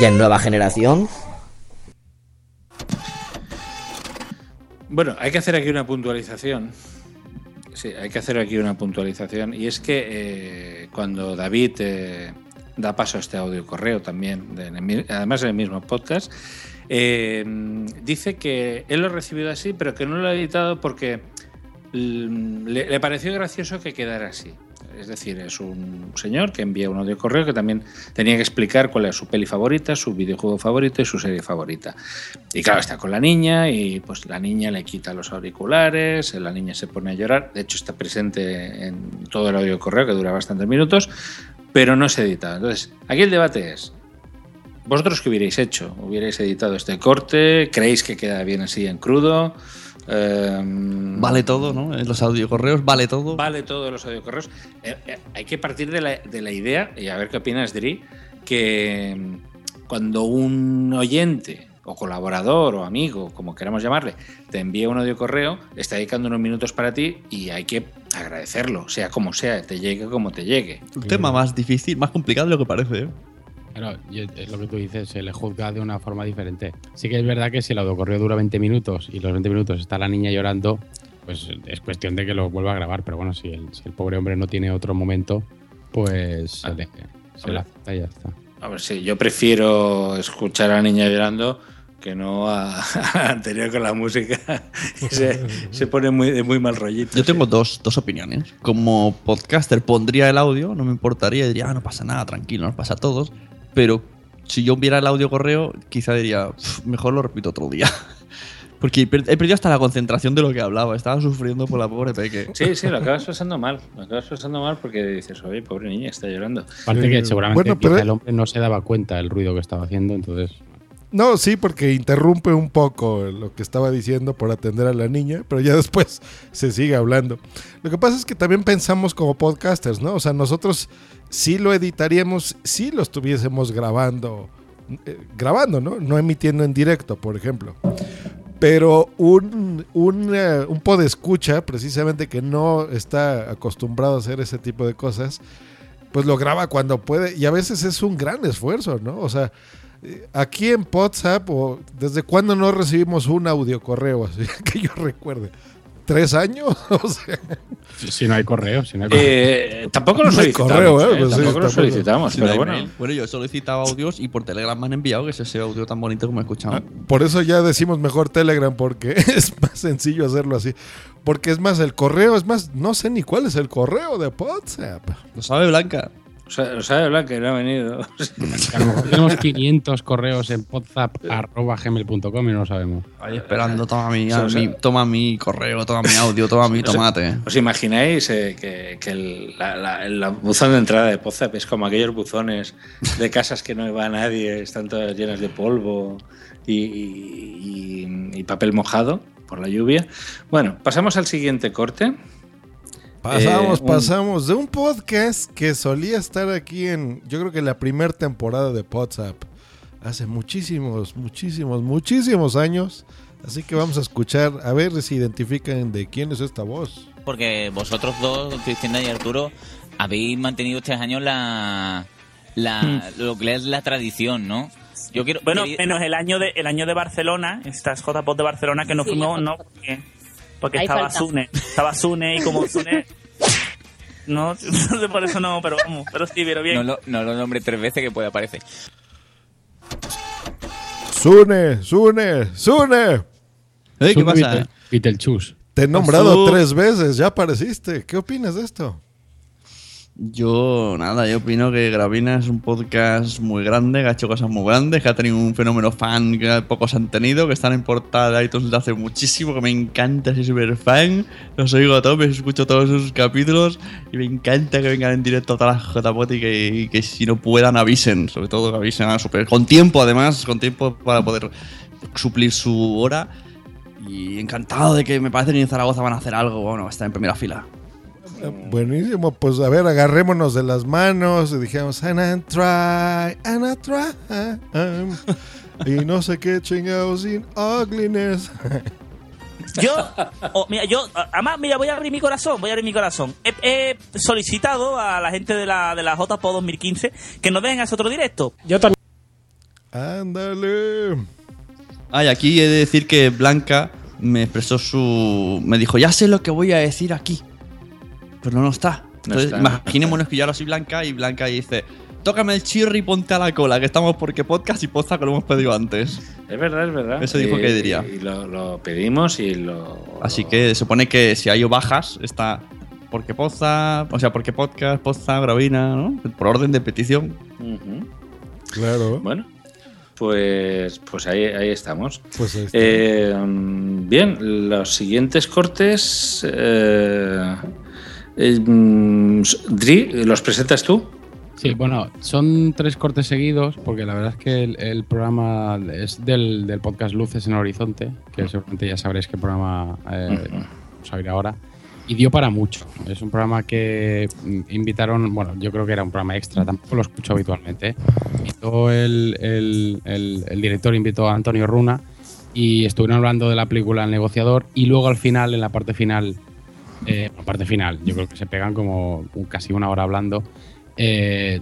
ya en nueva generación. Bueno, hay que hacer aquí una puntualización. Sí, hay que hacer aquí una puntualización. Y es que eh, cuando David eh, da paso a este audio correo también, además en el mismo podcast, eh, dice que él lo ha recibido así, pero que no lo ha editado porque le, le pareció gracioso que quedara así. Es decir, es un señor que envía un audio correo que también tenía que explicar cuál era su peli favorita, su videojuego favorito y su serie favorita. Y claro, está con la niña y pues la niña le quita los auriculares, la niña se pone a llorar. De hecho, está presente en todo el audio correo que dura bastantes minutos, pero no se edita. Entonces, aquí el debate es, ¿vosotros qué hubierais hecho? ¿Hubierais editado este corte? ¿Creéis que queda bien así en crudo? Em, Vale todo, ¿no? En los audiocorreos vale todo. Vale todo los audiocorreos. Eh, eh, hay que partir de la, de la idea, y a ver qué opinas, Dri, que mm, cuando un oyente o colaborador o amigo, como queramos llamarle, te envía un audiocorreo, está dedicando unos minutos para ti y hay que agradecerlo, sea como sea, te llegue como te llegue. Un tema más difícil, más complicado de lo que parece. ¿eh? Claro, es lo que tú dices, se le juzga de una forma diferente. Sí que es verdad que si el autocorreo dura 20 minutos y los 20 minutos está la niña llorando, pues es cuestión de que lo vuelva a grabar. Pero bueno, si el, si el pobre hombre no tiene otro momento, pues se, le, se le acepta y ya está. A ver, sí, yo prefiero escuchar a la niña llorando que no a, a anterior con la música. se, se pone muy, de muy mal rollito. Yo tengo dos, dos opiniones. Como podcaster pondría el audio, no me importaría, diría, ah, no pasa nada, tranquilo, nos pasa a todos. Pero si yo viera el audio correo, quizá diría, "Pf, mejor lo repito otro día. Porque he per- he perdido hasta la concentración de lo que hablaba. Estaba sufriendo por la pobre Peque. Sí, sí, lo acabas pasando mal. Lo acabas pasando mal porque dices, oye, pobre niña, está llorando. Aparte que seguramente bueno, pero- el hombre no se daba cuenta del ruido que estaba haciendo, entonces No, sí, porque interrumpe un poco lo que estaba diciendo por atender a la niña, pero ya después se sigue hablando. Lo que pasa es que también pensamos como podcasters, ¿no? O sea, nosotros sí lo editaríamos si lo estuviésemos grabando, eh, grabando, ¿no? No emitiendo en directo, por ejemplo. Pero un, un, eh, un podescucha, precisamente que no está acostumbrado a hacer ese tipo de cosas, pues lo graba cuando puede. Y a veces es un gran esfuerzo, ¿no? O sea, eh, aquí en WhatsApp, o ¿desde cuándo no recibimos un audio correo así que yo recuerde? ¿Tres años? O sea, si no hay correo, si no hay correo. Eh, tampoco lo No solicitamos. correo, ¿eh? ¿eh? Pues sí, tampoco lo solicitamos, pero bueno. mail. Bueno, yo he solicitado audios y por Telegram me han enviado, que es ese audio tan bonito como he escuchado. por eso ya decimos mejor Telegram, porque es más sencillo hacerlo así. Porque es más, el correo, es más, no sé ni cuál es el correo de WhatsApp. Lo sabe Blanca. O sea, lo sabe Blanca, no ha venido. A lo mejor tenemos 500 correos en podzap.gmail.com y no lo sabemos. Ahí esperando, toma mi, O sea, o sea- mi- toma mi correo, toma mi audio, toma mi O sea, tomate. ¿Os imagináis eh, que, que el, la, la- el buzón de entrada de WhatsApp es como aquellos buzones de casas que no va nadie, están todas llenas de polvo y, y- y- y papel mojado por la lluvia? Bueno, pasamos al siguiente corte. Pasamos, Eh, un- pasamos de un podcast que solía estar aquí en, yo creo que la primera temporada de WhatsApp, hace muchísimos, muchísimos, muchísimos años. Así que vamos a escuchar, a ver si identifican de quién es esta voz. Porque vosotros dos, Cristina y Arturo, habéis mantenido estos años la, la lo que es la tradición, ¿no? Yo quiero Bueno, quería- menos el año de el año de Barcelona, estas JPOT de Barcelona que no Sí, fuimos, no, porque, porque Ahí estaba falta. Sune, estaba Sune y como Sune no, no sé por eso no, pero vamos, pero sí, pero bien. no lo, no lo nombre tres veces que puede aparecer. Sune, Sune, Sune. ¿qué pasa? Beetlejuice. Te he nombrado tres veces, ya apareciste. ¿Qué opinas de esto? Yo, nada, yo opino que Gravina es un podcast muy grande, que ha hecho cosas muy grandes, que ha tenido un fenómeno fan que pocos han tenido, que están en portada de iTunes desde hace muchísimo, que me encanta, soy súper fan, los oigo a tope, escucho todos sus capítulos y me encanta que vengan en directo a todas las JPOT y que, y que si no puedan avisen, sobre todo que avisen a super, con tiempo además, con tiempo para poder suplir su hora. Y encantado de que me parece que en Zaragoza van a hacer algo, bueno, está en primera fila. Eh, Buenísimo, pues a ver, agarrémonos de las manos y dijimos, and I try, and I try. um, y no sé qué chingados sin ugliness. Yo, oh, mira, yo, además, mira, voy a abrir mi corazón, voy a abrir mi corazón. He, he solicitado a la gente de la, de la JPO 2015 que nos a ese otro directo. Yo también. Ándale. Ah, y aquí he de decir que Blanca me expresó su. Me dijo, ya sé lo que voy a decir aquí. Pero no está. Entonces, está. imaginémonos que yo ahora soy Blanca y Blanca dice: Tócame el chirri y ponte a la cola, que estamos porque podcast y posta que lo hemos pedido antes. Es verdad, es verdad. Eso dijo Y- que diría. Y lo, lo pedimos y lo. Así que se supone que si hay bajas, está porque posta, o sea, porque podcast, posta, gravina, ¿no? Por orden de petición. Ujú. Claro. Bueno, pues, pues ahí, ahí estamos. Pues ahí está. Eh, mm, bien, los siguientes cortes. eh, eh, mm, Dri, ¿los presentas tú? Sí, bueno, son tres cortes seguidos, porque la verdad es que el, el programa es del, del podcast Luces en el Horizonte, que seguramente ya sabréis qué programa eh, os abrirá ahora. Y dio para mucho. Es un programa que mm, invitaron, bueno, yo creo que era un programa extra, tampoco lo escucho habitualmente. el- el- el director invitó a Antonio Runa y estuvieron hablando de la película El negociador y luego al final, en la parte final, eh, la parte final, yo creo que se pegan como casi una hora hablando. eh,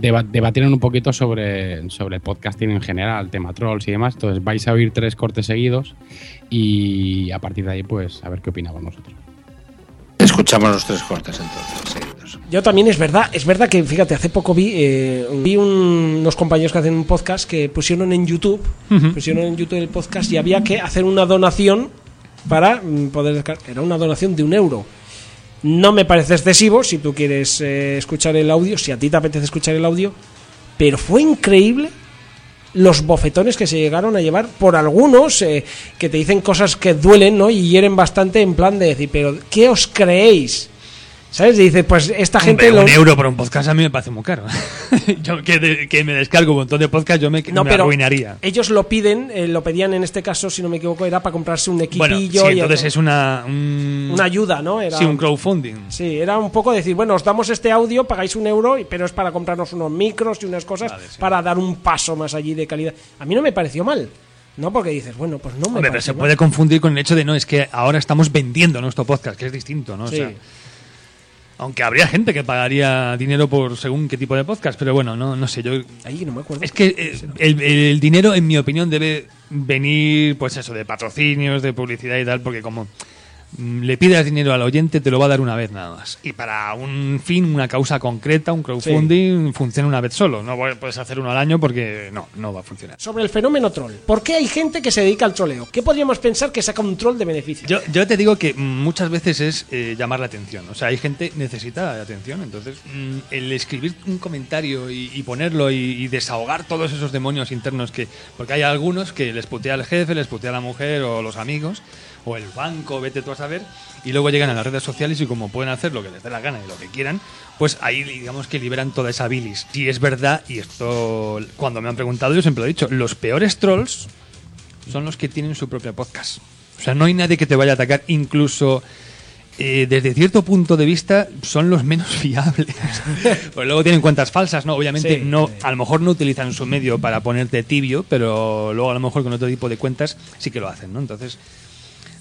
deba- debatieron un poquito sobre, sobre el podcasting en general, tema trolls y demás. Entonces vais a oír tres cortes seguidos y a partir de ahí, pues a ver qué opinamos nosotros. Escuchamos los tres cortes entonces, seguidos. Yo también es verdad, es verdad que fíjate, hace poco vi, eh, vi un- unos compañeros que hacen un podcast que pusieron en YouTube, pusieron en YouTube el podcast y había que hacer una donación para mm, poder descargar. Era una donación de un euro. No me parece excesivo si tú quieres eh, escuchar el audio, si a ti te apetece escuchar el audio, pero fue increíble los bofetones que se llegaron a llevar por algunos eh, que te dicen cosas que duelen, ¿no? Y hieren bastante en plan de decir, pero ¿qué os creéis? ¿Sabes? Y dice, pues esta gente... Hombre, lo- un euro por un podcast a mí me parece muy caro. yo que, de- que me descargo un montón de podcast, yo me, No, me pero arruinaría. ellos lo piden, eh, lo pedían en este caso, si no me equivoco, era para comprarse un Bueno, equipillo sí, y entonces otro- es una... un- una ayuda, ¿no? Era, Sí, un crowdfunding. Sí, era un poco decir, bueno, os damos este audio, pagáis un euro, pero es para comprarnos unos micros y unas cosas para dar un paso más allí de calidad. A mí no me pareció mal, ¿no? Porque dices, bueno, pues no me Hombre, pero se mal. puede confundir con el hecho de no, es que ahora estamos vendiendo nuestro podcast, que es distinto, ¿no? O Sí. sea, aunque habría gente que pagaría dinero por según qué tipo de podcast, pero bueno, no, no sé, yo... Ahí no me acuerdo. Es que eh, el, el dinero, en mi opinión, debe venir, pues eso, de patrocinios, de publicidad y tal, porque como le pidas dinero al oyente, te lo va a dar una vez nada más. Y para un fin, una causa concreta, un crowdfunding, funciona una vez solo. No puedes hacer uno al año porque no, no va a funcionar. Sobre el fenómeno troll. ¿Por qué hay gente que se dedica al troleo? ¿Qué podríamos pensar que saca un troll de beneficio? Yo, yo te digo que muchas veces es eh, llamar la atención. O sea, hay gente que necesita atención. Entonces, mm, el escribir un comentario y, y ponerlo y, y desahogar todos esos demonios internos que. Porque hay algunos que les putea el jefe, les putea la mujer o los amigos o el banco, vete tú a saber. Y luego llegan a las redes sociales y como pueden hacer lo que les dé la gana y lo que quieran, pues ahí digamos que liberan toda esa bilis. Y es verdad, y esto cuando me han preguntado yo siempre lo he dicho, los peores trolls son los que tienen su propio podcast. O sea, no hay nadie que te vaya a atacar, incluso eh, desde cierto punto de vista son los menos fiables. pues luego tienen cuentas falsas, ¿no? Obviamente Sí, no, a lo mejor no utilizan su medio para ponerte tibio, pero luego a lo mejor con otro tipo de cuentas sí que lo hacen, ¿no? Entonces,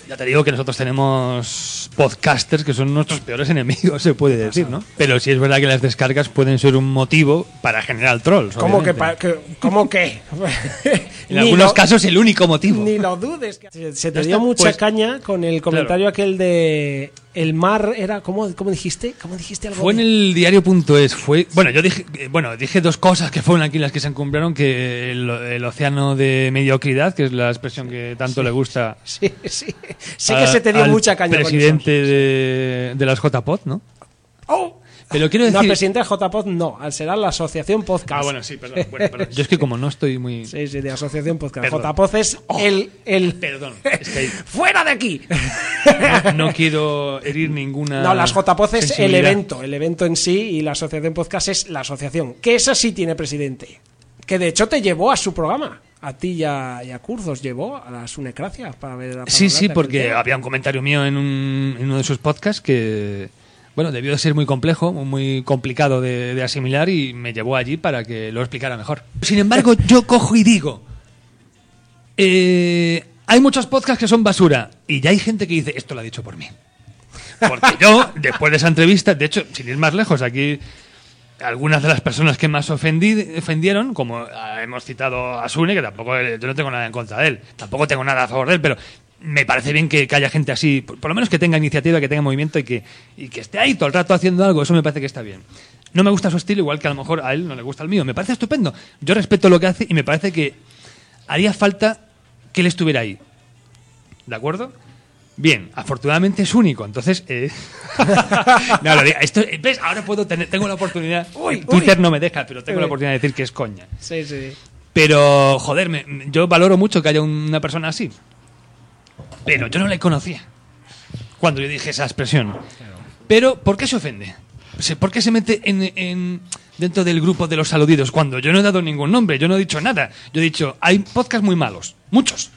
ya te digo que nosotros tenemos podcasters que son nuestros peores enemigos, se puede decir, ¿no? Pero sí es verdad que las descargas pueden ser un motivo para generar trolls. ¿Cómo que, que- ¿Cómo que? En algunos lo- casos el único motivo. Ni lo dudes. que- Se, se te Ya dio mucha pues- caña con el comentario aquel de el mar era ¿cómo, cómo dijiste? ¿Cómo dijiste algo? Fue en el diario.es, fue, bueno, yo dije, eh, bueno, dije dos cosas que fueron aquí las que se encumbraron, que el, el océano de mediocridad, que es la expresión que tanto le gusta Sí, sí. Sé que se te dio mucha caña con presidente de, de las JPOD, ¿no? ¡Oh! Pero quiero No, decir... presidente de JPod no, al será la asociación podcast. Ah, bueno, sí, perdón. Bueno, perdón. Yo es que como no estoy muy... Sí, sí, de asociación podcast. Perdón. JPod es el, el... Perdón, es que ¡Fuera de aquí! no, no quiero herir ninguna... No, las JPod es el evento, el evento en sí, y la asociación podcast es la asociación, que esa sí tiene presidente. Que de hecho te llevó a su programa. A ti y a, y a Curzos llevó a la Sunecracia para ver para Sí, sí, porque había un comentario mío en, un- en uno de sus podcasts que, bueno, debió de ser muy complejo, muy complicado de, asimilar y me llevó allí para que lo explicara mejor. Sin embargo, yo cojo y digo, eh, hay muchos podcasts que son basura y ya hay gente que dice, esto lo ha dicho por mí. Porque yo, después de esa entrevista, de hecho, sin ir más lejos, aquí algunas de las personas que más ofendí, ofendieron, como hemos citado a Sune, que tampoco eh, yo no tengo nada en contra de él, tampoco tengo nada a favor de él, pero me parece bien que, que haya gente así, por, por lo menos que tenga iniciativa, que tenga movimiento y que, y que esté ahí todo el rato haciendo algo, eso me parece que está bien. No me gusta su estilo, igual que a lo mejor a él no le gusta el mío, me parece estupendo. Yo respeto lo que hace y me parece que haría falta que él estuviera ahí. ¿De acuerdo? Bien, afortunadamente es único, entonces... eh, no, lo digo, esto, ¿ves? Ahora puedo tener, tengo la oportunidad... Twitter no me deja, pero tengo la Uy. oportunidad de decir que es coña. Sí, sí. Pero, joder, me- yo valoro mucho que haya una persona así. Pero yo no le conocía cuando yo dije esa expresión. Pero, ¿por qué se ofende? ¿Por qué se mete en, en- dentro del grupo de los saludidos, cuando yo no he dado ningún nombre, yo no he dicho nada. Yo he dicho, hay podcasts muy malos, muchos.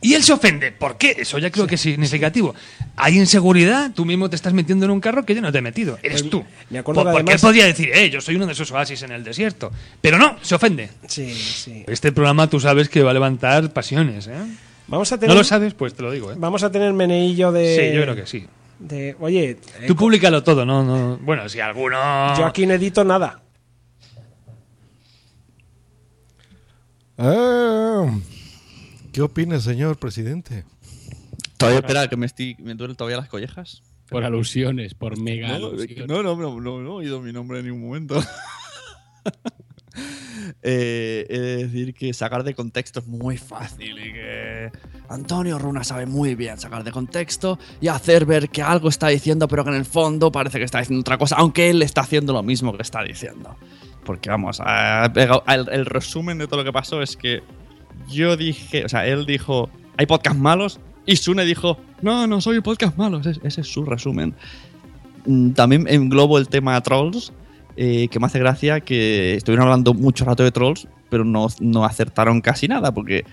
Y él se ofende. ¿Por qué? Eso ya creo que es significativo. Hay inseguridad, tú mismo te estás metiendo en un carro que yo no te he metido. Eres Pues, tú. me acuerdo Por- que porque él podía decir, eh, yo soy uno de esos oasis en el desierto. Pero no, se ofende. Sí, sí. Este programa tú sabes que va a levantar pasiones, ¿eh? Vamos a tener, ¿No lo sabes? Pues te lo digo, ¿eh? Vamos a tener meneillo de. Sí, yo creo que sí. de- oye, eh, Tú públicalo todo, no, no. Bueno, si alguno. yo aquí no edito nada. Ah, ¿Qué opina, señor presidente? Todavía espera que me, estoy, me duelen todavía las collejas. Por alusiones, por mega No, alusiones. no, no, no, no, no he oído mi nombre en ningún momento. Eh, he de decir que sacar de contexto es muy fácil y que Antonio Runa sabe muy bien sacar de contexto y hacer ver que algo está diciendo, pero que en el fondo parece que está diciendo otra cosa, aunque él está haciendo lo mismo que está diciendo. Porque vamos, el, resumen de todo lo que pasó es que yo dije, o sea, él dijo, hay podcast malos y Sune dijo, no, no soy podcast malos, ese, es su resumen. Mm, También englobo el tema trolls, eh, que me hace gracia que estuvieron hablando mucho rato de trolls, pero no, no acertaron casi nada, porque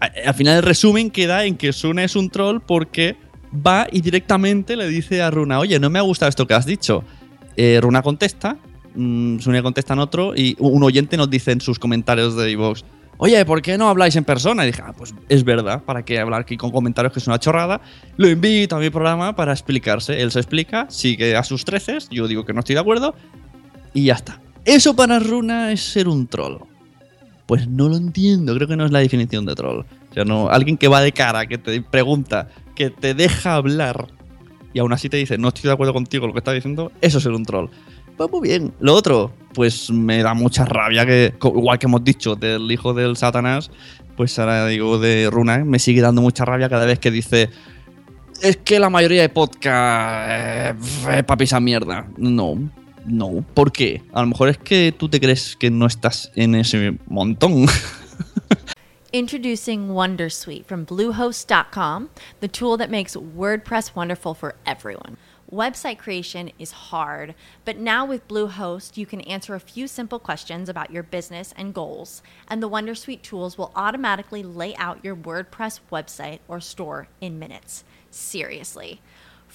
al final el resumen queda en que Sune es un troll porque va y directamente le dice a Runa, oye, no me ha gustado esto que has dicho. Eh, Runa contesta, mm, Sune contesta en otro, y un oyente nos dice en sus comentarios de iVoox, oye, ¿por qué no habláis en persona? Y dije, ah, pues es verdad, ¿para qué hablar aquí con comentarios que es una chorrada? Lo invito a mi programa para explicarse. Él se explica, sigue a sus treces, yo digo que no estoy de acuerdo, y ya está. Eso para Runa es ser un troll. Pues no lo entiendo, creo que no es la definición de troll. O sea, no, alguien que va de cara, que te pregunta, que te deja hablar y aún así te dice, no estoy de acuerdo contigo lo que estás diciendo, eso es ser un troll. Pues muy bien. Lo otro, pues me da mucha rabia que, igual que hemos dicho del hijo del Satanás, pues ahora digo de Runa, me sigue dando mucha rabia cada vez que dice, es que la mayoría de podcast eh, es para pisar mierda. No, no. ¿Por qué? A lo mejor es que tú te crees que no estás en ese montón. Introducing Wondersuite from Bluehost.com, the tool that makes WordPress wonderful for everyone. Website creation is hard, but now with Bluehost, you can answer a few simple questions about your business and goals, and the Wondersuite tools will automatically lay out your WordPress website or store in minutes. Seriously.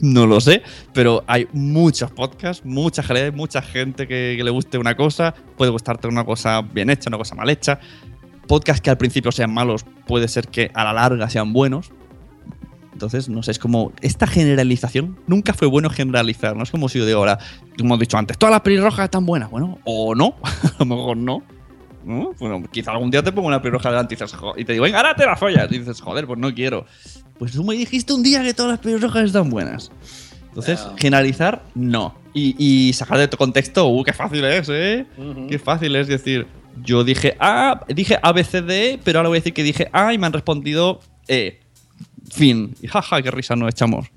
No lo sé, pero hay muchos podcasts, mucha gente, mucha gente que, que le guste una cosa, puede gustarte una cosa bien hecha, una cosa mal hecha. Podcasts que al principio sean malos, puede ser que a la larga sean buenos. Entonces, no sé, es como esta generalización. Nunca fue bueno generalizar, no es como si de ahora, como hemos dicho antes, todas las pelirrojas están buenas. Bueno, o no, a lo mejor no. ¿No? Bueno, quizá algún día te pongo una pelirroja delante y, dices, y te digo, venga, ahora te la follas. Y dices, joder, pues no quiero. Pues tú me dijiste un día que todas las pelirrojas están buenas. Entonces, generalizar, no. Y, y sacar de tu contexto, uh, qué fácil es, ¿eh? Qué fácil es decir, yo dije A, dije A, B, C, D, E, pero ahora voy a decir que dije A y me han respondido E. Fin. Y jaja, qué risa nos echamos.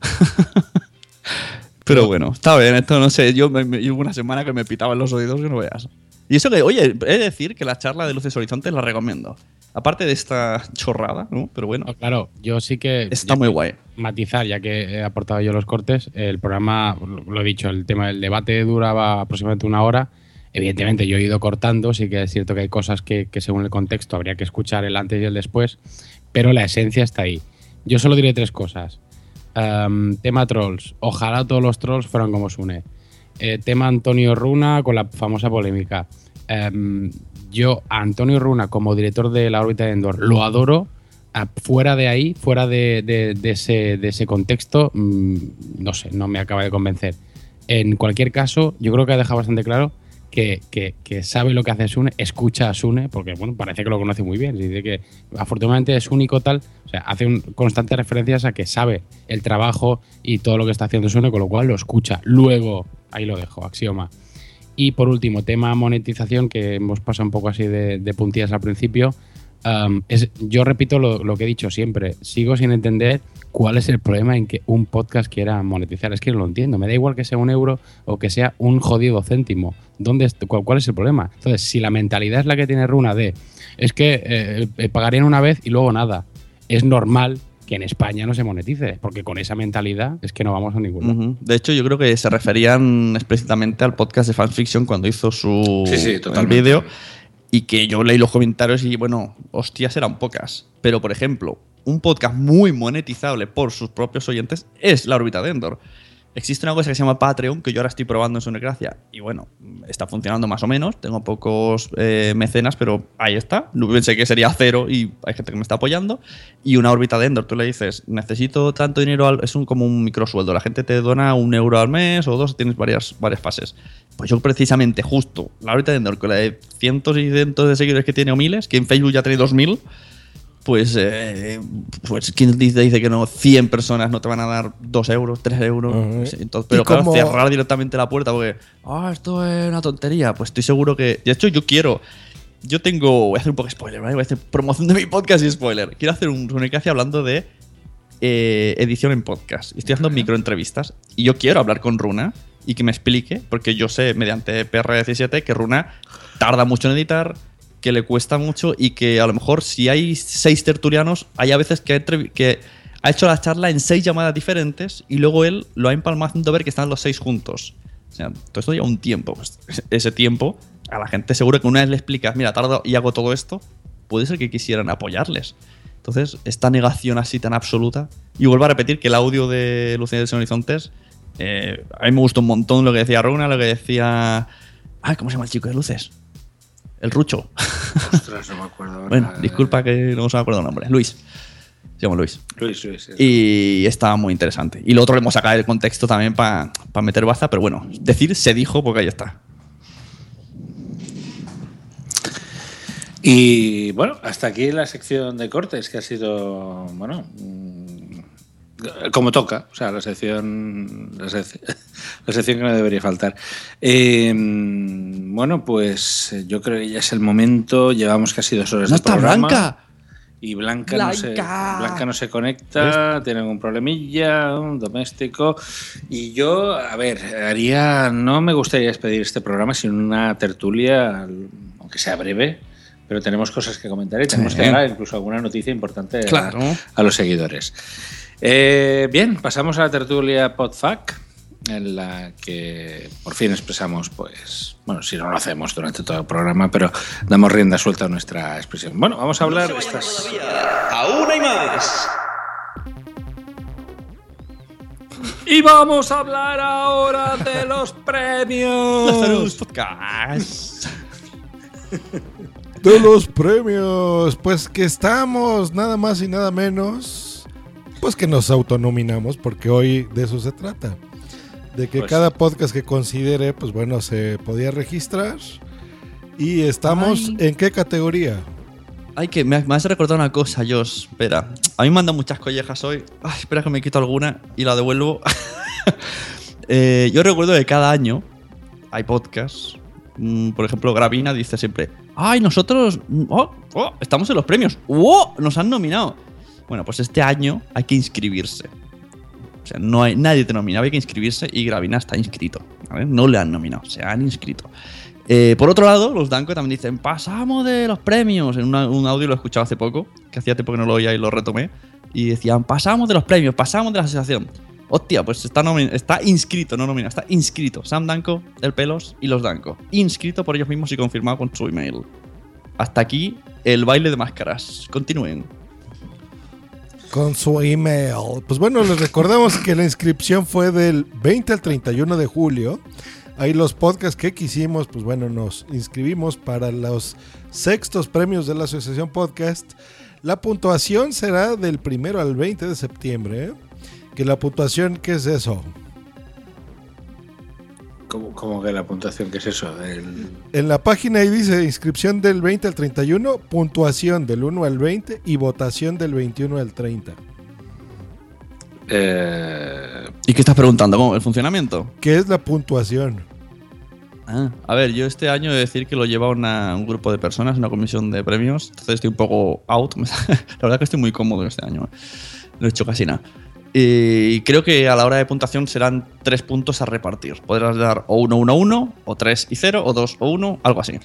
pero bueno, está bien, esto no sé. Yo, yo una semana que me pitaban los oídos que no veas. Y eso que, oye, he de decir que la charla de Luces Horizontes la recomiendo. Aparte de esta chorrada, ¿no? Pero bueno. Claro, yo sí que. Está muy guay. Matizar, ya que he aportado yo los cortes, el programa, lo he dicho, el tema del debate duraba aproximadamente una hora. Evidentemente, yo he ido cortando, sí que es cierto que hay cosas que, que según el contexto habría que escuchar el antes y el después, pero la esencia está ahí. Yo solo diré tres cosas. Am, tema trolls. Ojalá todos los trolls fueran como Sune. Eh, tema Antonio Runa con la famosa polémica. Em, yo Antonio Runa como director de la órbita de Endor lo adoro. A- fuera de ahí, fuera de, ese, de ese contexto, mm, no sé, no me acaba de convencer. En cualquier caso, yo creo que ha dejado bastante claro que, que- que sabe lo que hace Sune, escucha a Sune, porque bueno, parece que lo conoce muy bien. Dice que afortunadamente es único tal, o sea, hace un, constantes referencias a que sabe el trabajo y todo lo que está haciendo Sune, con lo cual lo escucha. Luego, ahí lo dejo, axioma. Y por último, tema monetización, que hemos pasado un poco así de, puntillas al principio. Yo repito lo, que he dicho siempre, sigo sin entender cuál es el problema en que un podcast quiera monetizar. Es que no lo entiendo, me da igual que sea un euro o que sea un jodido céntimo. ¿Dónde cuál es el problema? Entonces, si la mentalidad es la que tiene Runa de es que eh, eh, pagarían una vez y luego nada, es normal que en España no se monetice, porque con esa mentalidad es que no vamos a ningún lado. De hecho, yo creo que se referían explícitamente al podcast de fanfiction cuando hizo su Sí, sí, vídeo y que yo leí los comentarios y bueno, hostias eran pocas. Pero por ejemplo, un podcast muy monetizable por sus propios oyentes es La órbita de Endor. Existe una cosa que se llama Patreon, que yo ahora estoy probando en su Gracia y bueno, está funcionando más o menos. Tengo pocos eh, mecenas, pero ahí está. Pensé que sería cero y hay gente que me está apoyando. Y una órbita de Endor, tú le dices, necesito tanto dinero, es un, como un microsueldo. La gente te dona un euro al mes o dos, tienes varias, varias fases. Pues yo precisamente, justo, la órbita de Endor, con la de cientos y cientos de seguidores que tiene o miles, que en Facebook ya tiene 2000, pues, eh, pues ¿quién dice, dice que no? 100 personas no te van a dar 2 euros, 3 euros. Entonces, ¿Y pero claro, cerrar directamente la puerta porque, ah, esto es una tontería. Pues estoy seguro que. De hecho, yo quiero. Yo tengo. Voy a hacer un poco de spoiler, ¿vale? Voy a hacer promoción de mi podcast y spoiler. Quiero hacer un Sonicracia hablando de eh, edición en podcast. Estoy haciendo microentrevistas y yo quiero hablar con Runa y que me explique, porque yo sé mediante PR17 que Runa tarda mucho en editar, que le cuesta mucho y que a lo mejor si hay seis tertulianos, hay a veces que ha, hecho la charla en seis llamadas diferentes y luego él lo ha empalmado haciendo ver que están los seis juntos. O sea, todo esto lleva un tiempo. Pues, ese tiempo, a la gente seguro que una vez le explicas, mira, tardo y hago todo esto, puede ser que quisieran apoyarles. Entonces, esta negación así tan absoluta. Y vuelvo a repetir que el audio de Lucidez en Horizontes, eh, a mí me gustó un montón lo que decía Runa, lo que decía. Ay, ¿cómo se llama el chico de luces? El Rucho. Ostras, no me acuerdo bueno, disculpa que no se me acuerdo el nombre. Luis. Se llama Luis. Luis, Luis. Y estaba muy interesante. Y lo otro le hemos sacado del contexto también para meter baza, pero bueno, decir se dijo porque ahí está. Y bueno, hasta aquí la sección de cortes, que ha sido, bueno, mm, como toca, o sea, la sección, la, sec- la sección que no debería faltar. Eh, bueno, pues eh, yo creo que ya es el momento, llevamos casi dos horas ¡No de está programa. Blanca! Y Blanca, No se, ¡Blanca! Blanca no se conecta, tiene algún problemilla, un doméstico. Y yo, a ver, haría. No me gustaría despedir este programa sin una tertulia, aunque sea breve, pero tenemos cosas que comentar y tenemos Sí. que dar incluso alguna noticia importante a- Claro. a, los seguidores. Eh, bien, pasamos a la tertulia PodFac, en la que por fin expresamos, pues, bueno, si no lo hacemos durante todo el programa, pero damos rienda suelta a nuestra expresión. Bueno, vamos a hablar de estas. Aún hay más. Y vamos a hablar ahora de los premios. Podcast. De los premios, pues que estamos nada más y nada menos, pues que nos autonominamos, porque hoy de eso se trata. De que Pues cada podcast que considere, pues bueno, se podía registrar. Y estamos Ay. en qué categoría? Ay, que me, me has recordado una cosa, Josh. Espera. A mí me mandan muchas collejas hoy. Ay, espera que me quito alguna y la devuelvo. Eh, yo recuerdo que cada año hay podcasts. Mm, Por ejemplo, Gravina dice siempre: ¡Ay, nosotros mm, oh, oh, estamos en los premios! ¡Oh! Nos han nominado. Bueno, pues este año hay que inscribirse. O sea, no hay, nadie te nomina, hay que inscribirse y Gravina está inscrito. No le han nominado, se han inscrito. Eh, por otro lado, los Danco también dicen, pasamos de los premios. En un audio lo he escuchado hace poco, que hacía tiempo que no lo oía y lo retomé. Y decían, pasamos de los premios, pasamos de la asociación. Hostia, pues está, está inscrito, no nominado, está inscrito. Sam Danco, El Pelos y los Danco. Inscrito por ellos mismos y confirmado con su email. Hasta aquí el baile de máscaras. Continúen. Con su email. Pues bueno, les recordamos que la inscripción fue del 20 al 31 de julio. Ahí los podcasts que quisimos, pues bueno, nos inscribimos para los sextos premios de la Asociación Podcast. La puntuación será del primero al 20 de septiembre. ¿eh? Que la puntuación, ¿qué es eso? ¿Cómo, cómo que la puntuación? ¿Qué es eso? El- En la página ahí dice inscripción del 20 al 31, puntuación del 1 al 20 y votación del 21 al 30. eh, ¿Y qué estás preguntando? ¿Cómo? ¿El funcionamiento? ¿Qué es la puntuación? Ah, a ver, yo este año he de decir que lo lleva una- un grupo de personas, una comisión de premios, entonces estoy un poco out. La verdad que estoy muy cómodo este año. No he hecho casi nada. Y creo que a la hora de puntuación serán tres puntos a repartir. Podrás dar o 1, 1, 1, o 3 y 0, o 2 o 1, algo así.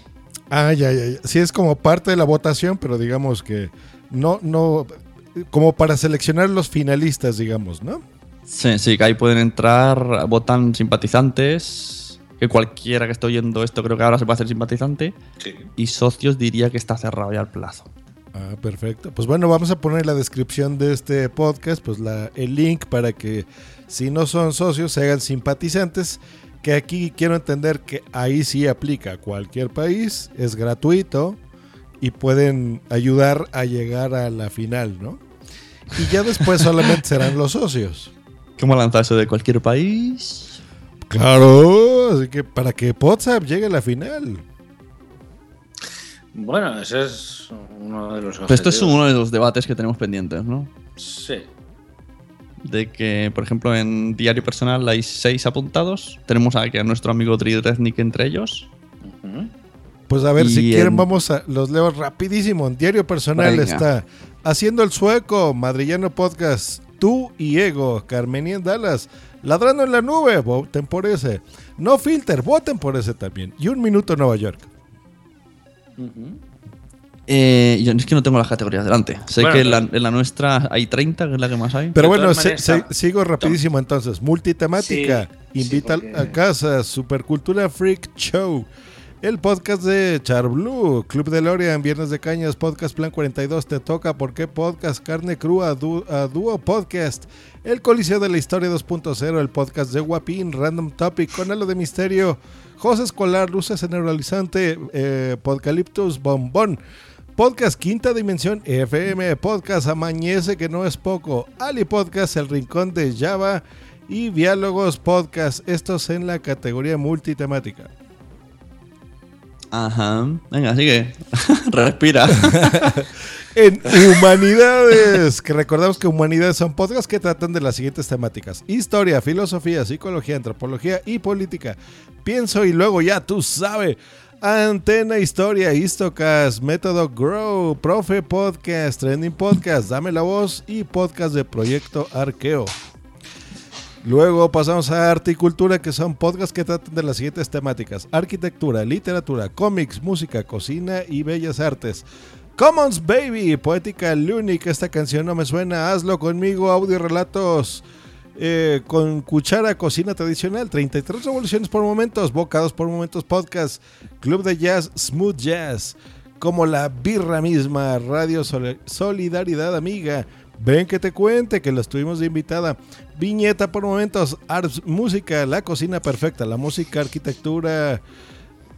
Ah, ya, ya, ya. Sí, es como parte de la votación, pero digamos que no, no, como para seleccionar los finalistas, digamos, ¿no? Sí, sí, que ahí pueden entrar, votan simpatizantes, que cualquiera que esté oyendo esto creo que ahora se puede hacer simpatizante. Y socios diría que está cerrado ya el plazo. Ah, perfecto. Pues bueno, vamos a poner en la descripción de este podcast, pues la, el link para que si no son socios se hagan simpatizantes. Que aquí quiero entender que ahí sí aplica a cualquier país, es gratuito y pueden ayudar a llegar a la final, ¿no? Y ya después solamente serán los socios. ¿Cómo lanzar eso de cualquier país? Claro, así que para que WhatsApp llegue a la final. Bueno, ese es uno de los Pues esto es uno de los debates que tenemos pendientes, ¿no? Sí. De que, por ejemplo, en Diario Personal hay seis apuntados. Tenemos aquí a nuestro amigo Tridresnik entre ellos. Pues a ver, si quieren, en- vamos a los leo rapidísimo. En Diario Personal Venga. está Haciendo el Sueco, Madrillano Podcast, Tú y Ego, Carmenia en Dallas, Ladrando en la Nube, voten por ese. No Filter, voten por ese también. Y Un Minuto Nueva York. Eh, yo es que no tengo las categorías delante. Sé Bueno, que en la, en la nuestra hay 30, que es la que más hay. Pero bueno, se- se- sigo rapidísimo entonces. Multitemática, Sí, invita sí, porque- a casa, Supercultura Freak Show. El podcast de Char Blue, Club de Lorian, Viernes de Cañas, Podcast Plan 42, Te Toca, ¿Por qué Podcast? Carne Crua, Du- a Dúo Podcast, El Coliseo de la Historia 2.0, el podcast de Guapín, Random Topic, con algo de misterio, José Escolar, Luces en el Horizonte, eh, Podcaliptus, Bombón, Podcast Quinta Dimensión FM, Podcast Amañece que no es poco, Ali Podcast, El Rincón de Java y Diálogos Podcast, estos en la categoría multitemática. Ajá. Venga, sigue. Respira. En Humanidades, que recordamos que Humanidades son podcasts que tratan de las siguientes temáticas: historia, filosofía, psicología, antropología y política. Pienso y luego ya tú sabes. Antena Historia, Histocast, Método Grow, Profe Podcast, Trending Podcast, Dame la Voz y podcast de Proyecto Arqueo. Luego pasamos a Arte y Cultura, que son podcasts que tratan de las siguientes temáticas: arquitectura, literatura, cómics, música, cocina y bellas artes. Commons Baby, Poética Lúnica, esta canción no me suena, hazlo conmigo, audio relatos. eh, con cuchara, cocina tradicional, 33 revoluciones por momentos, bocados por momentos, podcast, club de jazz, smooth jazz, como la birra misma, radio Sol- Solidaridad Amiga, ven que te cuente que la estuvimos de invitada, viñeta por momentos, arts, música, la cocina perfecta, la música, arquitectura,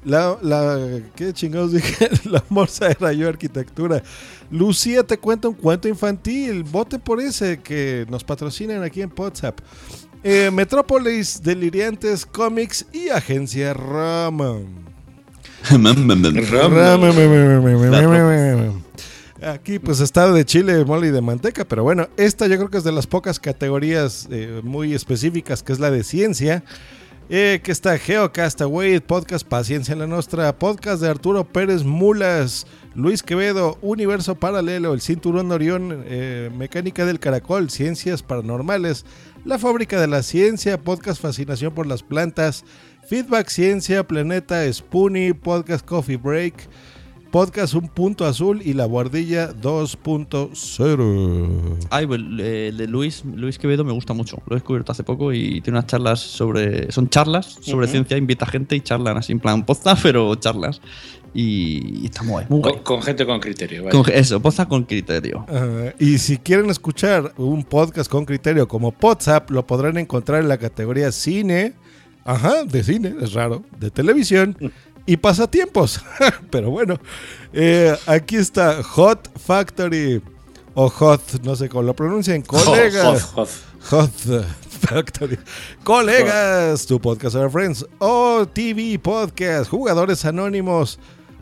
la, la, ¿qué chingados dije? La morsa era yo, arquitectura. Lucía te cuenta un cuento infantil. Vote por ese que nos patrocinan aquí en WhatsApp. Eh, Metrópolis, Deliriantes, Comics y Agencia Rama. Rama. Aquí pues está de chile, mole y de manteca, pero bueno, esta yo creo que es de las pocas categorías eh, muy específicas, que es la de ciencia. Eh, que está Geocastaway, podcast Paciencia en la Nostra, podcast de Arturo Pérez Mulas, Luis Quevedo, Universo Paralelo, El Cinturón Orión, eh, Mecánica del Caracol, Ciencias Paranormales, La Fábrica de la Ciencia, podcast Fascinación por las Plantas, Feedback Ciencia, Planeta, Spoonie, Podcast Coffee Break, Podcast Un Punto Azul y La Guardilla 2.0. Ay, pues, eh, el de Luis, Luis Quevedo me gusta mucho. Lo he descubierto hace poco y tiene unas charlas sobre. Son charlas sobre Ujú. ciencia, invita gente y charlan así en plan poza, pero charlas. Y, y está muy, muy. Con, con gente con criterio. vaya. Con- eso, poza con criterio. Ajá. y si quieren escuchar un podcast con criterio como WhatsApp, lo podrán encontrar en la categoría cine. Ajá, de cine, es raro. De televisión y pasatiempos. Pero bueno, eh, aquí está Hot Factory. O Hot, no sé cómo lo pronuncian. Colegas. Hot, Hot Factory. Colegas, tu podcast over friends. O TV Podcast, Jugadores Anónimos.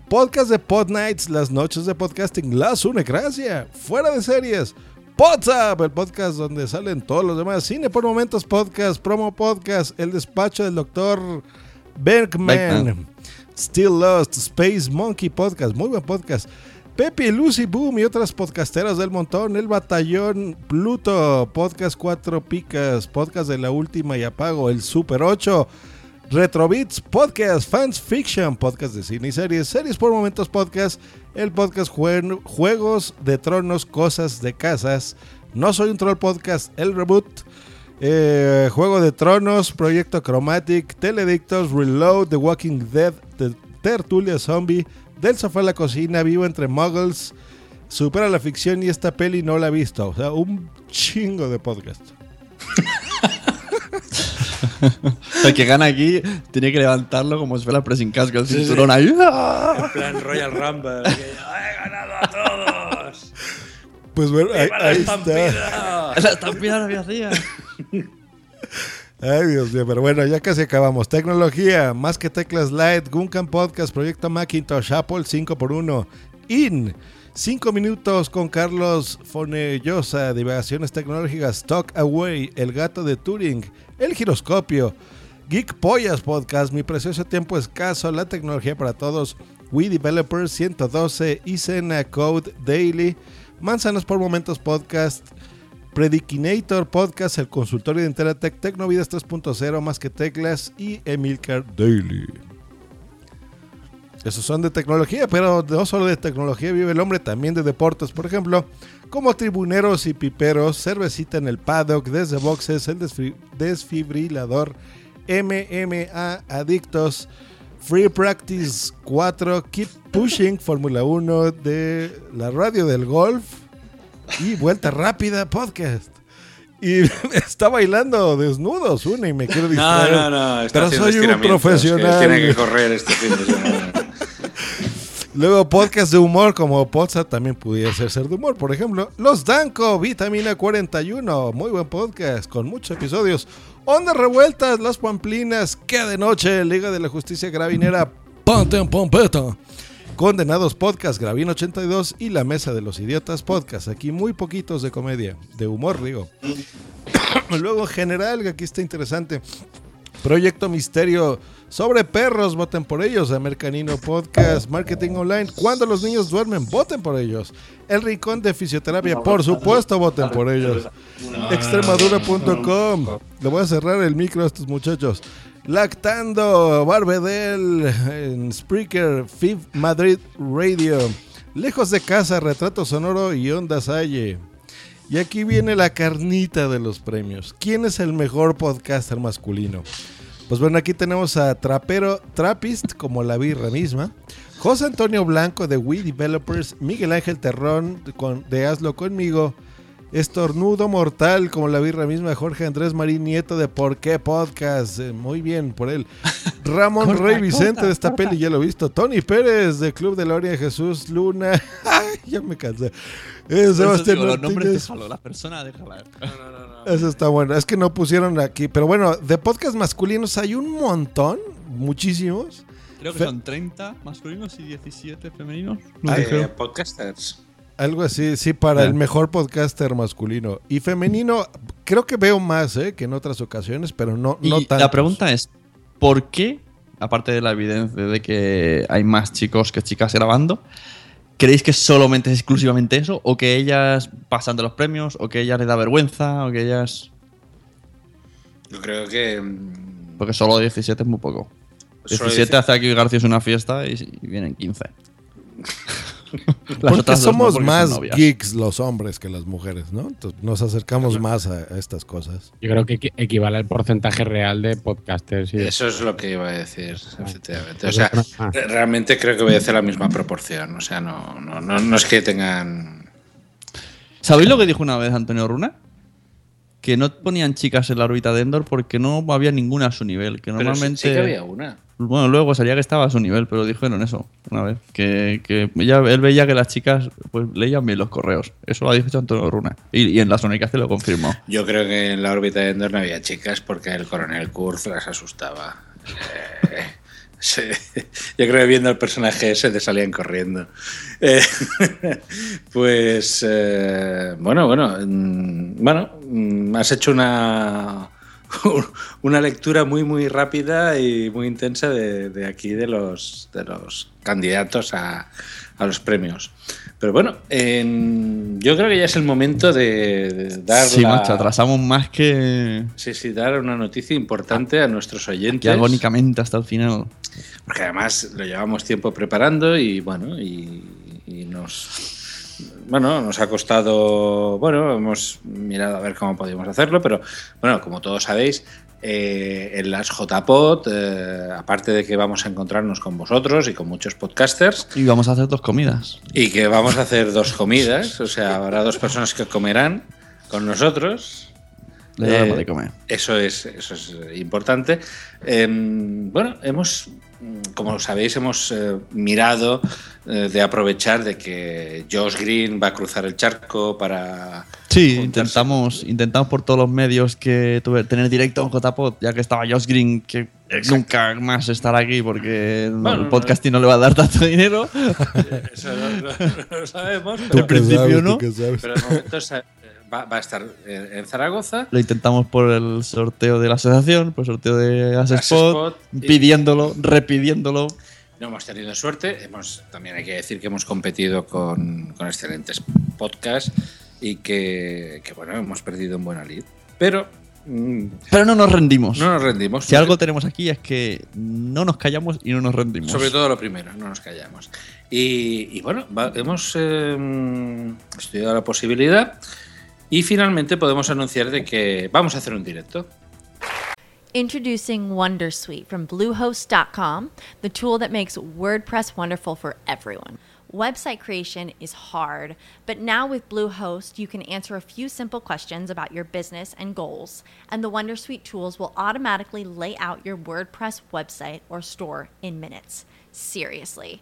Podcast de Pod Nights, las noches de podcasting, la Sunecracia, fuera de series, WhatsApp, el podcast donde salen todos los demás, Cine por Momentos Podcast, Promo Podcast, El Despacho del Doctor Bergman, Bergman. Still Lost, Space Monkey Podcast, muy buen podcast. Pepe, Lucy Boom y otras podcasteras del montón, El Batallón, Pluto, Podcast 4 Picas, Podcast de la Última y Apago, El Super 8, Retrobits Podcast, Fans Fiction, podcast de cine y series, series por momentos podcast, el podcast jue- Juegos de Tronos, Cosas de Casas, No Soy un Troll Podcast, el reboot, eh, Juego de Tronos, Proyecto Chromatic, Teledictos, Reload, The Walking Dead, The Tertulia Zombie, Del Sofá a la Cocina, Vivo entre Muggles, Supera la Ficción y esta peli no la he visto, o sea, un chingo de podcast. El que gana aquí tiene que levantarlo como si fuera pressing casco, el Sí, sí. cinturón ahí. En plan Royal Rumble. que, ¡He ganado! Pues bueno, ahí, ¡Viva la ahí estampida! La estampida hacía. Ay, Dios mío, pero bueno, ya casi acabamos. Tecnología, más que teclas light, Guncan Podcast, Proyecto Macintosh, Apple 5x1, IN, 5 minutos con Carlos Fonellosa, Divagaciones Tecnológicas, Talk Away, El Gato de Turing, El Giroscopio, Geek Pollas Podcast, Mi Precioso Tiempo Escaso, La Tecnología para Todos, We Developers 112, Isena Code Daily, Manzanas por Momentos Podcast, Predicinator Podcast, el consultorio de Interatec, Tecnovidas 3.0, Más que Teclas y Emilcar Daily. Esos son de tecnología, pero no solo de tecnología vive el hombre, también de deportes, por ejemplo, como tribuneros y piperos, cervecita en el paddock, desde boxes, el desfibrilador, MMA, adictos, Free Practice 4, Keep Pushing, Fórmula 1 de la radio del golf y Vuelta Rápida Podcast. Y está bailando desnudos una y me quiero No, distraer. no, no. Está pero soy un que profesional. Tiene que correr este fin de semana. Luego podcast de humor como Poza también pudiera ser ser de humor. Por ejemplo, Los Danco, Vitamina 41, muy buen podcast con muchos episodios. Ondas revueltas, Las Pamplinas, Que de noche, Liga de la Justicia Gravinera, Ponte en Pompeta. Condenados Podcast, Gravin 82 y La Mesa de los Idiotas Podcast. Aquí muy poquitos de comedia, de humor digo. Luego general, que aquí está interesante. Proyecto Misterio sobre perros, voten por ellos. Americanino Podcast, Marketing Online. Cuando los niños duermen, voten por ellos. El Rincón de Fisioterapia, por supuesto, voten por ellos. Extremadura.com. Le voy a cerrar el micro a estos muchachos. Lactando, Barbedel, en Spreaker, FIV Madrid Radio. Lejos de casa, retrato sonoro y onda Salle. Y aquí viene la carnita de los premios. ¿Quién es el mejor podcaster masculino? Pues bueno, aquí tenemos a Trapero Trapist, como la birra misma. José Antonio Blanco de We Developers. Miguel Ángel Terrón de Hazlo Conmigo. Estornudo Mortal, como la birra misma. Jorge Andrés Marín Nieto de Por qué Podcast. Eh, muy bien por él. Ramón Corta, Rey Vicente corta, de esta corta. peli, ya lo he visto. Tony Pérez de Club de Loria Jesús Luna. Ay, ya me cansé. Eh, Sebastián digo, los nombres déjalo, la persona déjala. Eso está bueno. Es que no pusieron aquí. Pero bueno, de podcast masculinos hay un montón. Muchísimos. Creo que Fe- son 30 masculinos y 17 femeninos. Ah, Eh, podcasters. Algo así, sí, para el mejor podcaster masculino. Y femenino, creo que veo más ¿eh? que en otras ocasiones, pero no, Y no tanto. la pregunta es, ¿por qué, aparte de la evidencia de que hay más chicos que chicas grabando, creéis que solamente es exclusivamente eso? ¿O que ellas pasan de los premios? ¿O que ellas les da vergüenza? ¿O que ellas...? Yo creo que. mm, Porque solo 17 es muy poco. Solo 17 hace aquí García una fiesta y, y vienen 15. Las Porque otras dos no, somos porque más geeks los hombres que las mujeres, ¿no? Entonces, nos acercamos más a, a estas cosas. Yo creo que equi- equivale al porcentaje real de podcasters. Y de- Eso es lo que iba a decir, efectivamente. O Pues sea, es una- re- realmente creo que obedece la misma proporción. O sea, no, no, no, no es que tengan. ¿Sabéis lo que dijo una vez Antonio Runa? Que no ponían chicas en la órbita de Endor porque no había ninguna a su nivel. Que Pero sí- normalmente. sí que había una. Bueno, luego salía que estaba a su nivel, pero dijeron eso una vez. Que, que él veía que las chicas pues leían bien los correos. Eso lo ha dicho Antonio Runa. Y, en la Sónica se lo confirmó. Yo creo que en la órbita de Endor no había chicas porque el coronel Kurz las asustaba. Eh, sí. Yo creo que viendo al personaje ese te salían corriendo. Eh, pues eh, bueno, bueno, mm, bueno, mm, has hecho una una lectura muy muy rápida y muy intensa de, de aquí de los de los candidatos a, a los premios. Pero bueno, en- yo creo que ya es el momento de, de dar Sí, la- macho, atrasamos más que, Sí, sí, dar una noticia importante a nuestros oyentes. que agónicamente hasta el final. Porque además lo llevamos tiempo preparando y bueno, y, y nos. Bueno, nos ha costado. Bueno, hemos mirado a ver cómo podíamos hacerlo, pero bueno, como todos sabéis, eh, en las JPod, eh, aparte de que vamos a encontrarnos con vosotros y con muchos podcasters, Y vamos a hacer dos comidas. y que vamos a hacer dos comidas, o sea, habrá dos personas que comerán con nosotros. Le daremos de comer. Eso es, eso es eh, importante. Eh, bueno, hemos, como sabéis, hemos eh, mirado eh, de aprovechar de que Josh Green va a cruzar el charco para... Sí, intentamos, intentamos por todos los medios que tuve, tener directo en JPod, ya que estaba Josh Green, que nunca más estará aquí porque Bueno, el podcasting no le va a dar tanto dinero. Eso no, no- no lo sabemos. Pero- qué sabes, principio, ¿no? Pero de momento va, va a estar en en Zaragoza. Lo intentamos por el sorteo de la asociación, por el sorteo de Asespot, y- pidiéndolo, repidiéndolo. No hemos tenido suerte. Hemos, también hay que decir que hemos competido con, con excelentes podcasts y que, que, bueno, hemos perdido en buena lid. Pero. mm, Pero no nos rendimos. No nos rendimos. Si algo tenemos aquí es que no nos callamos y no nos rendimos. Sobre todo lo primero, no nos callamos. Y, y bueno, va- hemos eh, estudiado la posibilidad y finalmente podemos anunciar de que vamos a hacer un directo. Introducing Wondersuite from Bluehost.com, the tool that makes WordPress wonderful for everyone. Website creation is hard, but now with Bluehost, you can answer a few simple questions about your business and goals, and the Wondersuite tools will automatically lay out your WordPress website or store in minutes. Seriously.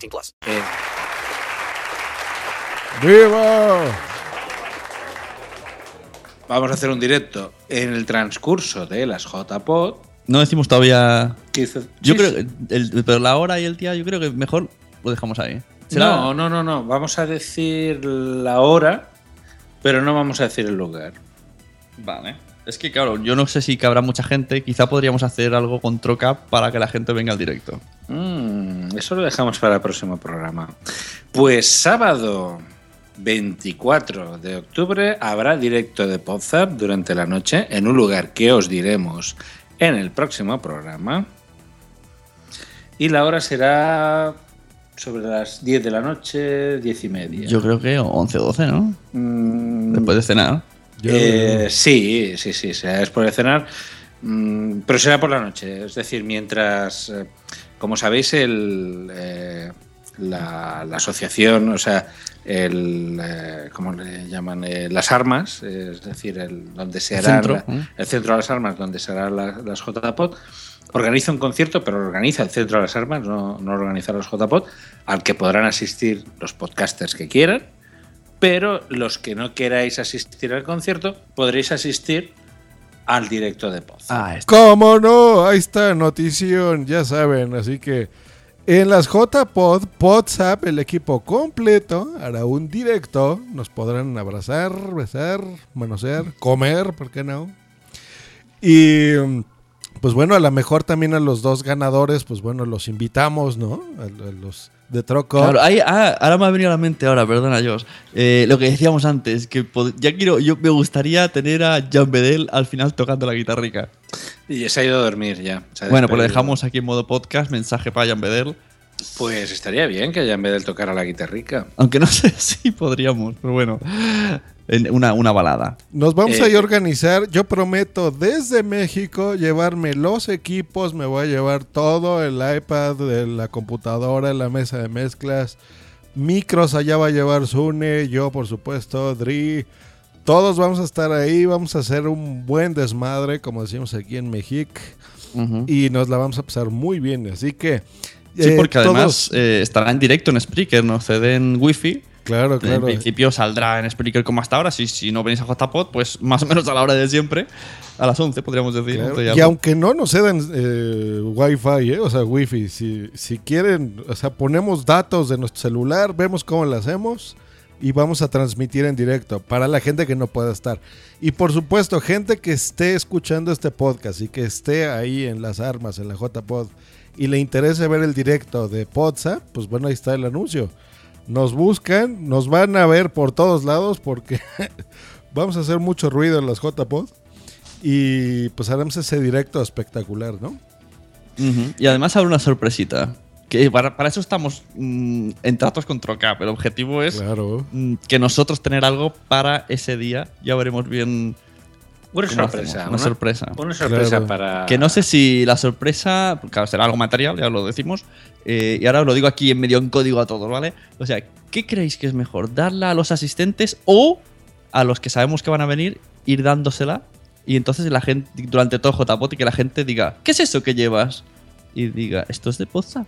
18 plus. ¡Viva! Vamos a hacer un directo en el transcurso de las JPod. No decimos todavía. Yo creo que. el- pero la hora y el día, yo creo que mejor lo dejamos ahí. ¿Será? No, no, no, no. Vamos a decir la hora, pero no vamos a decir el lugar. Vale. Es que, claro, yo no sé si cabrá mucha gente. Quizá podríamos hacer algo con Troca para que la gente venga al directo. Mm, eso lo dejamos para el próximo programa. Pues sábado 24 de octubre habrá directo de Podzap durante la noche en un lugar que os diremos en el próximo programa. Y la hora será sobre las 10 de la noche, 10 y media. Yo creo que 11 o 12, ¿no? Mm, Después de cenar. Eh, sí, sí, sí, será después de cenar. Mm, pero será por la noche. Es decir, mientras, eh, como sabéis, el, eh, la, la asociación, o sea, el, eh, ¿cómo le llaman? Eh, las armas, es decir, el, donde se El hará centro, la- el centro de las armas, donde se harán la- las JPOT, organiza un concierto, pero lo organiza el centro de las armas, no, no lo organiza los JPOT, al que podrán asistir los podcasters que quieran, pero los que no queráis asistir al concierto, podréis asistir al directo de Poz. ¿Cómo no? Ahí está, notición, ya saben. Así que en las JPod, WhatsApp, el equipo completo hará un directo. Nos podrán abrazar, besar, manosear, comer, ¿por qué no? Y pues bueno, a lo mejor también a los dos ganadores, pues bueno, los invitamos, ¿no? A, a los de Troco. Claro, ahí- ah, ahora me ha venido a la mente ahora, perdona, Josh. Eh, lo que decíamos antes, que ya quiero, yo me gustaría tener a Jan Bedel al final tocando la guitarrica. Y se ha ido a dormir ya. Bueno, pues lo dejamos aquí en modo podcast, mensaje para Jan Bedel. Pues estaría bien que ya en vez de tocar a la guitarrica. Aunque no sé si podríamos, pero bueno. En Una, una balada. Nos vamos Eh, a ir a organizar. Yo prometo desde México llevarme los equipos. Me voy a llevar todo: el iPad, la computadora, la mesa de mezclas, micros. Allá va a llevar Sune, yo, por supuesto, Dri. Todos vamos a estar ahí. Vamos a hacer un buen desmadre, como decimos aquí en México. Y nos la vamos a pasar muy bien. Así que. Sí, eh, porque además todos- eh, estará en directo en Spreaker, no ceden wifi. Claro, En claro. principio saldrá en Spreaker como hasta ahora. Si, si no venís a JPod, pues más o menos a la hora de siempre. A las 11, podríamos decir. Claro, 11 y Y aunque no nos cedan eh, Wi-Fi, eh, o sea, Wi-Fi, si, si quieren, o sea, ponemos datos de nuestro celular, vemos cómo lo hacemos y vamos a transmitir en directo para la gente que no pueda estar. Y por supuesto, gente que esté escuchando este podcast y que esté ahí en las armas, en la JPod, y le interese ver el directo de Podsa, pues bueno, ahí está el anuncio. Nos buscan, nos van a ver por todos lados porque vamos a hacer mucho ruido en las JPod. Y pues haremos ese directo espectacular, ¿no? Y además habrá una sorpresita. Que para, para eso estamos mm, en tratos con Trocap. El objetivo es mm, que nosotros tener algo para ese día. Ya veremos bien. Una sorpresa. Una, una- sorpresa. una sorpresa Claro. para- Que no sé si la sorpresa. Claro, será algo material, ya lo decimos. eh, y ahora os lo digo aquí en medio en código a todos, ¿vale? O sea, ¿qué creéis que es mejor? ¿Darla a los asistentes o a los que sabemos que van a venir, ir dándosela? Y entonces la gente, durante todo JPOT, y que la gente diga, ¿qué es eso que llevas? Y diga, esto es de Poza.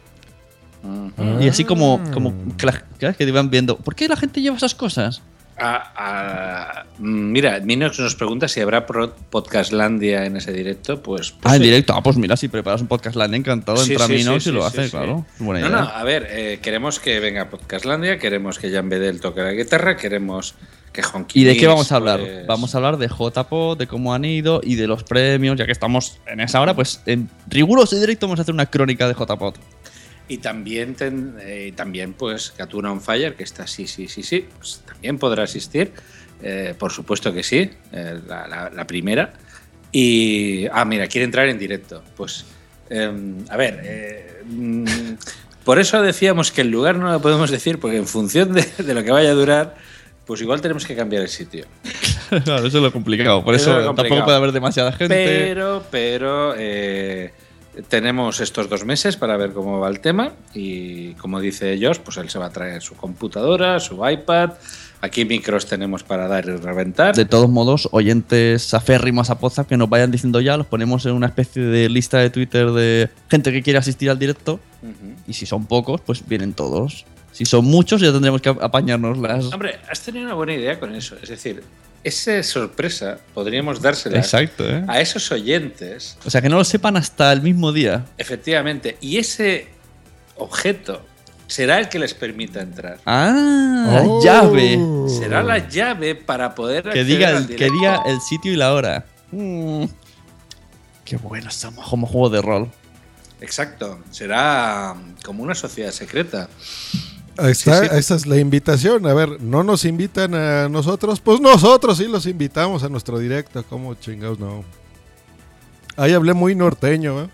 Y así como, como que, la- que que iban viendo, ¿por qué la gente lleva esas cosas? Ah, mm, mira, Minox nos pregunta si habrá Podcastlandia en ese directo. Pues, pues ah, en sí. directo. Ah, pues mira, si preparas un podcast land encantado, Sí, entra sí, Minox y lo hace, claro. Buena No, idea. no, a ver, eh, queremos que venga Podcastlandia, queremos que Jan Bedel toque la guitarra, queremos que Honky ¿Y de qué vamos a hablar? pues, Vamos a hablar de JPO, de cómo han ido y de los premios, ya que estamos en esa hora, pues en riguroso y directo vamos a hacer una crónica de JPO. Y también, ten- eh, también pues, Gatuna on Fire, que está sí, sí, sí, sí, pues también podrá asistir. Eh, por supuesto que sí, eh, la, la- la primera. Y, ah, mira, quiere entrar en directo. Pues, em, a ver, eh, mm, por eso decíamos que el lugar no lo podemos decir, porque en función de, de lo que vaya a durar, pues igual tenemos que cambiar el sitio. claro, eso es lo complicado. Por Eso eso, es complicado. tampoco puede haber demasiada gente. Pero, pero eh, tenemos estos dos meses para ver cómo va el tema y como dice Josh, pues él se va a traer su computadora, su iPad. Aquí micros tenemos para dar y reventar. De todos modos, oyentes aférrimos a Poza que nos vayan diciendo ya, los ponemos en una especie de lista de Twitter de gente que quiere asistir al directo. Y si son pocos, pues vienen todos. Si son muchos, ya tendremos que apañarnos las. Hombre, has tenido una buena idea con eso. Es decir, esa sorpresa podríamos dársela Exacto, ¿eh? a esos oyentes, O sea, que no lo sepan hasta el mismo día. efectivamente, y ese objeto será el que les permita entrar. Ah, Oh. la llave. Será la llave para poder Que diga, el, que diga el sitio y la hora. Mm. Qué bueno estamos como juego de rol. Exacto, será como una sociedad secreta. Ahí está, Sí, sí. esa es la invitación. A ver, no nos invitan a nosotros, pues nosotros sí los invitamos a nuestro directo. ¿Cómo chingados no? Ahí hablé muy norteño, ¿eh?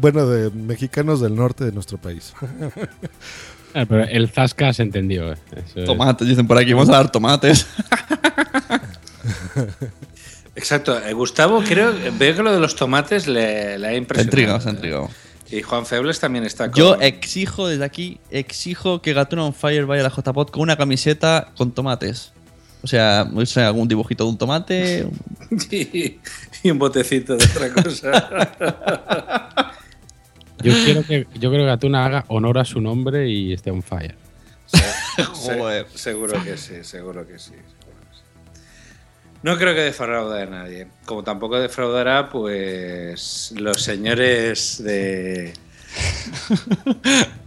Bueno, de mexicanos del norte de nuestro país. Ah, pero el Zasca se entendió. eh. Eso es- Tomates, dicen por aquí, vamos a dar tomates. Exacto. eh, Gustavo, creo, veo que lo de los tomates le, le ha Se ha impresionado. intrigado, se ha intrigado. Y Juan Febles también está con... Yo exijo desde aquí, exijo que Gatuna on Fire vaya a la JPod con una camiseta con tomates. O sea, algún dibujito de un tomate. y, y un botecito de otra cosa. Yo quiero que yo creo que Atuna haga honor a su nombre y esté on fire. Se- sí, seguro que sí. seguro que sí. No creo que defraude a nadie. Como tampoco defraudará, pues, los señores de...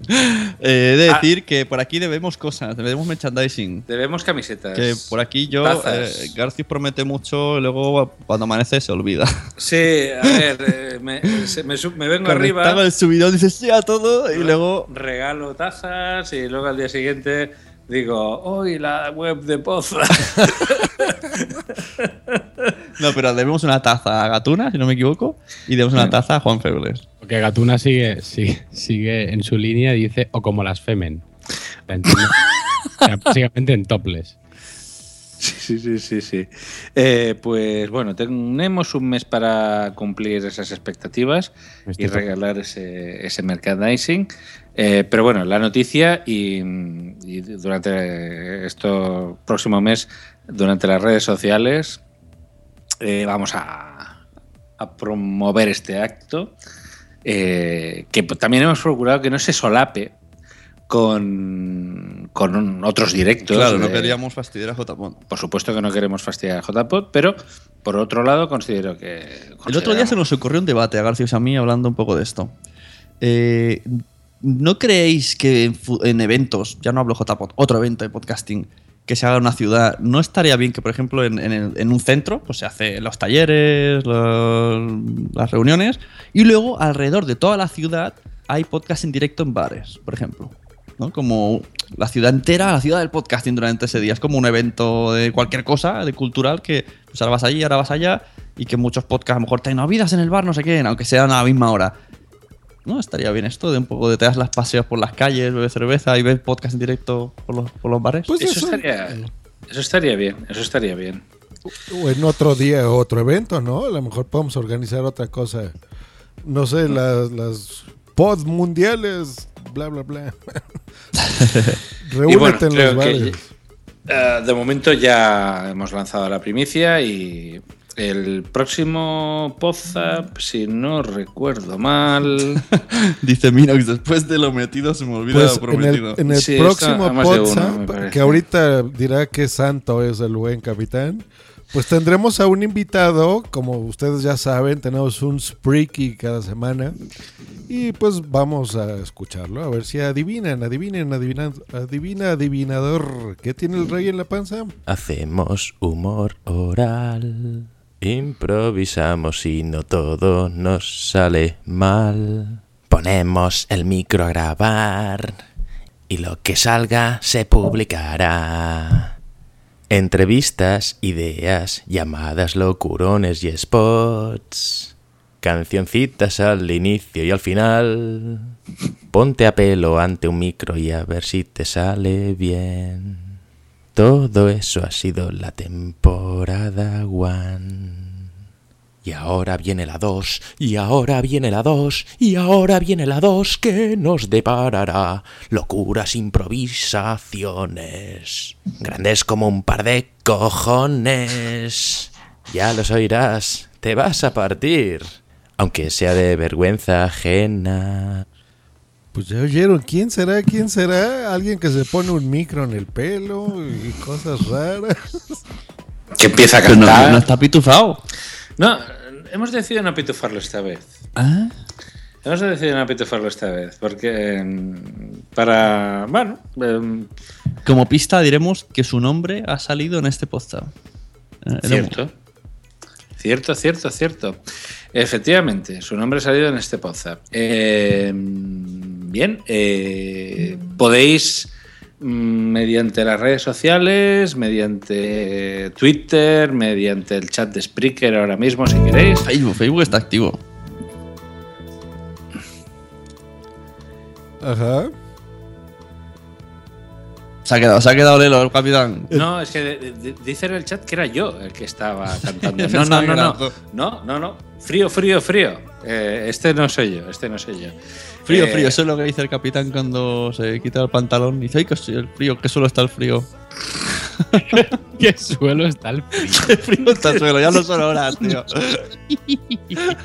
Eh, he de Ah. decir que por aquí debemos cosas, debemos merchandising. Debemos camisetas. Que por aquí yo, eh, García promete mucho luego cuando amanece se olvida. Sí, a ver, eh, me, se- me sub- me vengo Cuando arriba... el subidón dices sí a todo y luego... regalo tazas y luego al día siguiente digo, hoy la web de Poza. No, pero debemos una taza a Gatuna, si no me equivoco, y debemos una taza a Juan Febles. Porque Gatuna sigue, sigue, sigue en su línea y dice o como las Femen. La entiendo. O sea, básicamente en topless. Sí, sí, sí, sí. Eh, pues bueno, tenemos un mes para cumplir esas expectativas y regalar ese, ese merchandising. Eh, pero bueno, la noticia y, y durante esto próximo mes, durante las redes sociales, eh, vamos a, a promover este acto. eh, que también hemos procurado que no se solape con, con otros directos. Claro, no queríamos fastidiar a JPod. por supuesto que no queremos fastidiar a JPod, pero por otro lado considero que... El otro día se nos ocurrió un debate a García y a mí hablando un poco de esto. Eh, ¿No creéis que en, eventos, ya no hablo JPod, otro evento de podcasting, que se haga en una ciudad, no estaría bien que, por ejemplo, en, un centro, pues se hace los talleres, las reuniones, y luego alrededor de toda la ciudad hay podcast en directo en bares, por ejemplo? Como la ciudad entera, la ciudad del podcasting durante ese día. Es como un evento de cualquier cosa, de cultural, que pues ahora vas allí, ahora vas allá, y que muchos podcasts a lo mejor tengan vidas en el bar, no sé qué, aunque sean a la misma hora. ¿No? Estaría bien esto de un poco de te das las paseos por las calles, bebes cerveza y ves podcast en directo por los, por los bares. Pues eso, estaría, eso estaría bien, eso estaría bien. O en otro día, otro evento, ¿no? A lo mejor podemos organizar otra cosa. No sé, las, las pod mundiales, bla, bla, bla. Reúnete bueno, en los que, bares. eh, de momento ya hemos lanzado la primicia y el próximo Podzap, si no recuerdo mal... Dice Minox, después de lo metido se me olvida Pues lo en el, prometido. en el Sí, próximo parece. que ahorita dirá que santo es el buen capitán, pues tendremos a un invitado, como ustedes ya saben, tenemos un Spreaky cada semana y pues vamos a escucharlo, a ver si adivinan, adivinen, adivinan, adivina, adivinador, ¿qué tiene el rey en la panza? Hacemos humor oral, improvisamos y no todo nos sale mal. Ponemos el micro a grabar y lo que salga se publicará. Entrevistas, ideas, llamadas, locurones y spots. Cancioncitas al inicio y al final. Ponte a pelo ante un micro y a ver si te sale bien. Todo eso ha sido la temporada one. Y ahora viene la 2, y ahora viene la 2, y ahora viene la 2 que nos deparará locuras improvisaciones, grandes como un par de cojones. Ya los oirás, te vas a partir, aunque sea de vergüenza ajena. Pues ya oyeron, ¿quién será? ¿Quién será? Alguien que se pone un micro en el pelo y cosas raras. Que empieza a Pero no- cantar. no está pitufado. No, hemos decidido no pitufarlo esta vez. ¿Ah? Hemos decidido no pitufarlo esta vez, porque mm, para... Bueno, em, Como pista diremos que su nombre ha salido en este podcast. Eh, cierto. Cierto, cierto, cierto. Efectivamente, su nombre ha salido en este podcast. Eh, bien, eh, podéis mm, mediante las redes sociales, mediante Twitter, mediante el chat de Spreaker ahora mismo, si queréis. Facebook, Facebook está activo. Ajá. Se ha quedado, se ha quedado Lelo, el capitán. No, es que de- de- dice en el chat que era yo el que estaba cantando. No, no, no, no. No, no, no. Frío, frío, frío. Eh, este no soy yo, este no soy yo. Frío, Eh, frío, eso es lo que dice el capitán cuando se quita el pantalón. Dice, ay, que el frío, que solo está el frío. ¿Qué suelo está el frío? el frío está el suelo, ya no son horas, tío.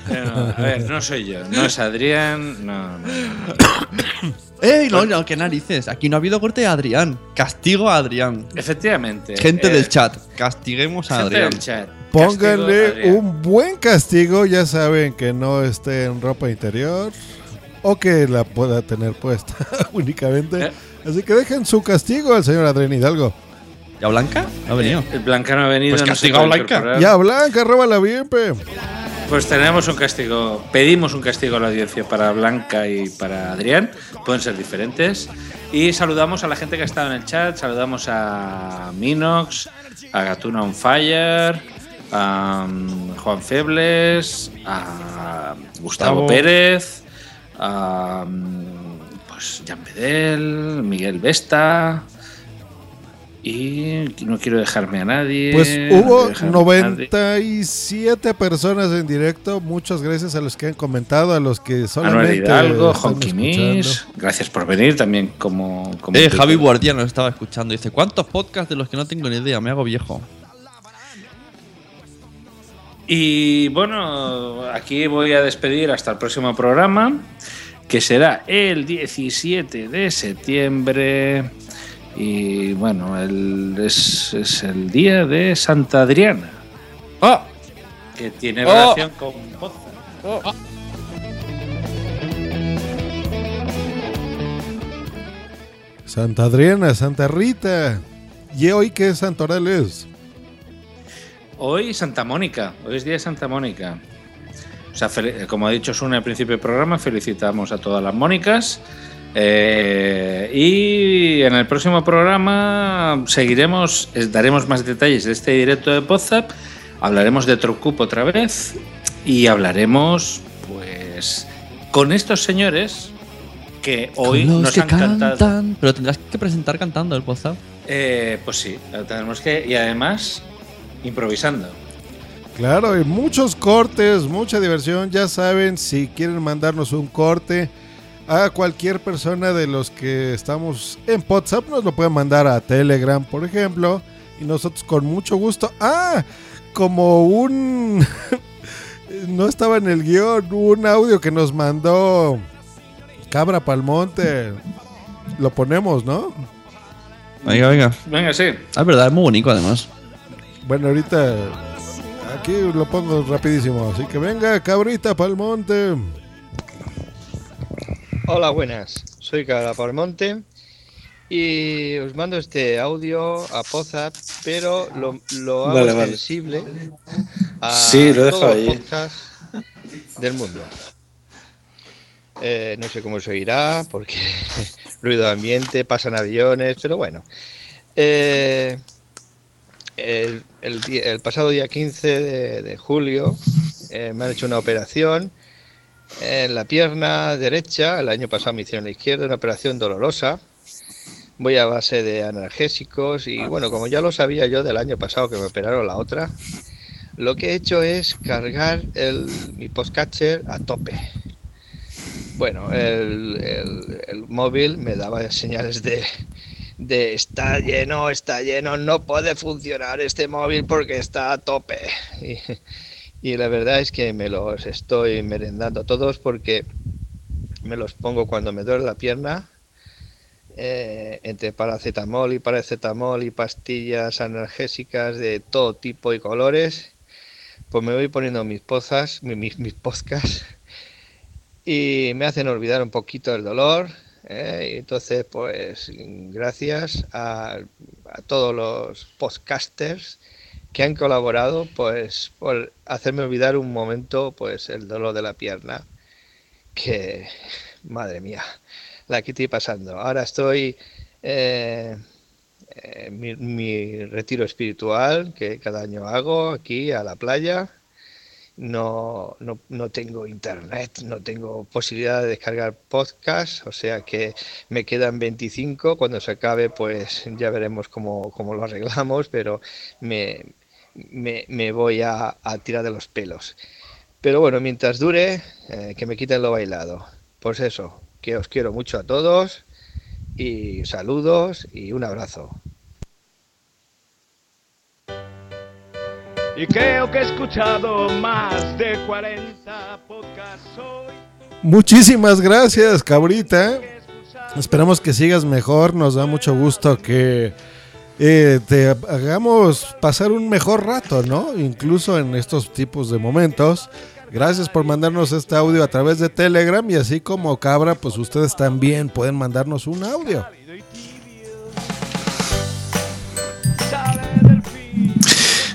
No, a ver, no soy yo, no es Adrián, no, no, no. ¡Ey! No, no, qué narices. Aquí no ha habido corte de Adrián. Castigo a Adrián. Efectivamente. Gente eh, del chat, castiguemos a gente Adrián. del chat. Pónganle Adrián. un buen castigo, ya saben que no esté en ropa interior o que la pueda tener puesta únicamente. Eh. Así que dejen su castigo al señor Adrián Hidalgo. ¿Ya Blanca? No ha venido. El Blanca no ha venido. Pues no a puede Blanca. incorporar. Ya Blanca, róbala bien, pe. Pues tenemos un castigo, pedimos un castigo a la audiencia para Blanca y para Adrián, pueden ser diferentes. Y saludamos a la gente que ha estado en el chat, saludamos a Minox, a Gatuna on Fire, a um, Juan Febles, a Gustavo Gustavo. Pérez, a um, pues, Jan Bedel, Miguel Vesta. Y no quiero dejarme a nadie. Pues no hubo nadie. 97 personas en directo. Muchas gracias a los que han comentado, a los que solamente Hidalgo, gracias por venir también como... como Eh. Javi Guardia nos estaba escuchando. Dice, ¿cuántos podcasts de los que no tengo ni idea? Me hago viejo. Y bueno, aquí voy a despedir hasta el próximo programa, que será el 17 de septiembre. Y bueno, el- es, es el día de Santa Adriana. ¡Oh! Que tiene ¡Oh! relación con Poza. Santa Adriana, Santa Rita. ¿Y hoy qué santoral es? Hoy Santa Mónica, hoy es día de Santa Mónica. O sea, como ha dicho Sune al principio del programa, felicitamos a todas las Mónicas. Eh, y en el próximo programa seguiremos, daremos más detalles de este directo de WhatsApp. Hablaremos de Trocup otra vez y hablaremos, pues, con estos señores que hoy nos que han cantado. Pero tendrás que presentar cantando el WhatsApp. Eh, pues sí, tenemos que y además improvisando. Claro, hay muchos cortes, mucha diversión. Ya saben, si quieren mandarnos un corte a cualquier persona de los que estamos en WhatsApp, nos lo pueden mandar a Telegram, por ejemplo. Y nosotros con mucho gusto. Ah, como un... no estaba en el guion, un audio que nos mandó Cabra Palmonte. Lo ponemos, ¿no? Venga, venga. Venga, sí. Ah, es verdad, es muy bonito además. Bueno, ahorita aquí lo pongo rapidísimo. Así que venga, cabrita Palmonte. Hola, buenas. Soy Cabra Palmonte y os mando este audio a Pozap, pero lo, lo hago Vale, vale. sensible a Sí, lo todos ahí. los podcasts del mundo. Eh, no sé cómo se oirá, porque ruido de ambiente, pasan aviones, pero bueno. Eh, el, el pasado día 15 de, de julio eh, me han hecho una operación en la pierna derecha. El año pasado me hicieron la izquierda, una operación dolorosa. Voy a base de analgésicos y bueno, como ya lo sabía yo del año pasado que me operaron la otra, lo que he hecho es cargar el, mi postcatcher a tope. Bueno, el, móvil me daba señales de, de está lleno, está lleno, no puede funcionar este móvil porque está a tope. Y la verdad es que me los estoy merendando todos porque me los pongo cuando me duele la pierna, eh, entre paracetamol y paracetamol y pastillas analgésicas de todo tipo y colores, pues me voy poniendo mis pozas, mi- mis, mis y me hacen olvidar un poquito el dolor. ¿eh? Entonces, pues gracias a, a todos los podcasters que han colaborado, pues por hacerme olvidar un momento, pues el dolor de la pierna, que madre mía, la que estoy pasando. Ahora estoy eh, eh, mi, mi retiro espiritual que cada año hago aquí a la playa. No, no, no tengo internet, no tengo posibilidad de descargar podcast, o sea que me quedan 25. Cuando se acabe, pues ya veremos cómo, cómo lo arreglamos, pero me, me, me voy a, a tirar de los pelos. Pero bueno, mientras dure, eh, que me quiten lo bailado. Pues eso, que os quiero mucho a todos y saludos y un abrazo. Y creo que he escuchado más de 40 podcasts hoy. Muchísimas gracias, cabrita. Esperamos que sigas mejor. Nos da mucho gusto que eh, te hagamos pasar un mejor rato, ¿no? Incluso en estos tipos de momentos. Gracias por mandarnos este audio a través de Telegram y así como Cabra, pues ustedes también pueden mandarnos un audio.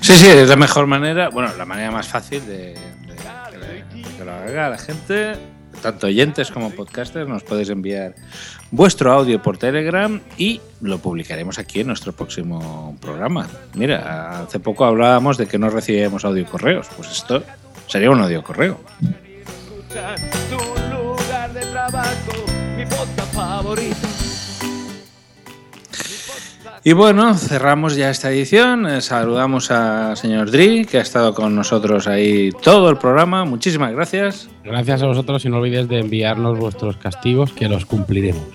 Sí, sí, es la mejor manera, bueno, la manera más fácil de, de- que, lo haga la gente, tanto oyentes como podcasters, nos podéis enviar vuestro audio por Telegram y lo publicaremos aquí en nuestro próximo programa. Mira, hace poco hablábamos de que no recibíamos audio correos, pues esto sería un audio correo. Tu lugar de trabajo, mi favorito. Y bueno, cerramos ya esta edición. Eh, Saludamos a señor Dri, que ha estado con nosotros ahí todo el programa. Muchísimas gracias. Gracias a vosotros y no olvidéis de enviarnos vuestros castigos que los cumpliremos.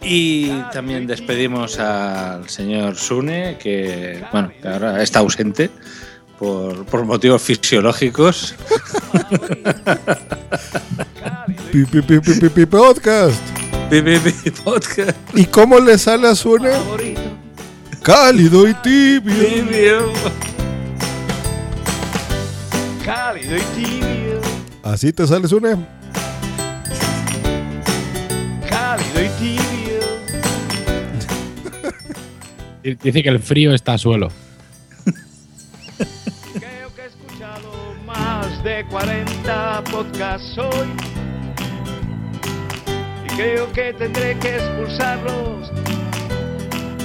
Y también despedimos al señor Sune, que bueno, que ahora está ausente por, por motivos fisiológicos. Pi, pi, pi, pi, pi, pi, podcast. Pi, podcast. ¿Y cómo le sale a Sune? Cálido y tibio. Cálido y tibio, Así te sale Sune. cálido y tibio. Dice que el frío está a suelo. Creo que he escuchado más de 40 podcasts hoy. Creo que tendré que expulsarlos.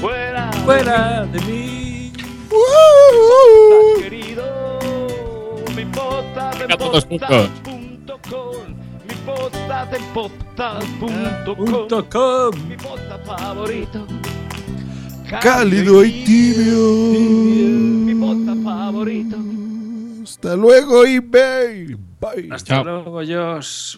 Fuera, Fuera de mí. Podcast querido. Mi podcast en Venga, todos juntos. podcast.com. Mi en podcast.com. Mi podcast favorito. Cálido y tibio. Mi podcast favorito. Hasta luego, eBay. Bye. Hasta luego, Josh.